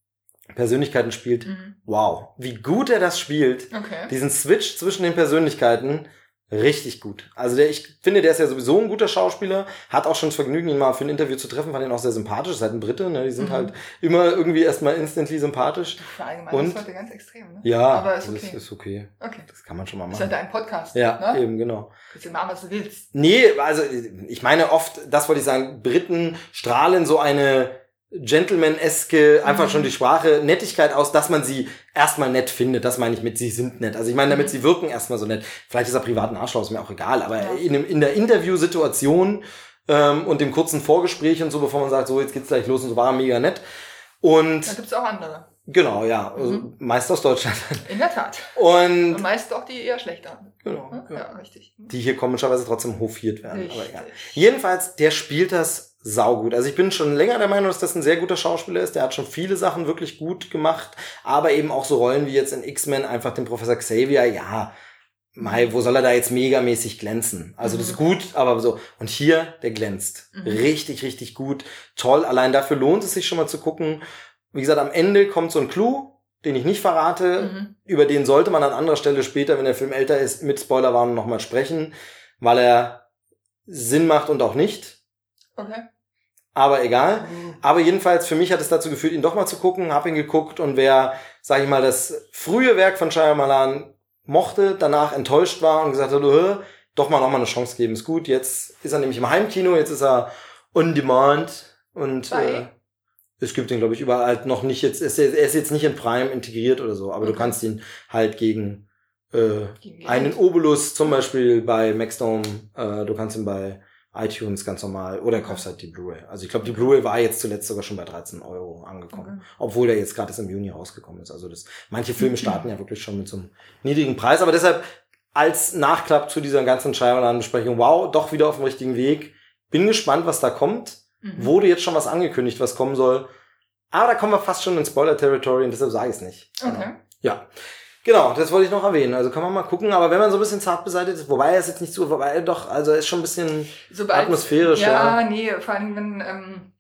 Persönlichkeiten spielt. Mhm. Wow, wie gut er das spielt. Okay. Diesen Switch zwischen den Persönlichkeiten. Richtig gut. Also der, ich finde, der ist ja sowieso ein guter Schauspieler. Hat auch schon das Vergnügen, ihn mal für ein Interview zu treffen. Fand ihn auch sehr sympathisch. Ist halt ein Brite, ne? Die sind Mhm. halt immer irgendwie erstmal instantly sympathisch. Verallgemein Und? ist heute ganz extrem, ne? Ja, Aber ist das okay. ist okay. Okay. Das kann man schon mal Ist ja machen. dein Podcast. Ja, Ne? eben, genau. Kannst du machen, was du willst. Nee, also ich meine oft, das wollte ich sagen, Briten strahlen so eine Gentleman-eske, einfach Mhm. schon die Sprache, Nettigkeit aus, dass man sie erstmal nett findet. Das meine ich mit, sie sind nett. Also ich meine, damit Mhm. sie wirken erstmal so nett. Vielleicht ist er privat ein Arschloch, ist mir auch egal, aber Ja. in, in der Interviewsituation ähm, und dem kurzen Vorgespräch und so, bevor man sagt, so jetzt geht's gleich los und so, war er mega nett. Und Da gibt's auch andere. genau, ja, also Mhm. meist aus Deutschland. In der Tat. Und Und meist auch die eher schlechter. genau, Ja, ja. richtig. die hier komischerweise trotzdem hofiert werden. Aber egal. Jedenfalls, der spielt das saugut. Also ich bin schon länger der Meinung, dass das ein sehr guter Schauspieler ist. Der hat schon viele Sachen wirklich gut gemacht, aber eben auch so Rollen wie jetzt in X-Men, einfach den Professor Xavier, ja, Mai, wo soll er da jetzt megamäßig glänzen? Also das ist gut, aber so. Und hier, der glänzt. Mhm. Richtig, richtig gut. Toll. Allein dafür lohnt es sich schon mal zu gucken. Wie gesagt, am Ende kommt so ein Clou, den ich nicht verrate. Mhm. Über den sollte man an anderer Stelle später, wenn der Film älter ist, mit Spoilerwarnung nochmal sprechen, weil er Sinn macht und auch nicht. Okay. Aber egal. Aber jedenfalls, für mich hat es dazu geführt, ihn doch mal zu gucken, hab ihn geguckt und wer, sag ich mal, das frühe Werk von Shyamalan mochte, danach enttäuscht war und gesagt hat, "Äh, doch mal nochmal eine Chance geben, ist gut. Jetzt ist er nämlich im Heimkino, jetzt ist er on demand und äh, es gibt ihn, glaube ich, überall halt noch nicht jetzt, er ist, er ist jetzt nicht in Prime integriert oder so, aber du Okay. kannst ihn halt gegen äh, einen. Obolus zum Beispiel bei Maxdome, äh, du kannst ihn bei iTunes ganz normal oder kaufst halt die Blu-ray. Also ich glaube, die Blu-ray war jetzt zuletzt sogar schon bei 13 Euro angekommen, Okay. obwohl der jetzt gerade erst im Juni rausgekommen ist. Also das, manche Filme starten ja wirklich schon mit so einem niedrigen Preis, aber deshalb als Nachklapp zu dieser ganzen Shyamalan-Besprechung, wow, doch wieder auf dem richtigen Weg. Bin gespannt, was da kommt. Mhm. Wurde jetzt schon was angekündigt, was kommen soll. Aber da kommen wir fast schon in Spoiler-Territory und deshalb sage ich es nicht. Okay. Ja. Genau, das wollte ich noch erwähnen. Also kann man mal gucken, aber wenn man so ein bisschen zart beseitigt ist, wobei er ist jetzt nicht so, wobei er doch, also er ist schon ein bisschen Sobald, atmosphärisch, ja, ja. nee, vor allem wenn ähm,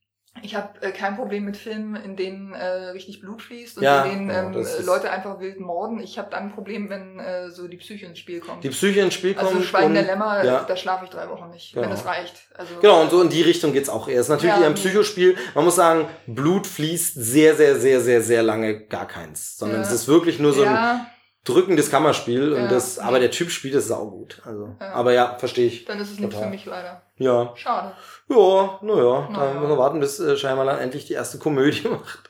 ich habe äh, kein Problem mit Filmen, in denen äh, richtig Blut fließt und Ja, in denen ähm, Leute einfach wild morden. Ich habe dann ein Problem, wenn äh, so die Psyche ins Spiel kommt. die Psyche ins Spiel kommt. also Schweigen der Lämmer, ja. da schlafe ich drei Wochen nicht, Genau. wenn das reicht. Also Genau, und so in die Richtung geht's auch eher. Es ist natürlich eher ein. Psychospiel. Man muss sagen, Blut fließt sehr, sehr, sehr, sehr, sehr lange gar keins. Sondern es ist wirklich nur so ein drückendes Kammerspiel. Und Ja. das, aber der Typ spielt es saugut. Also, Ja. aber ja, verstehe ich. dann ist es nichts Total. für mich leider. Ja. Schade. Ja, naja, da Naja. müssen wir warten, bis äh, Shyamalan endlich die erste Komödie macht.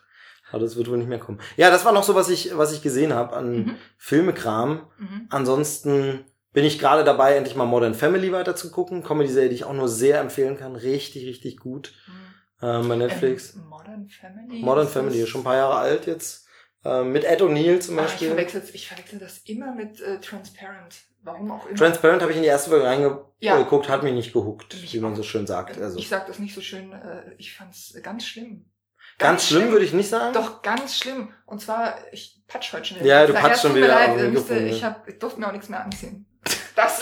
Aber das wird wohl nicht mehr kommen. Ja, das war noch so, was ich, was ich gesehen habe an Mhm. Filmekram. Mhm. Ansonsten bin ich gerade dabei, endlich mal Modern Family weiter zu gucken. Comedy-Serie, die ich auch nur sehr empfehlen kann. Richtig, richtig gut. Mhm. Ähm, bei Netflix. Ähm, Modern Family. Modern ist Family, das- schon ein paar Jahre alt jetzt. Ähm, mit Ed O'Neill zum Ah, ich, Beispiel. verwechsel, ich verwechsel das immer mit äh, Transparent. Warum auch immer. Transparent habe ich in die erste Folge Ja. reingeguckt, hat mich nicht gehuckt, Mich wie man so schön sagt. Also ich sag das nicht so schön, äh, ich fand's ganz schlimm. ganz schlimm würde ich nicht sagen. Doch, ganz schlimm. Und zwar, ich patsch heute schon wieder. Ja, du patschst schon wieder leid, äh, müsste, ich, ja. hab, ich durfte mir auch nichts mehr anziehen. Das,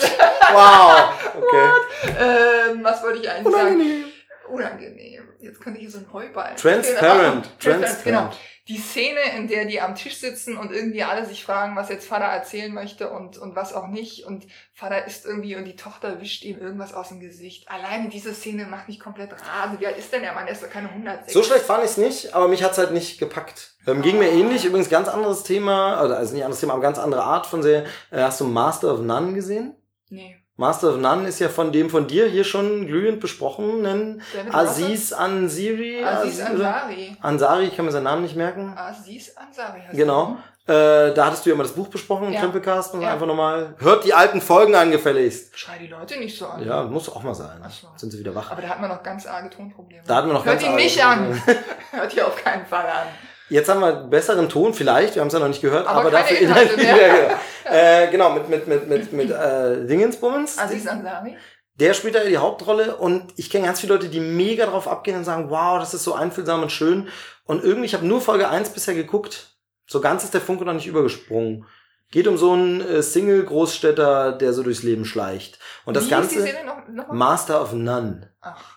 Wow, okay. ähm, was wollte ich eigentlich sagen? Unangenehm. Unangenehm. Jetzt könnte ich hier so ein Heuballen. Transparent. Ah, Genau. Die Szene, in der die am Tisch sitzen und irgendwie alle sich fragen, was jetzt Vater erzählen möchte und, und was auch nicht. Und Vater isst irgendwie und die Tochter wischt ihm irgendwas aus dem Gesicht. Alleine diese Szene macht mich komplett rasend. Wie alt ist denn der Mann? Der ist doch keine 106. So schlecht fand ich es nicht, aber mich hat's halt nicht gepackt. Ähm, ging mir ähnlich, übrigens ganz anderes Thema, also also nicht anderes Thema, aber ganz andere Art von Serie. Äh, hast du Master of None gesehen? Nee. Master of None ist ja von dem von dir hier schon glühend besprochenen Aziz Ansiri. Russell? Aziz? Ansari. Ansari, ich kann mir seinen Namen nicht merken. Aziz Ansari Genau. Äh, da hattest du ja mal das Buch besprochen, Ja. Krempelcast, und Ja. einfach nochmal. Hört die alten Folgen angefälligst. Schrei die Leute nicht so an. Ja, muss auch mal sein. Ach so. Sind sie wieder wach. Aber da hat man noch ganz arge Tonprobleme. Da hatten wir noch Hört ganz ihn arge nicht Tonprobleme. an. Hört ihr auf keinen Fall an. Jetzt haben wir besseren Ton, vielleicht, wir haben es ja noch nicht gehört, aber, Aber dafür Inhalte mehr. wieder. äh, genau, mit, mit, mit, mit, mit äh, Dingensbummens. Aziz Ansari? Der spielt da ja die Hauptrolle und ich kenne ganz viele Leute, die mega drauf abgehen und sagen, wow, das ist so einfühlsam und schön. Und irgendwie, ich habe nur Folge 1 bisher geguckt. So ganz ist der Funke noch nicht übergesprungen. Geht um so einen äh, Single-Großstädter, der so durchs Leben schleicht. Und das Wie Ganze, Ist die Serie noch, noch? Master of None. Ach.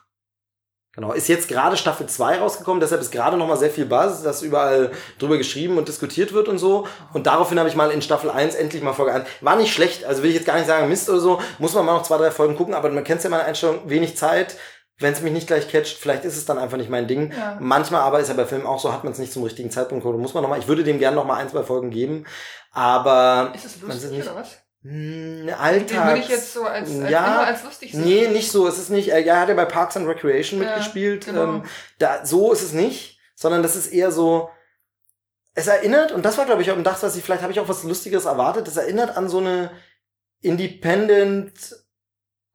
Genau. Ist jetzt gerade Staffel 2 rausgekommen, deshalb ist gerade nochmal sehr viel Basis, dass überall drüber geschrieben und diskutiert wird und so. Und daraufhin habe ich mal in Staffel 1 endlich mal Folge 1. War nicht schlecht, also will ich jetzt gar nicht sagen, Mist oder so. Muss man mal noch zwei, drei Folgen gucken, aber man kennt ja meine Einstellung, wenig Zeit. Wenn es mich nicht gleich catcht, vielleicht ist es dann einfach nicht mein Ding. Ja. Manchmal aber ist ja bei Filmen auch so, hat man es nicht zum richtigen Zeitpunkt oder muss man noch mal. Ich würde dem gerne noch mal ein, zwei Folgen geben, aber Ist es man ist lustig nicht- oder was? Mh, Den Alltags. würde ich jetzt so als, als, Ja. als lustig sehen. Nee, nicht so. Es ist nicht. Ja, er hat ja bei Parks and Recreation Ja, mitgespielt. genau. Ähm, da, so ist es nicht, sondern das ist eher so. Es erinnert, und das war, glaube ich, auch das, was ich, vielleicht habe ich auch was Lustiges erwartet, das erinnert an so eine Independent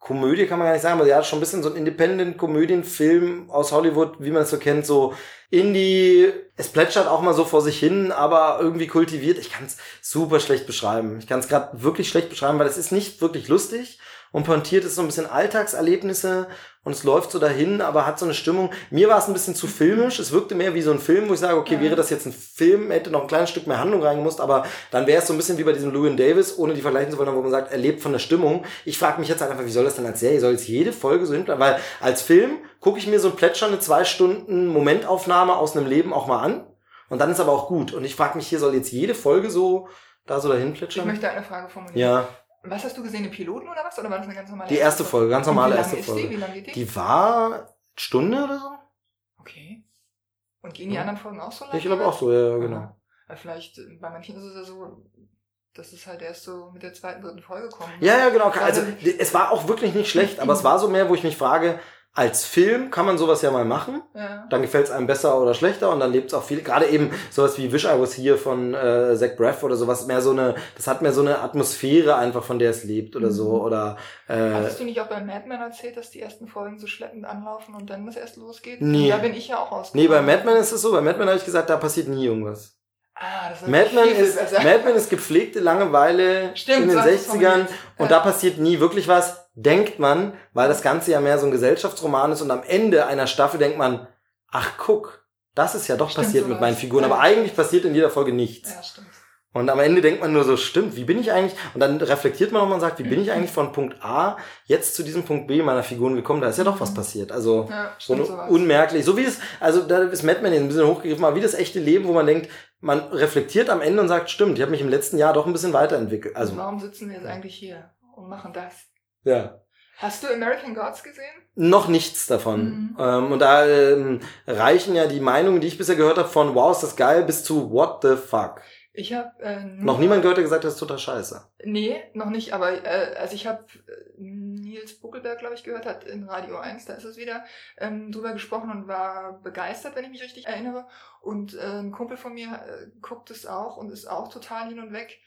Komödie, kann man gar nicht sagen, aber ja, schon ein bisschen so ein Independent-Komödienfilm aus Hollywood, wie man es so kennt, so Indie, es plätschert auch mal so vor sich hin, aber irgendwie kultiviert. Ich kann es super schlecht beschreiben. Ich kann es gerade wirklich schlecht beschreiben, weil es ist nicht wirklich lustig und pointiert ist so ein bisschen Alltagserlebnisse und es läuft so dahin, aber hat so eine Stimmung. Mir war es ein bisschen zu filmisch. Es wirkte mehr wie so ein Film, wo ich sage, okay, wäre das jetzt ein Film, hätte noch ein kleines Stück mehr Handlung reingemusst, aber dann wäre es so ein bisschen wie bei diesem Llewyn Davis, ohne die vergleichen zu wollen, wo man sagt, er lebt von der Stimmung. Ich frage mich jetzt halt einfach, wie soll das denn als Serie? Soll jetzt jede Folge so hinbleiben? Weil als Film gucke ich mir so ein plätschernde zwei Stunden Momentaufnahme aus einem Leben auch mal an und dann ist aber auch gut. Und ich frage mich hier, soll jetzt jede Folge so da so dahin Ich plätschern? möchte eine Frage formulieren. Ja, Was hast du gesehen, den Piloten oder was? Oder war das eine ganz normale die erste Folge, ganz normale erste Folge. Die? Wie lange geht die? Die war Stunde oder so? Okay. Und gehen die Ja. anderen Folgen auch so lange? Ich glaube auch so, ja, ja, genau. Weil vielleicht, äh, bei manchen ist es ja so, dass es halt erst so mit der zweiten, dritten Folge kommt. Ja, ja, genau. Also die- es war auch wirklich nicht schlecht, aber es war so mehr, wo ich mich frage, als Film kann man sowas ja mal machen. Ja. Dann gefällt es einem besser oder schlechter und dann lebt es auch viel. Gerade eben sowas wie Wish I Was Here von äh, Zach Braff oder sowas, mehr so eine, das hat mehr so eine Atmosphäre einfach, von der es lebt oder so. Mhm. Oder äh, Hattest du nicht auch bei Mad Men erzählt, dass die ersten Folgen so schleppend anlaufen und dann das erst losgeht? Nee. Da bin ich ja auch raus. nee, bei Mad Men ist es so, bei Mad Men habe ich gesagt, da passiert nie irgendwas. Ah, das ist Mad Men viel, viel ist, besser. Mad Men ist gepflegte Langeweile Stimmt, in den so hast du es 60ern formuliert. und Ja. da passiert nie wirklich was, denkt man, weil das Ganze ja mehr so ein Gesellschaftsroman ist und am Ende einer Staffel denkt man, ach guck, das ist ja doch Stimmt, passiert so mit meinen Figuren, Ja. aber eigentlich passiert in jeder Folge nichts. Ja, stimmt. Und am Ende denkt man nur so, stimmt, wie bin ich eigentlich? Und dann reflektiert man nochmal und sagt, wie bin ich eigentlich von Punkt A jetzt zu diesem Punkt B meiner Figuren gekommen? Da ist ja doch was passiert. Also Ja, eine sowas. unmerklich. So wie es, also da ist Mad Men jetzt ein bisschen hochgegriffen, aber wie das echte Leben, wo man denkt, man reflektiert am Ende und sagt, stimmt, ich habe mich im letzten Jahr doch ein bisschen weiterentwickelt. Also, Warum sitzen wir jetzt eigentlich hier und machen das? Ja. Hast du American Gods gesehen? Noch nichts davon. Mhm. Ähm, und da ähm, reichen ja die Meinungen, die ich bisher gehört habe, von wow, ist das geil, bis zu what the fuck. Ich habe äh, Noch niemand gehört, der gesagt hat, das ist total scheiße. Nee, noch nicht, aber äh, also ich habe Nils Buckelberg, glaube ich, gehört, hat in Radio 1, da ist es wieder, ähm, drüber gesprochen und war begeistert, wenn ich mich richtig erinnere. Und äh, ein Kumpel von mir äh, guckt es auch und ist auch total hin und weg.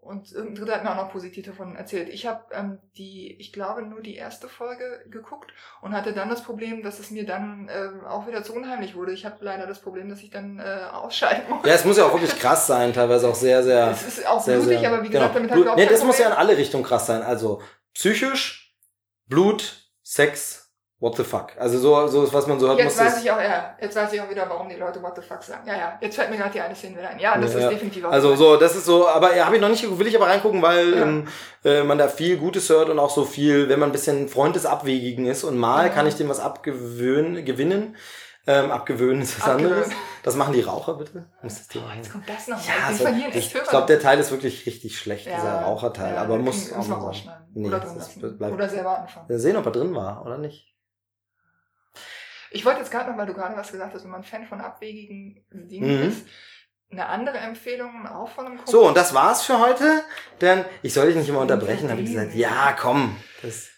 Und irgendein Dritter hat mir auch noch positiv davon erzählt. Ich habe ähm, die, ich glaube, nur die erste Folge geguckt und hatte dann das Problem, dass es mir dann ähm, auch wieder zu unheimlich wurde. Ich habe leider das Problem, dass ich dann äh, ausschalten muss. Ja, es muss ja auch wirklich krass sein, teilweise auch sehr, sehr. Es ist auch sehr, blutig, sehr, aber wie gesagt, genau. damit habe ich auch nee, das muss ja in Problem. alle Richtungen krass sein. Also psychisch, Blut, Sex, what the fuck. Also so, so ist, was man so hört, Jetzt muss weiß ich auch, ja, jetzt weiß ich auch wieder, warum die Leute what the fuck sagen. Ja, ja, jetzt fällt mir gerade die eine Szene wieder ein. Ja, das Ja, ist ja. definitiv auch Also so, das ist so, aber ja, habe ich noch nicht will ich aber reingucken, weil Ja. ähm, äh, man da viel Gutes hört und auch so viel, wenn man ein bisschen Freund des Abwegigen ist und mal Ja. kann ich dem was abgewöhnen, gewinnen. Ähm, abgewöhnen ist was Abgewöhnen. anderes. Das machen die Raucher bitte. Muss das Thema Oh, jetzt kommt das noch. Ja, so, verlieren ich glaube, der Teil ist wirklich richtig schlecht, Ja, dieser Raucherteil, ja, aber muss auch mal sein. Nee, Oder das bleibt- Oder selber anfangen. Wir sehen, ob er drin war oder nicht. Ich wollte jetzt gerade noch, weil du gerade was gesagt hast, wenn man Fan von abwegigen Dingen Mhm. ist, eine andere Empfehlung auch von einem Kumpel. So, und das war's für heute. Denn ich soll dich nicht immer unterbrechen, habe ich gesagt. Ja, komm. Das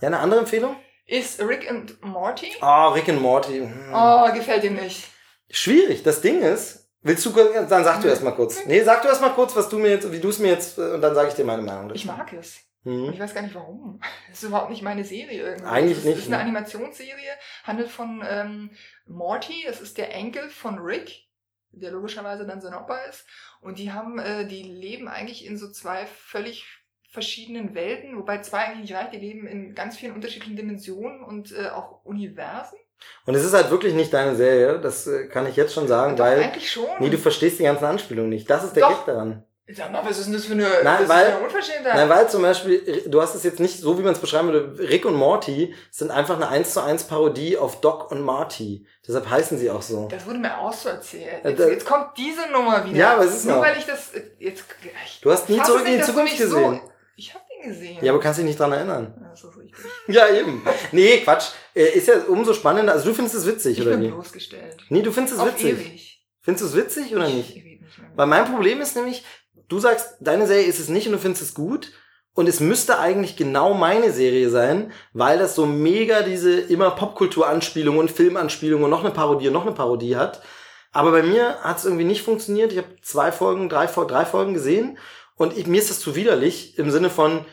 ja, eine andere Empfehlung? Ist Rick and Morty? Oh, Rick and Morty. Hm. Oh, gefällt ihm nicht. Schwierig. Das Ding ist, willst du, dann sag du erst mal kurz. Nee, sag du erst mal kurz, was du mir jetzt, wie du es mir jetzt, äh, und dann sage ich dir meine Meinung. dazu. Ich mag es. Und Mhm. ich weiß gar nicht warum. Das ist überhaupt nicht meine Serie irgendwie. Eigentlich es ist, nicht, Es ist eine ne? Animationsserie, handelt von ähm, Morty, das ist der Enkel von Rick, der logischerweise dann sein Opa ist. Und die haben, äh, die leben eigentlich in so zwei völlig verschiedenen Welten, wobei zwei eigentlich nicht reicht, die leben in ganz vielen unterschiedlichen Dimensionen und äh, auch Universen. Und es ist halt wirklich nicht deine Serie, das äh, kann ich jetzt schon sagen, Doch, weil, eigentlich schon. nee, du verstehst die ganzen Anspielungen nicht. Das ist der Doch. Gag daran. Sag mal, was ist denn das für eine, Nein, weil- eine Unverschämtheit? Nein, weil zum Beispiel, du hast es jetzt nicht so, wie man es beschreiben würde, Rick und Morty sind einfach eine 1 zu 1 Parodie auf Doc und Marty. Deshalb heißen sie auch so. Das wurde mir auch so erzählt. Äh, Jetzt, jetzt kommt diese Nummer wieder. Ja, aber es ist Nur noch- weil ich das jetzt. Ich Du hast nie zurück in nicht, die Zukunft mich so- gesehen. Ich hab den gesehen. Ja, aber kannst dich nicht dran erinnern. Ja, das ist richtig. Ja, eben. Nee, Quatsch. Äh, Ist ja umso spannender. Also du findest es witzig, Ich oder bin wie? bloßgestellt. Nee, du findest es Auf witzig. ewig. Findest du es witzig oder nicht? Ich nicht mehr. Weil mein Problem ist nämlich, du sagst, deine Serie ist es nicht und du findest es gut. Und es müsste eigentlich genau meine Serie sein, weil das so mega diese immer Popkultur-Anspielung und Filmanspielung und noch eine Parodie und noch eine Parodie hat. Aber bei mir hat es irgendwie nicht funktioniert. Ich habe zwei Folgen, drei, drei Folgen gesehen und ich, mir ist das zu widerlich im Sinne von,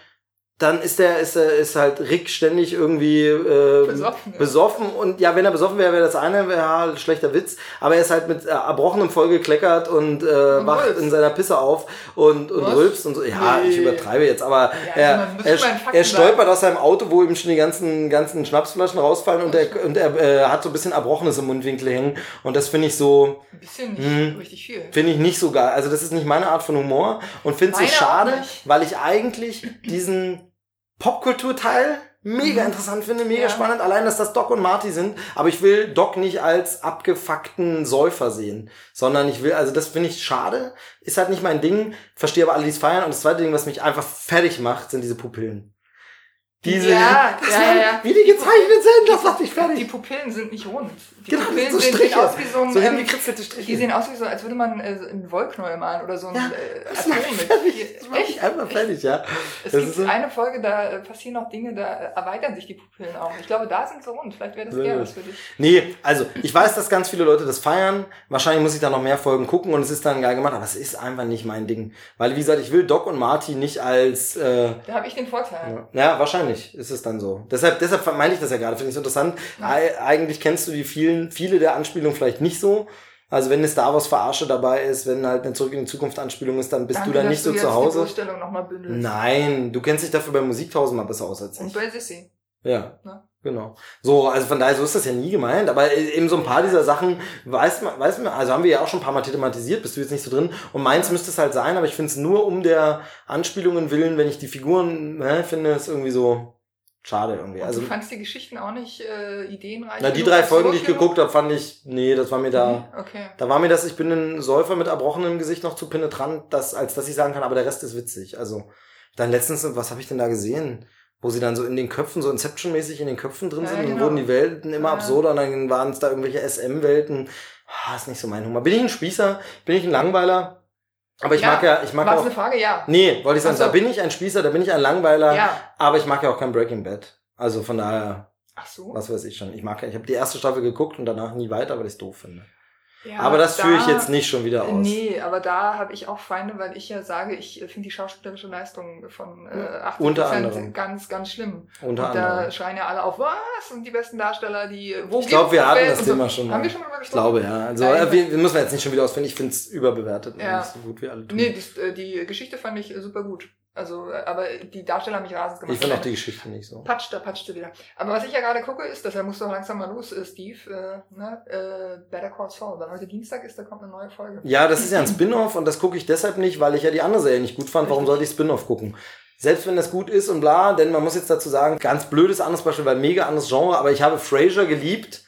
dann ist der, ist, er- ist halt Rick ständig irgendwie äh, Besoffen, ja. besoffen und ja, wenn er besoffen wäre, wäre das eine, wäre halt schlechter Witz, aber er ist halt mit äh, erbrochenem Voll gekleckert und, äh, Und wacht rülpst. in seiner Pisse auf und, und Was? rülpst und so. Ja, Nee. ich übertreibe jetzt, aber Ja, er, er, er stolpert aus seinem Auto, wo ihm schon die ganzen, ganzen Schnapsflaschen rausfallen und er, und er äh, hat so ein bisschen Erbrochenes im Mundwinkel hängen und das finde ich so, Ein bisschen nicht Hm. richtig viel. finde ich nicht so geil. Also das ist nicht meine Art von Humor und finde es so schade, weil ich eigentlich diesen Popkulturteil mega Mhm. interessant finde, mega Ja. spannend. Allein, dass das Doc und Marty sind. Aber ich will Doc nicht als abgefuckten Säufer sehen, sondern ich will, also das finde ich schade. Ist halt nicht mein Ding. Verstehe aber alle, die es feiern. Und das zweite Ding, was mich einfach fertig macht, sind diese Pupillen. Diese, Ja, ja, ja. wie die gezeichnet sind, das macht mich Die fertig. Pupillen sind nicht rund. Die Genau, Pupillen so sehen, Striche. aus wie so ein, So ähm, Striche. die sehen aus wie so, als würde man äh, einen Wollknäuel malen oder so ein Ja, äh, das Atom macht mit. fertig. Das macht Echt? einfach fertig, ja. Es Das gibt ist so- eine Folge, da äh, passieren noch Dinge, da äh, erweitern sich die Pupillen auch. Ich glaube, da sind sie rund. Vielleicht wäre das eher was für dich. Nee, also ich weiß, dass ganz viele Leute das feiern. Wahrscheinlich muss ich da noch mehr Folgen gucken und es ist dann geil gemacht, aber es ist einfach nicht mein Ding. Weil, wie gesagt, ich will Doc und Marty nicht als äh, Da habe ich den Vorteil. ja, ja, wahrscheinlich ist es dann so. Deshalb, deshalb meinte ich das ja gerade, finde ich so interessant. Ei- Eigentlich kennst du die vielen, viele der Anspielungen vielleicht nicht so. Also wenn eine Star Wars Verarsche dabei ist, wenn halt eine Zurück in die Zukunft Anspielung ist, dann bist Danke, du da nicht so zu Die Hause. Nein, du kennst dich dafür bei Musik tausendmal besser aus als Und ich. bei Sissy. Ja, Ne? Genau. So, also von daher, so ist das ja nie gemeint, aber eben so ein paar dieser Sachen weiß man, weiß man, also haben wir ja auch schon ein paar Mal thematisiert, bist du jetzt nicht so drin. Und meins müsste es halt sein, aber ich finde es nur um der Anspielungen willen, wenn ich die Figuren ne, finde, ist irgendwie so schade irgendwie. Und Also, du fandst die Geschichten auch nicht äh, ideenreich? na, die drei Folgen, die ich geguckt habe, fand ich, nee, das war mir da? Mhm, Okay. da war mir das, ich bin ein Säufer mit erbrochenem Gesicht noch zu penetrant, dass, als dass ich sagen kann, aber der Rest ist witzig. Also, dann letztens, was habe ich denn da gesehen? Wo sie dann so in den Köpfen, so Inception-mäßig in den Köpfen drin sind, und genau. dann wurden die Welten immer Ja. absurder und dann waren es da irgendwelche SM-Welten. Ah, ist nicht so mein Humor. Bin ich ein Spießer? Bin ich ein Langweiler? Aber ich Ja. mag ja, ich mag ja auch, eine Frage? Ja. nee, wollte ich sagen, so. da bin ich ein Spießer, da bin ich ein Langweiler, Ja. aber ich mag ja auch kein Breaking Bad. Also von daher, Ach so. was weiß ich schon. Ich mag ja, ich habe die erste Staffel geguckt und danach nie weiter, weil ich es doof finde. Ja, aber das da- führe ich jetzt nicht schon wieder aus. Nee, aber da habe ich auch Feinde, weil ich ja sage, ich finde die schauspielerische Leistung von äh, 80 Unter anderem. ganz, ganz schlimm. Unter und da anderem. schreien ja alle auf, was sind die besten Darsteller, die wo Ich glaube, wir hatten Welt das und so. Thema schon mal. Haben wir schon mal Ich gesprochen? glaube, ja. Also Ja, äh, wir, müssen wir jetzt nicht schon wieder ausfinden. Ich finde es überbewertet. und Ja. So gut wie alle tun. Nee, die, äh, die Geschichte fand ich super gut. Also, äh, aber die Darsteller haben mich rasend gemacht. ich finde auch die Geschichte nicht so. Patsch, da patschte wieder. Aber was ich ja gerade gucke, ist, deshalb musst du auch langsam mal los, äh, Steve, äh, ne, äh, Better Call Saul. Weil heute Dienstag ist, da kommt eine neue Folge. Ja, das ist ja ein Spin-off und das gucke ich deshalb nicht, weil ich ja die andere Serie nicht gut fand. Warum sollte ich Spin-off gucken? Selbst wenn das gut ist und bla, denn man muss jetzt dazu sagen, ganz blödes anderes Beispiel, weil mega anderes Genre, aber ich habe Frasier geliebt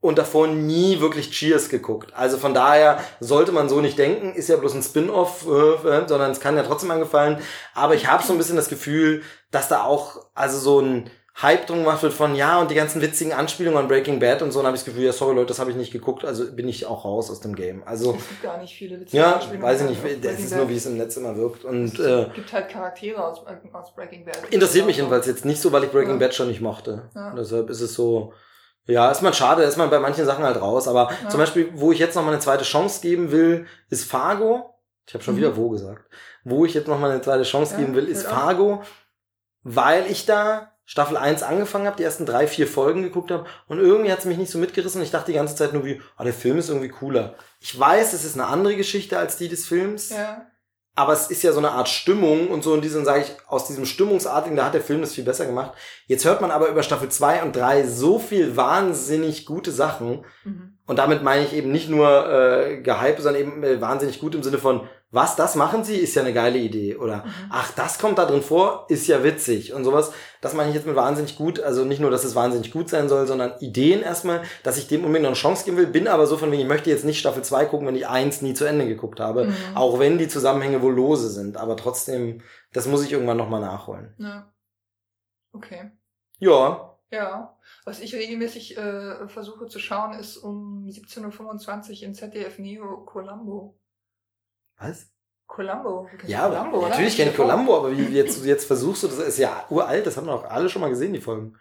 und davor nie wirklich Cheers geguckt. Also von daher sollte man so nicht denken, ist ja bloß ein Spin-off, äh, äh, sondern es kann ja trotzdem angefallen. Aber ich habe so ein bisschen das Gefühl, dass da auch also so ein Hype drum gemacht wird von ja und die ganzen witzigen Anspielungen an Breaking Bad und so, und habe ich das Gefühl, ja sorry Leute, das habe ich nicht geguckt, also bin ich auch raus aus dem Game. Also Es gibt gar nicht viele witzige ja, Anspielungen weiß ich nicht, das ist Bad. nur wie es im Netz immer wirkt und äh, Es gibt halt Charaktere aus, aus Breaking Bad. interessiert mich jedenfalls jetzt nicht so, weil ich Breaking Ja. Bad schon nicht mochte. Ja. Deshalb ist es so, ja, ist man schade, ist man bei manchen Sachen halt raus. Aber Ja. zum Beispiel, wo ich jetzt noch mal eine zweite Chance geben will, ist Fargo. Ich habe schon Mhm. wieder wo gesagt. Wo ich jetzt noch mal eine zweite Chance Ja, geben will, ist. Fargo, weil ich da Staffel 1 angefangen habe, die ersten drei, vier Folgen geguckt habe und irgendwie hat es mich nicht so mitgerissen und ich dachte die ganze Zeit nur wie, ah, der Film ist irgendwie cooler. Ich weiß, es ist eine andere Geschichte als die des Films. Ja. Aber es ist ja so eine Art Stimmung und so in diesem, sage ich, aus diesem Stimmungsartigen, da hat der Film das viel besser gemacht. Jetzt hört man aber über Staffel 2 und 3 so viel wahnsinnig gute Sachen. Mhm. Und damit meine ich eben nicht nur äh, gehypt, sondern eben äh, wahnsinnig gut im Sinne von, was, das machen sie, ist ja eine geile Idee. Oder, Mhm. ach, das kommt da drin vor, ist ja witzig. Und sowas, das meine ich jetzt mit wahnsinnig gut. Also nicht nur, dass es wahnsinnig gut sein soll, sondern Ideen erstmal, dass ich dem unbedingt noch eine Chance geben will, bin aber so von wegen, ich möchte jetzt nicht Staffel 2 gucken, wenn ich eins nie zu Ende geguckt habe. Mhm. Auch wenn die Zusammenhänge wohl lose sind. Aber trotzdem, das muss ich irgendwann nochmal nachholen. Ja. Okay. Ja, Ja. Was ich regelmäßig äh, versuche zu schauen, ist um 17.25 Uhr in ZDF Neo Columbo. Was? Columbo. Ja, Columbo, oder? natürlich kenne ich TV. Columbo, aber wie jetzt, jetzt versuchst du, das ist ja uralt, das haben doch alle schon mal gesehen, die Folgen.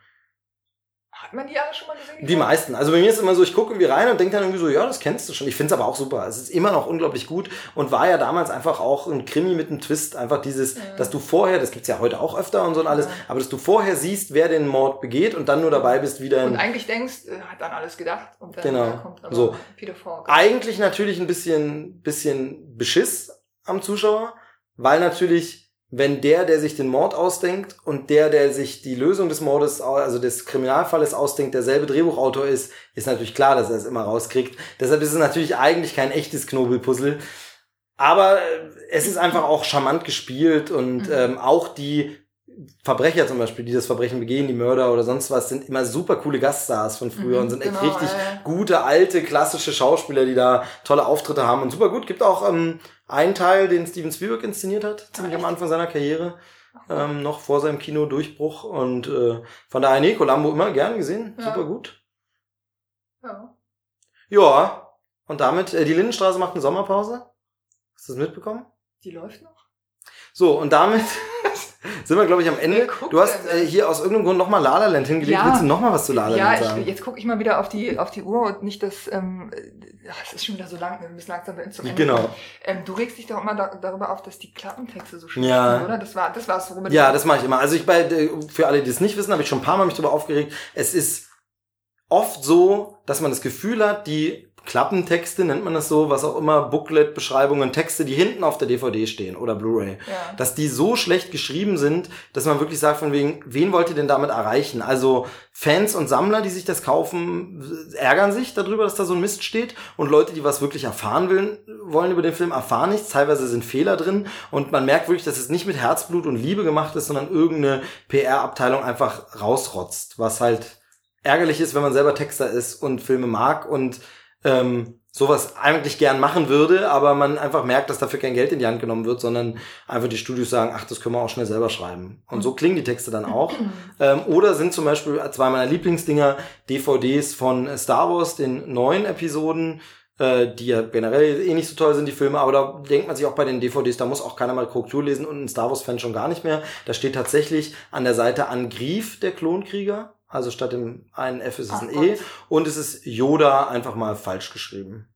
Hat man die alle schon mal gesehen? Die meisten. Also bei mir ist immer so, ich gucke irgendwie rein und denke dann irgendwie so, ja, das kennst du schon. Ich finde es aber auch super. Es ist immer noch unglaublich gut und war ja damals einfach auch ein Krimi mit einem Twist. Einfach dieses, Ja. dass du vorher, das gibt's ja heute auch öfter und so und alles, aber dass du vorher siehst, wer den Mord begeht und dann nur dabei bist, wie Und dein... eigentlich denkst, äh, hat dann alles gedacht. Und dann Genau. kommt aber So. Peter Falk. Eigentlich natürlich ein bisschen, bisschen Beschiss am Zuschauer, weil natürlich, wenn der, der sich den Mord ausdenkt und der, der sich die Lösung des Mordes, also des Kriminalfalles ausdenkt, derselbe Drehbuchautor ist, ist natürlich klar, dass er es immer rauskriegt. Deshalb ist es natürlich eigentlich kein echtes Knobelpuzzle. Aber äh, es ist einfach auch charmant gespielt und Mhm. ähm, auch die Verbrecher zum Beispiel, die das Verbrechen begehen, die Mörder oder sonst was, sind immer super coole Gaststars von früher Mhm, und sind echt genau, richtig äh. gute, alte, klassische Schauspieler, die da tolle Auftritte haben und super gut. Gibt auch ähm, einen Teil, den Steven Spielberg inszeniert hat, ziemlich am? Anfang seiner Karriere, ähm, noch vor seinem Kino-Durchbruch und äh, von daher, nee, Columbo immer gern gesehen, Ja. super gut. Ja. Ja, und damit, äh, die Lindenstraße macht eine Sommerpause. Hast du das mitbekommen? Die läuft noch? So, und damit sind wir, glaube ich, am Ende. Du hast äh, hier aus irgendeinem Grund nochmal La La Land hingelegt. Ja. Willst du nochmal was zu La La Ja, sagen? ich, jetzt gucke ich mal wieder auf die, auf die Uhr und nicht das, ähm, ja, es ist schon wieder so lang, wir müssen langsam Ende Genau. Ähm, du regst dich doch immer da, darüber auf, dass die Klappentexte so schlecht Ja. sind, oder? Das war, das war's, womit Ja, das mache ich immer. Also ich bei äh, für alle, die es nicht wissen, habe ich schon ein paar Mal mich darüber aufgeregt. Es ist oft so, dass man das Gefühl hat, die Klappentexte nennt man das so, was auch immer, Booklet, Beschreibungen, Texte, die hinten auf der DVD stehen oder Blu-ray, Ja. dass die so schlecht geschrieben sind, dass man wirklich sagt von wegen, wen wollt ihr denn damit erreichen? Also Fans und Sammler, die sich das kaufen, ärgern sich darüber, dass da so ein Mist steht und Leute, die was wirklich erfahren will, wollen über den Film, erfahren nichts. Teilweise sind Fehler drin und man merkt wirklich, dass es nicht mit Herzblut und Liebe gemacht ist, sondern irgendeine PR-Abteilung einfach rausrotzt, was halt ärgerlich ist, wenn man selber Texter ist und Filme mag und ähm, sowas eigentlich gern machen würde, aber man einfach merkt, dass dafür kein Geld in die Hand genommen wird, sondern einfach die Studios sagen, ach, das können wir auch schnell selber schreiben. Und so klingen die Texte dann auch. Ähm, oder sind zum Beispiel zwei meiner Lieblingsdinger DVDs von Star Wars, den neuen Episoden, äh, die ja generell eh nicht so toll sind, die Filme, aber da denkt man sich auch bei den DVDs, da muss auch keiner mal Korrektur lesen und ein Star Wars-Fan schon gar nicht mehr. Da steht tatsächlich an der Seite Angrief der Klonkrieger. Also statt dem einen F ist es Ach ein Gott. E. Und es ist Yoda einfach mal falsch geschrieben.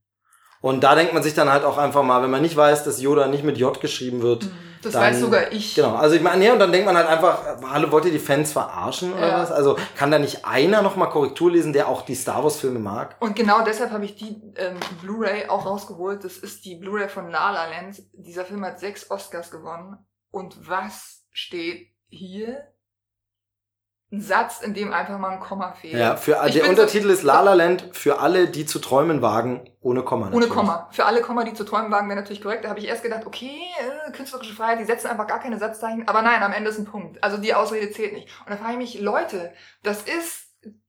Und da denkt man sich dann halt auch einfach mal, wenn man nicht weiß, dass Yoda nicht mit J geschrieben wird. Das dann- weiß sogar ich. Genau, also ich meine, nee, und dann denkt man halt einfach, hallo, wollt ihr die Fans verarschen oder Ja. was? Also kann da nicht einer nochmal Korrektur lesen, der auch die Star Wars Filme mag? Und genau deshalb habe ich die ähm, Blu-ray auch rausgeholt. Das ist die Blu-ray von La La Land. Dieser Film hat sechs Oscars gewonnen. Und was steht hier? Ein Satz, in dem einfach mal ein Komma fehlt. Ja, für Ich der bin so- Untertitel ist La La Land für alle, die zu träumen wagen, ohne Komma. Ohne natürlich. Komma. Für alle Komma, die zu träumen wagen, wäre natürlich korrekt. Da habe ich erst gedacht, okay, äh, künstlerische Freiheit, die setzen einfach gar keine Satzzeichen. Aber nein, am Ende ist ein Punkt. Also die Ausrede zählt nicht. Und da frage ich mich, Leute, das ist,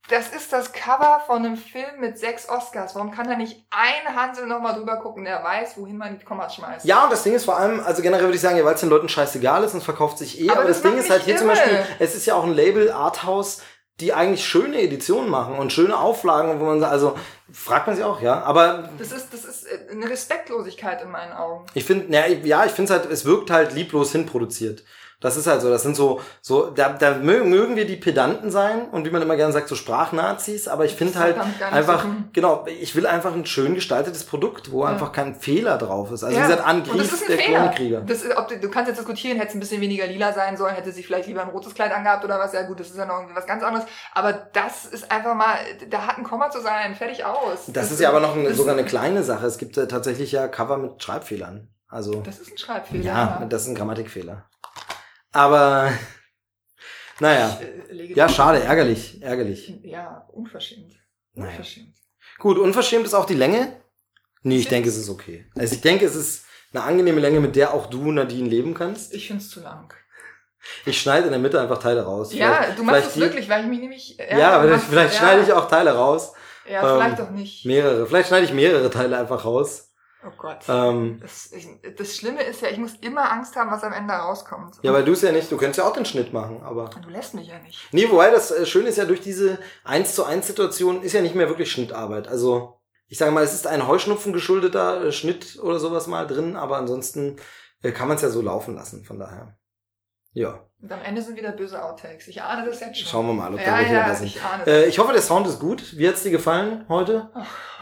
das ist das Cover von einem Film mit sechs Oscars. Warum kann da nicht ein Hansel nochmal drüber gucken, der weiß, wohin man die Kommas schmeißt? Ja, und das Ding ist vor allem, also generell würde ich sagen, ja, weil es den Leuten scheißegal ist und verkauft sich eh, Aber aber, das das, Ding ist halt hier zum. Beispiel, es ist ja auch ein Label Arthouse, die eigentlich schöne Editionen machen und schöne Auflagen, wo man sagt, also fragt man sich auch, ja, aber Das ist, das ist äh, eine Respektlosigkeit in meinen Augen. Ich finde, ja, ich finde es halt, es wirkt halt lieblos hinproduziert. Das ist halt so, das sind so, so, da, da mögen, wir die Pedanten sein und wie man immer gerne sagt, so Sprachnazis, aber ich finde halt einfach, tun. genau, ich will einfach ein schön gestaltetes Produkt, wo Ja. einfach kein Fehler drauf ist. Also Ja, wie gesagt, das Angriff ist ein der Fehler. Klonkrieger. Das ist, ob du, kannst jetzt diskutieren, hätte es ein bisschen weniger lila sein sollen, hätte sie vielleicht lieber ein rotes Kleid angehabt oder was. Ja gut, das ist ja noch irgendwie was ganz anderes. Aber das ist einfach mal, da hat ein Komma zu sein, fertig aus. Das ist ja aber noch das- sogar eine kleine Sache. Es gibt äh, tatsächlich ja Cover mit Schreibfehlern. Also, Das ist ein Schreibfehler. ja, das ist ein Grammatikfehler. Aber, naja. Ich, äh, Ja, schade, ärgerlich, ärgerlich. Ja, unverschämt. Naja. Unverschämt. Gut, unverschämt ist auch die Länge? Nee, ich denke, es ist okay. Also ich denke, es ist Eine angenehme Länge, mit der auch du, Nadine, leben kannst. Ich find's zu lang. Ich schneide in der Mitte einfach Teile raus. Ja, Vielleicht- du machst es wirklich, weil ich mich nämlich. Ja, du vielleicht, vielleicht ja, schneide ich auch Teile raus. Ja, vielleicht ähm, auch nicht. Mehrere. Vielleicht schneide ich mehrere Teile einfach raus. Oh Gott. Ähm, Das, ich, das Schlimme ist ja, ich muss immer Angst haben, was am Ende rauskommt. ja, weil du es ja nicht, du könntest ja auch den Schnitt machen, aber. Du lässt mich ja nicht. Nee, wobei das äh, Schöne ist ja durch diese 1 zu 1 Situation ist ja nicht mehr wirklich Schnittarbeit. Also, ich sage mal, es ist ein Heuschnupfen geschuldeter äh, Schnitt oder sowas mal drin, aber ansonsten äh, kann man es ja so laufen lassen, von daher. Ja, Und am Ende sind wieder böse Outtakes. Ich ahne das jetzt schon. schauen wir mal, ob da welche ja, sind. ich Äh, ich hoffe, der Sound ist gut. Wie hat's dir gefallen heute?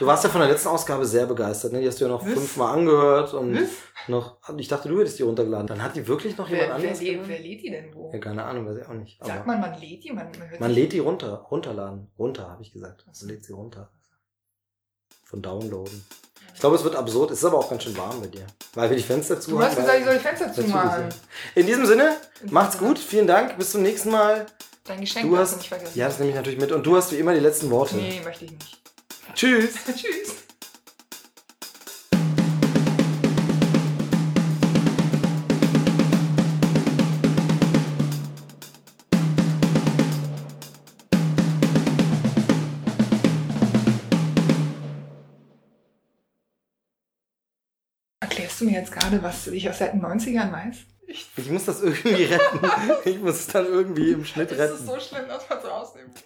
Du warst ja von der letzten Ausgabe sehr begeistert, ne? Die hast du ja noch Was? fünfmal angehört und Was? noch. Ich dachte, du hättest die runtergeladen. Dann hat die wirklich noch Wer, jemand wer, anderes. lädt, gehört? wer lädt die denn wo? Ja, keine Ahnung, weiß ich auch nicht. Sagt man, man lädt die? Man, man, man lädt die runter, runterladen. Runter, habe ich gesagt. Man lädt sie runter. Von downloaden. Ich glaube, es wird absurd. Es ist aber auch ganz schön warm bei dir. Weil wir die Fenster zu Du hast gesagt, ich soll die Fenster zumachen. In diesem Sinne, In macht's gut. Vielen Dank. Bis zum nächsten Mal. Dein Geschenk Du hast. du nicht vergessen. Ja, das nehme ich natürlich mit. Und du hast wie immer die letzten Worte. Nee, möchte ich nicht. Tschüss. Tschüss. Jetzt gerade, was ich aus seit den 90ern weiß? Ich, Ich muss das irgendwie retten. Ich muss es dann irgendwie im Schnitt ist es retten. so schlimm, dass man es rausnimmt?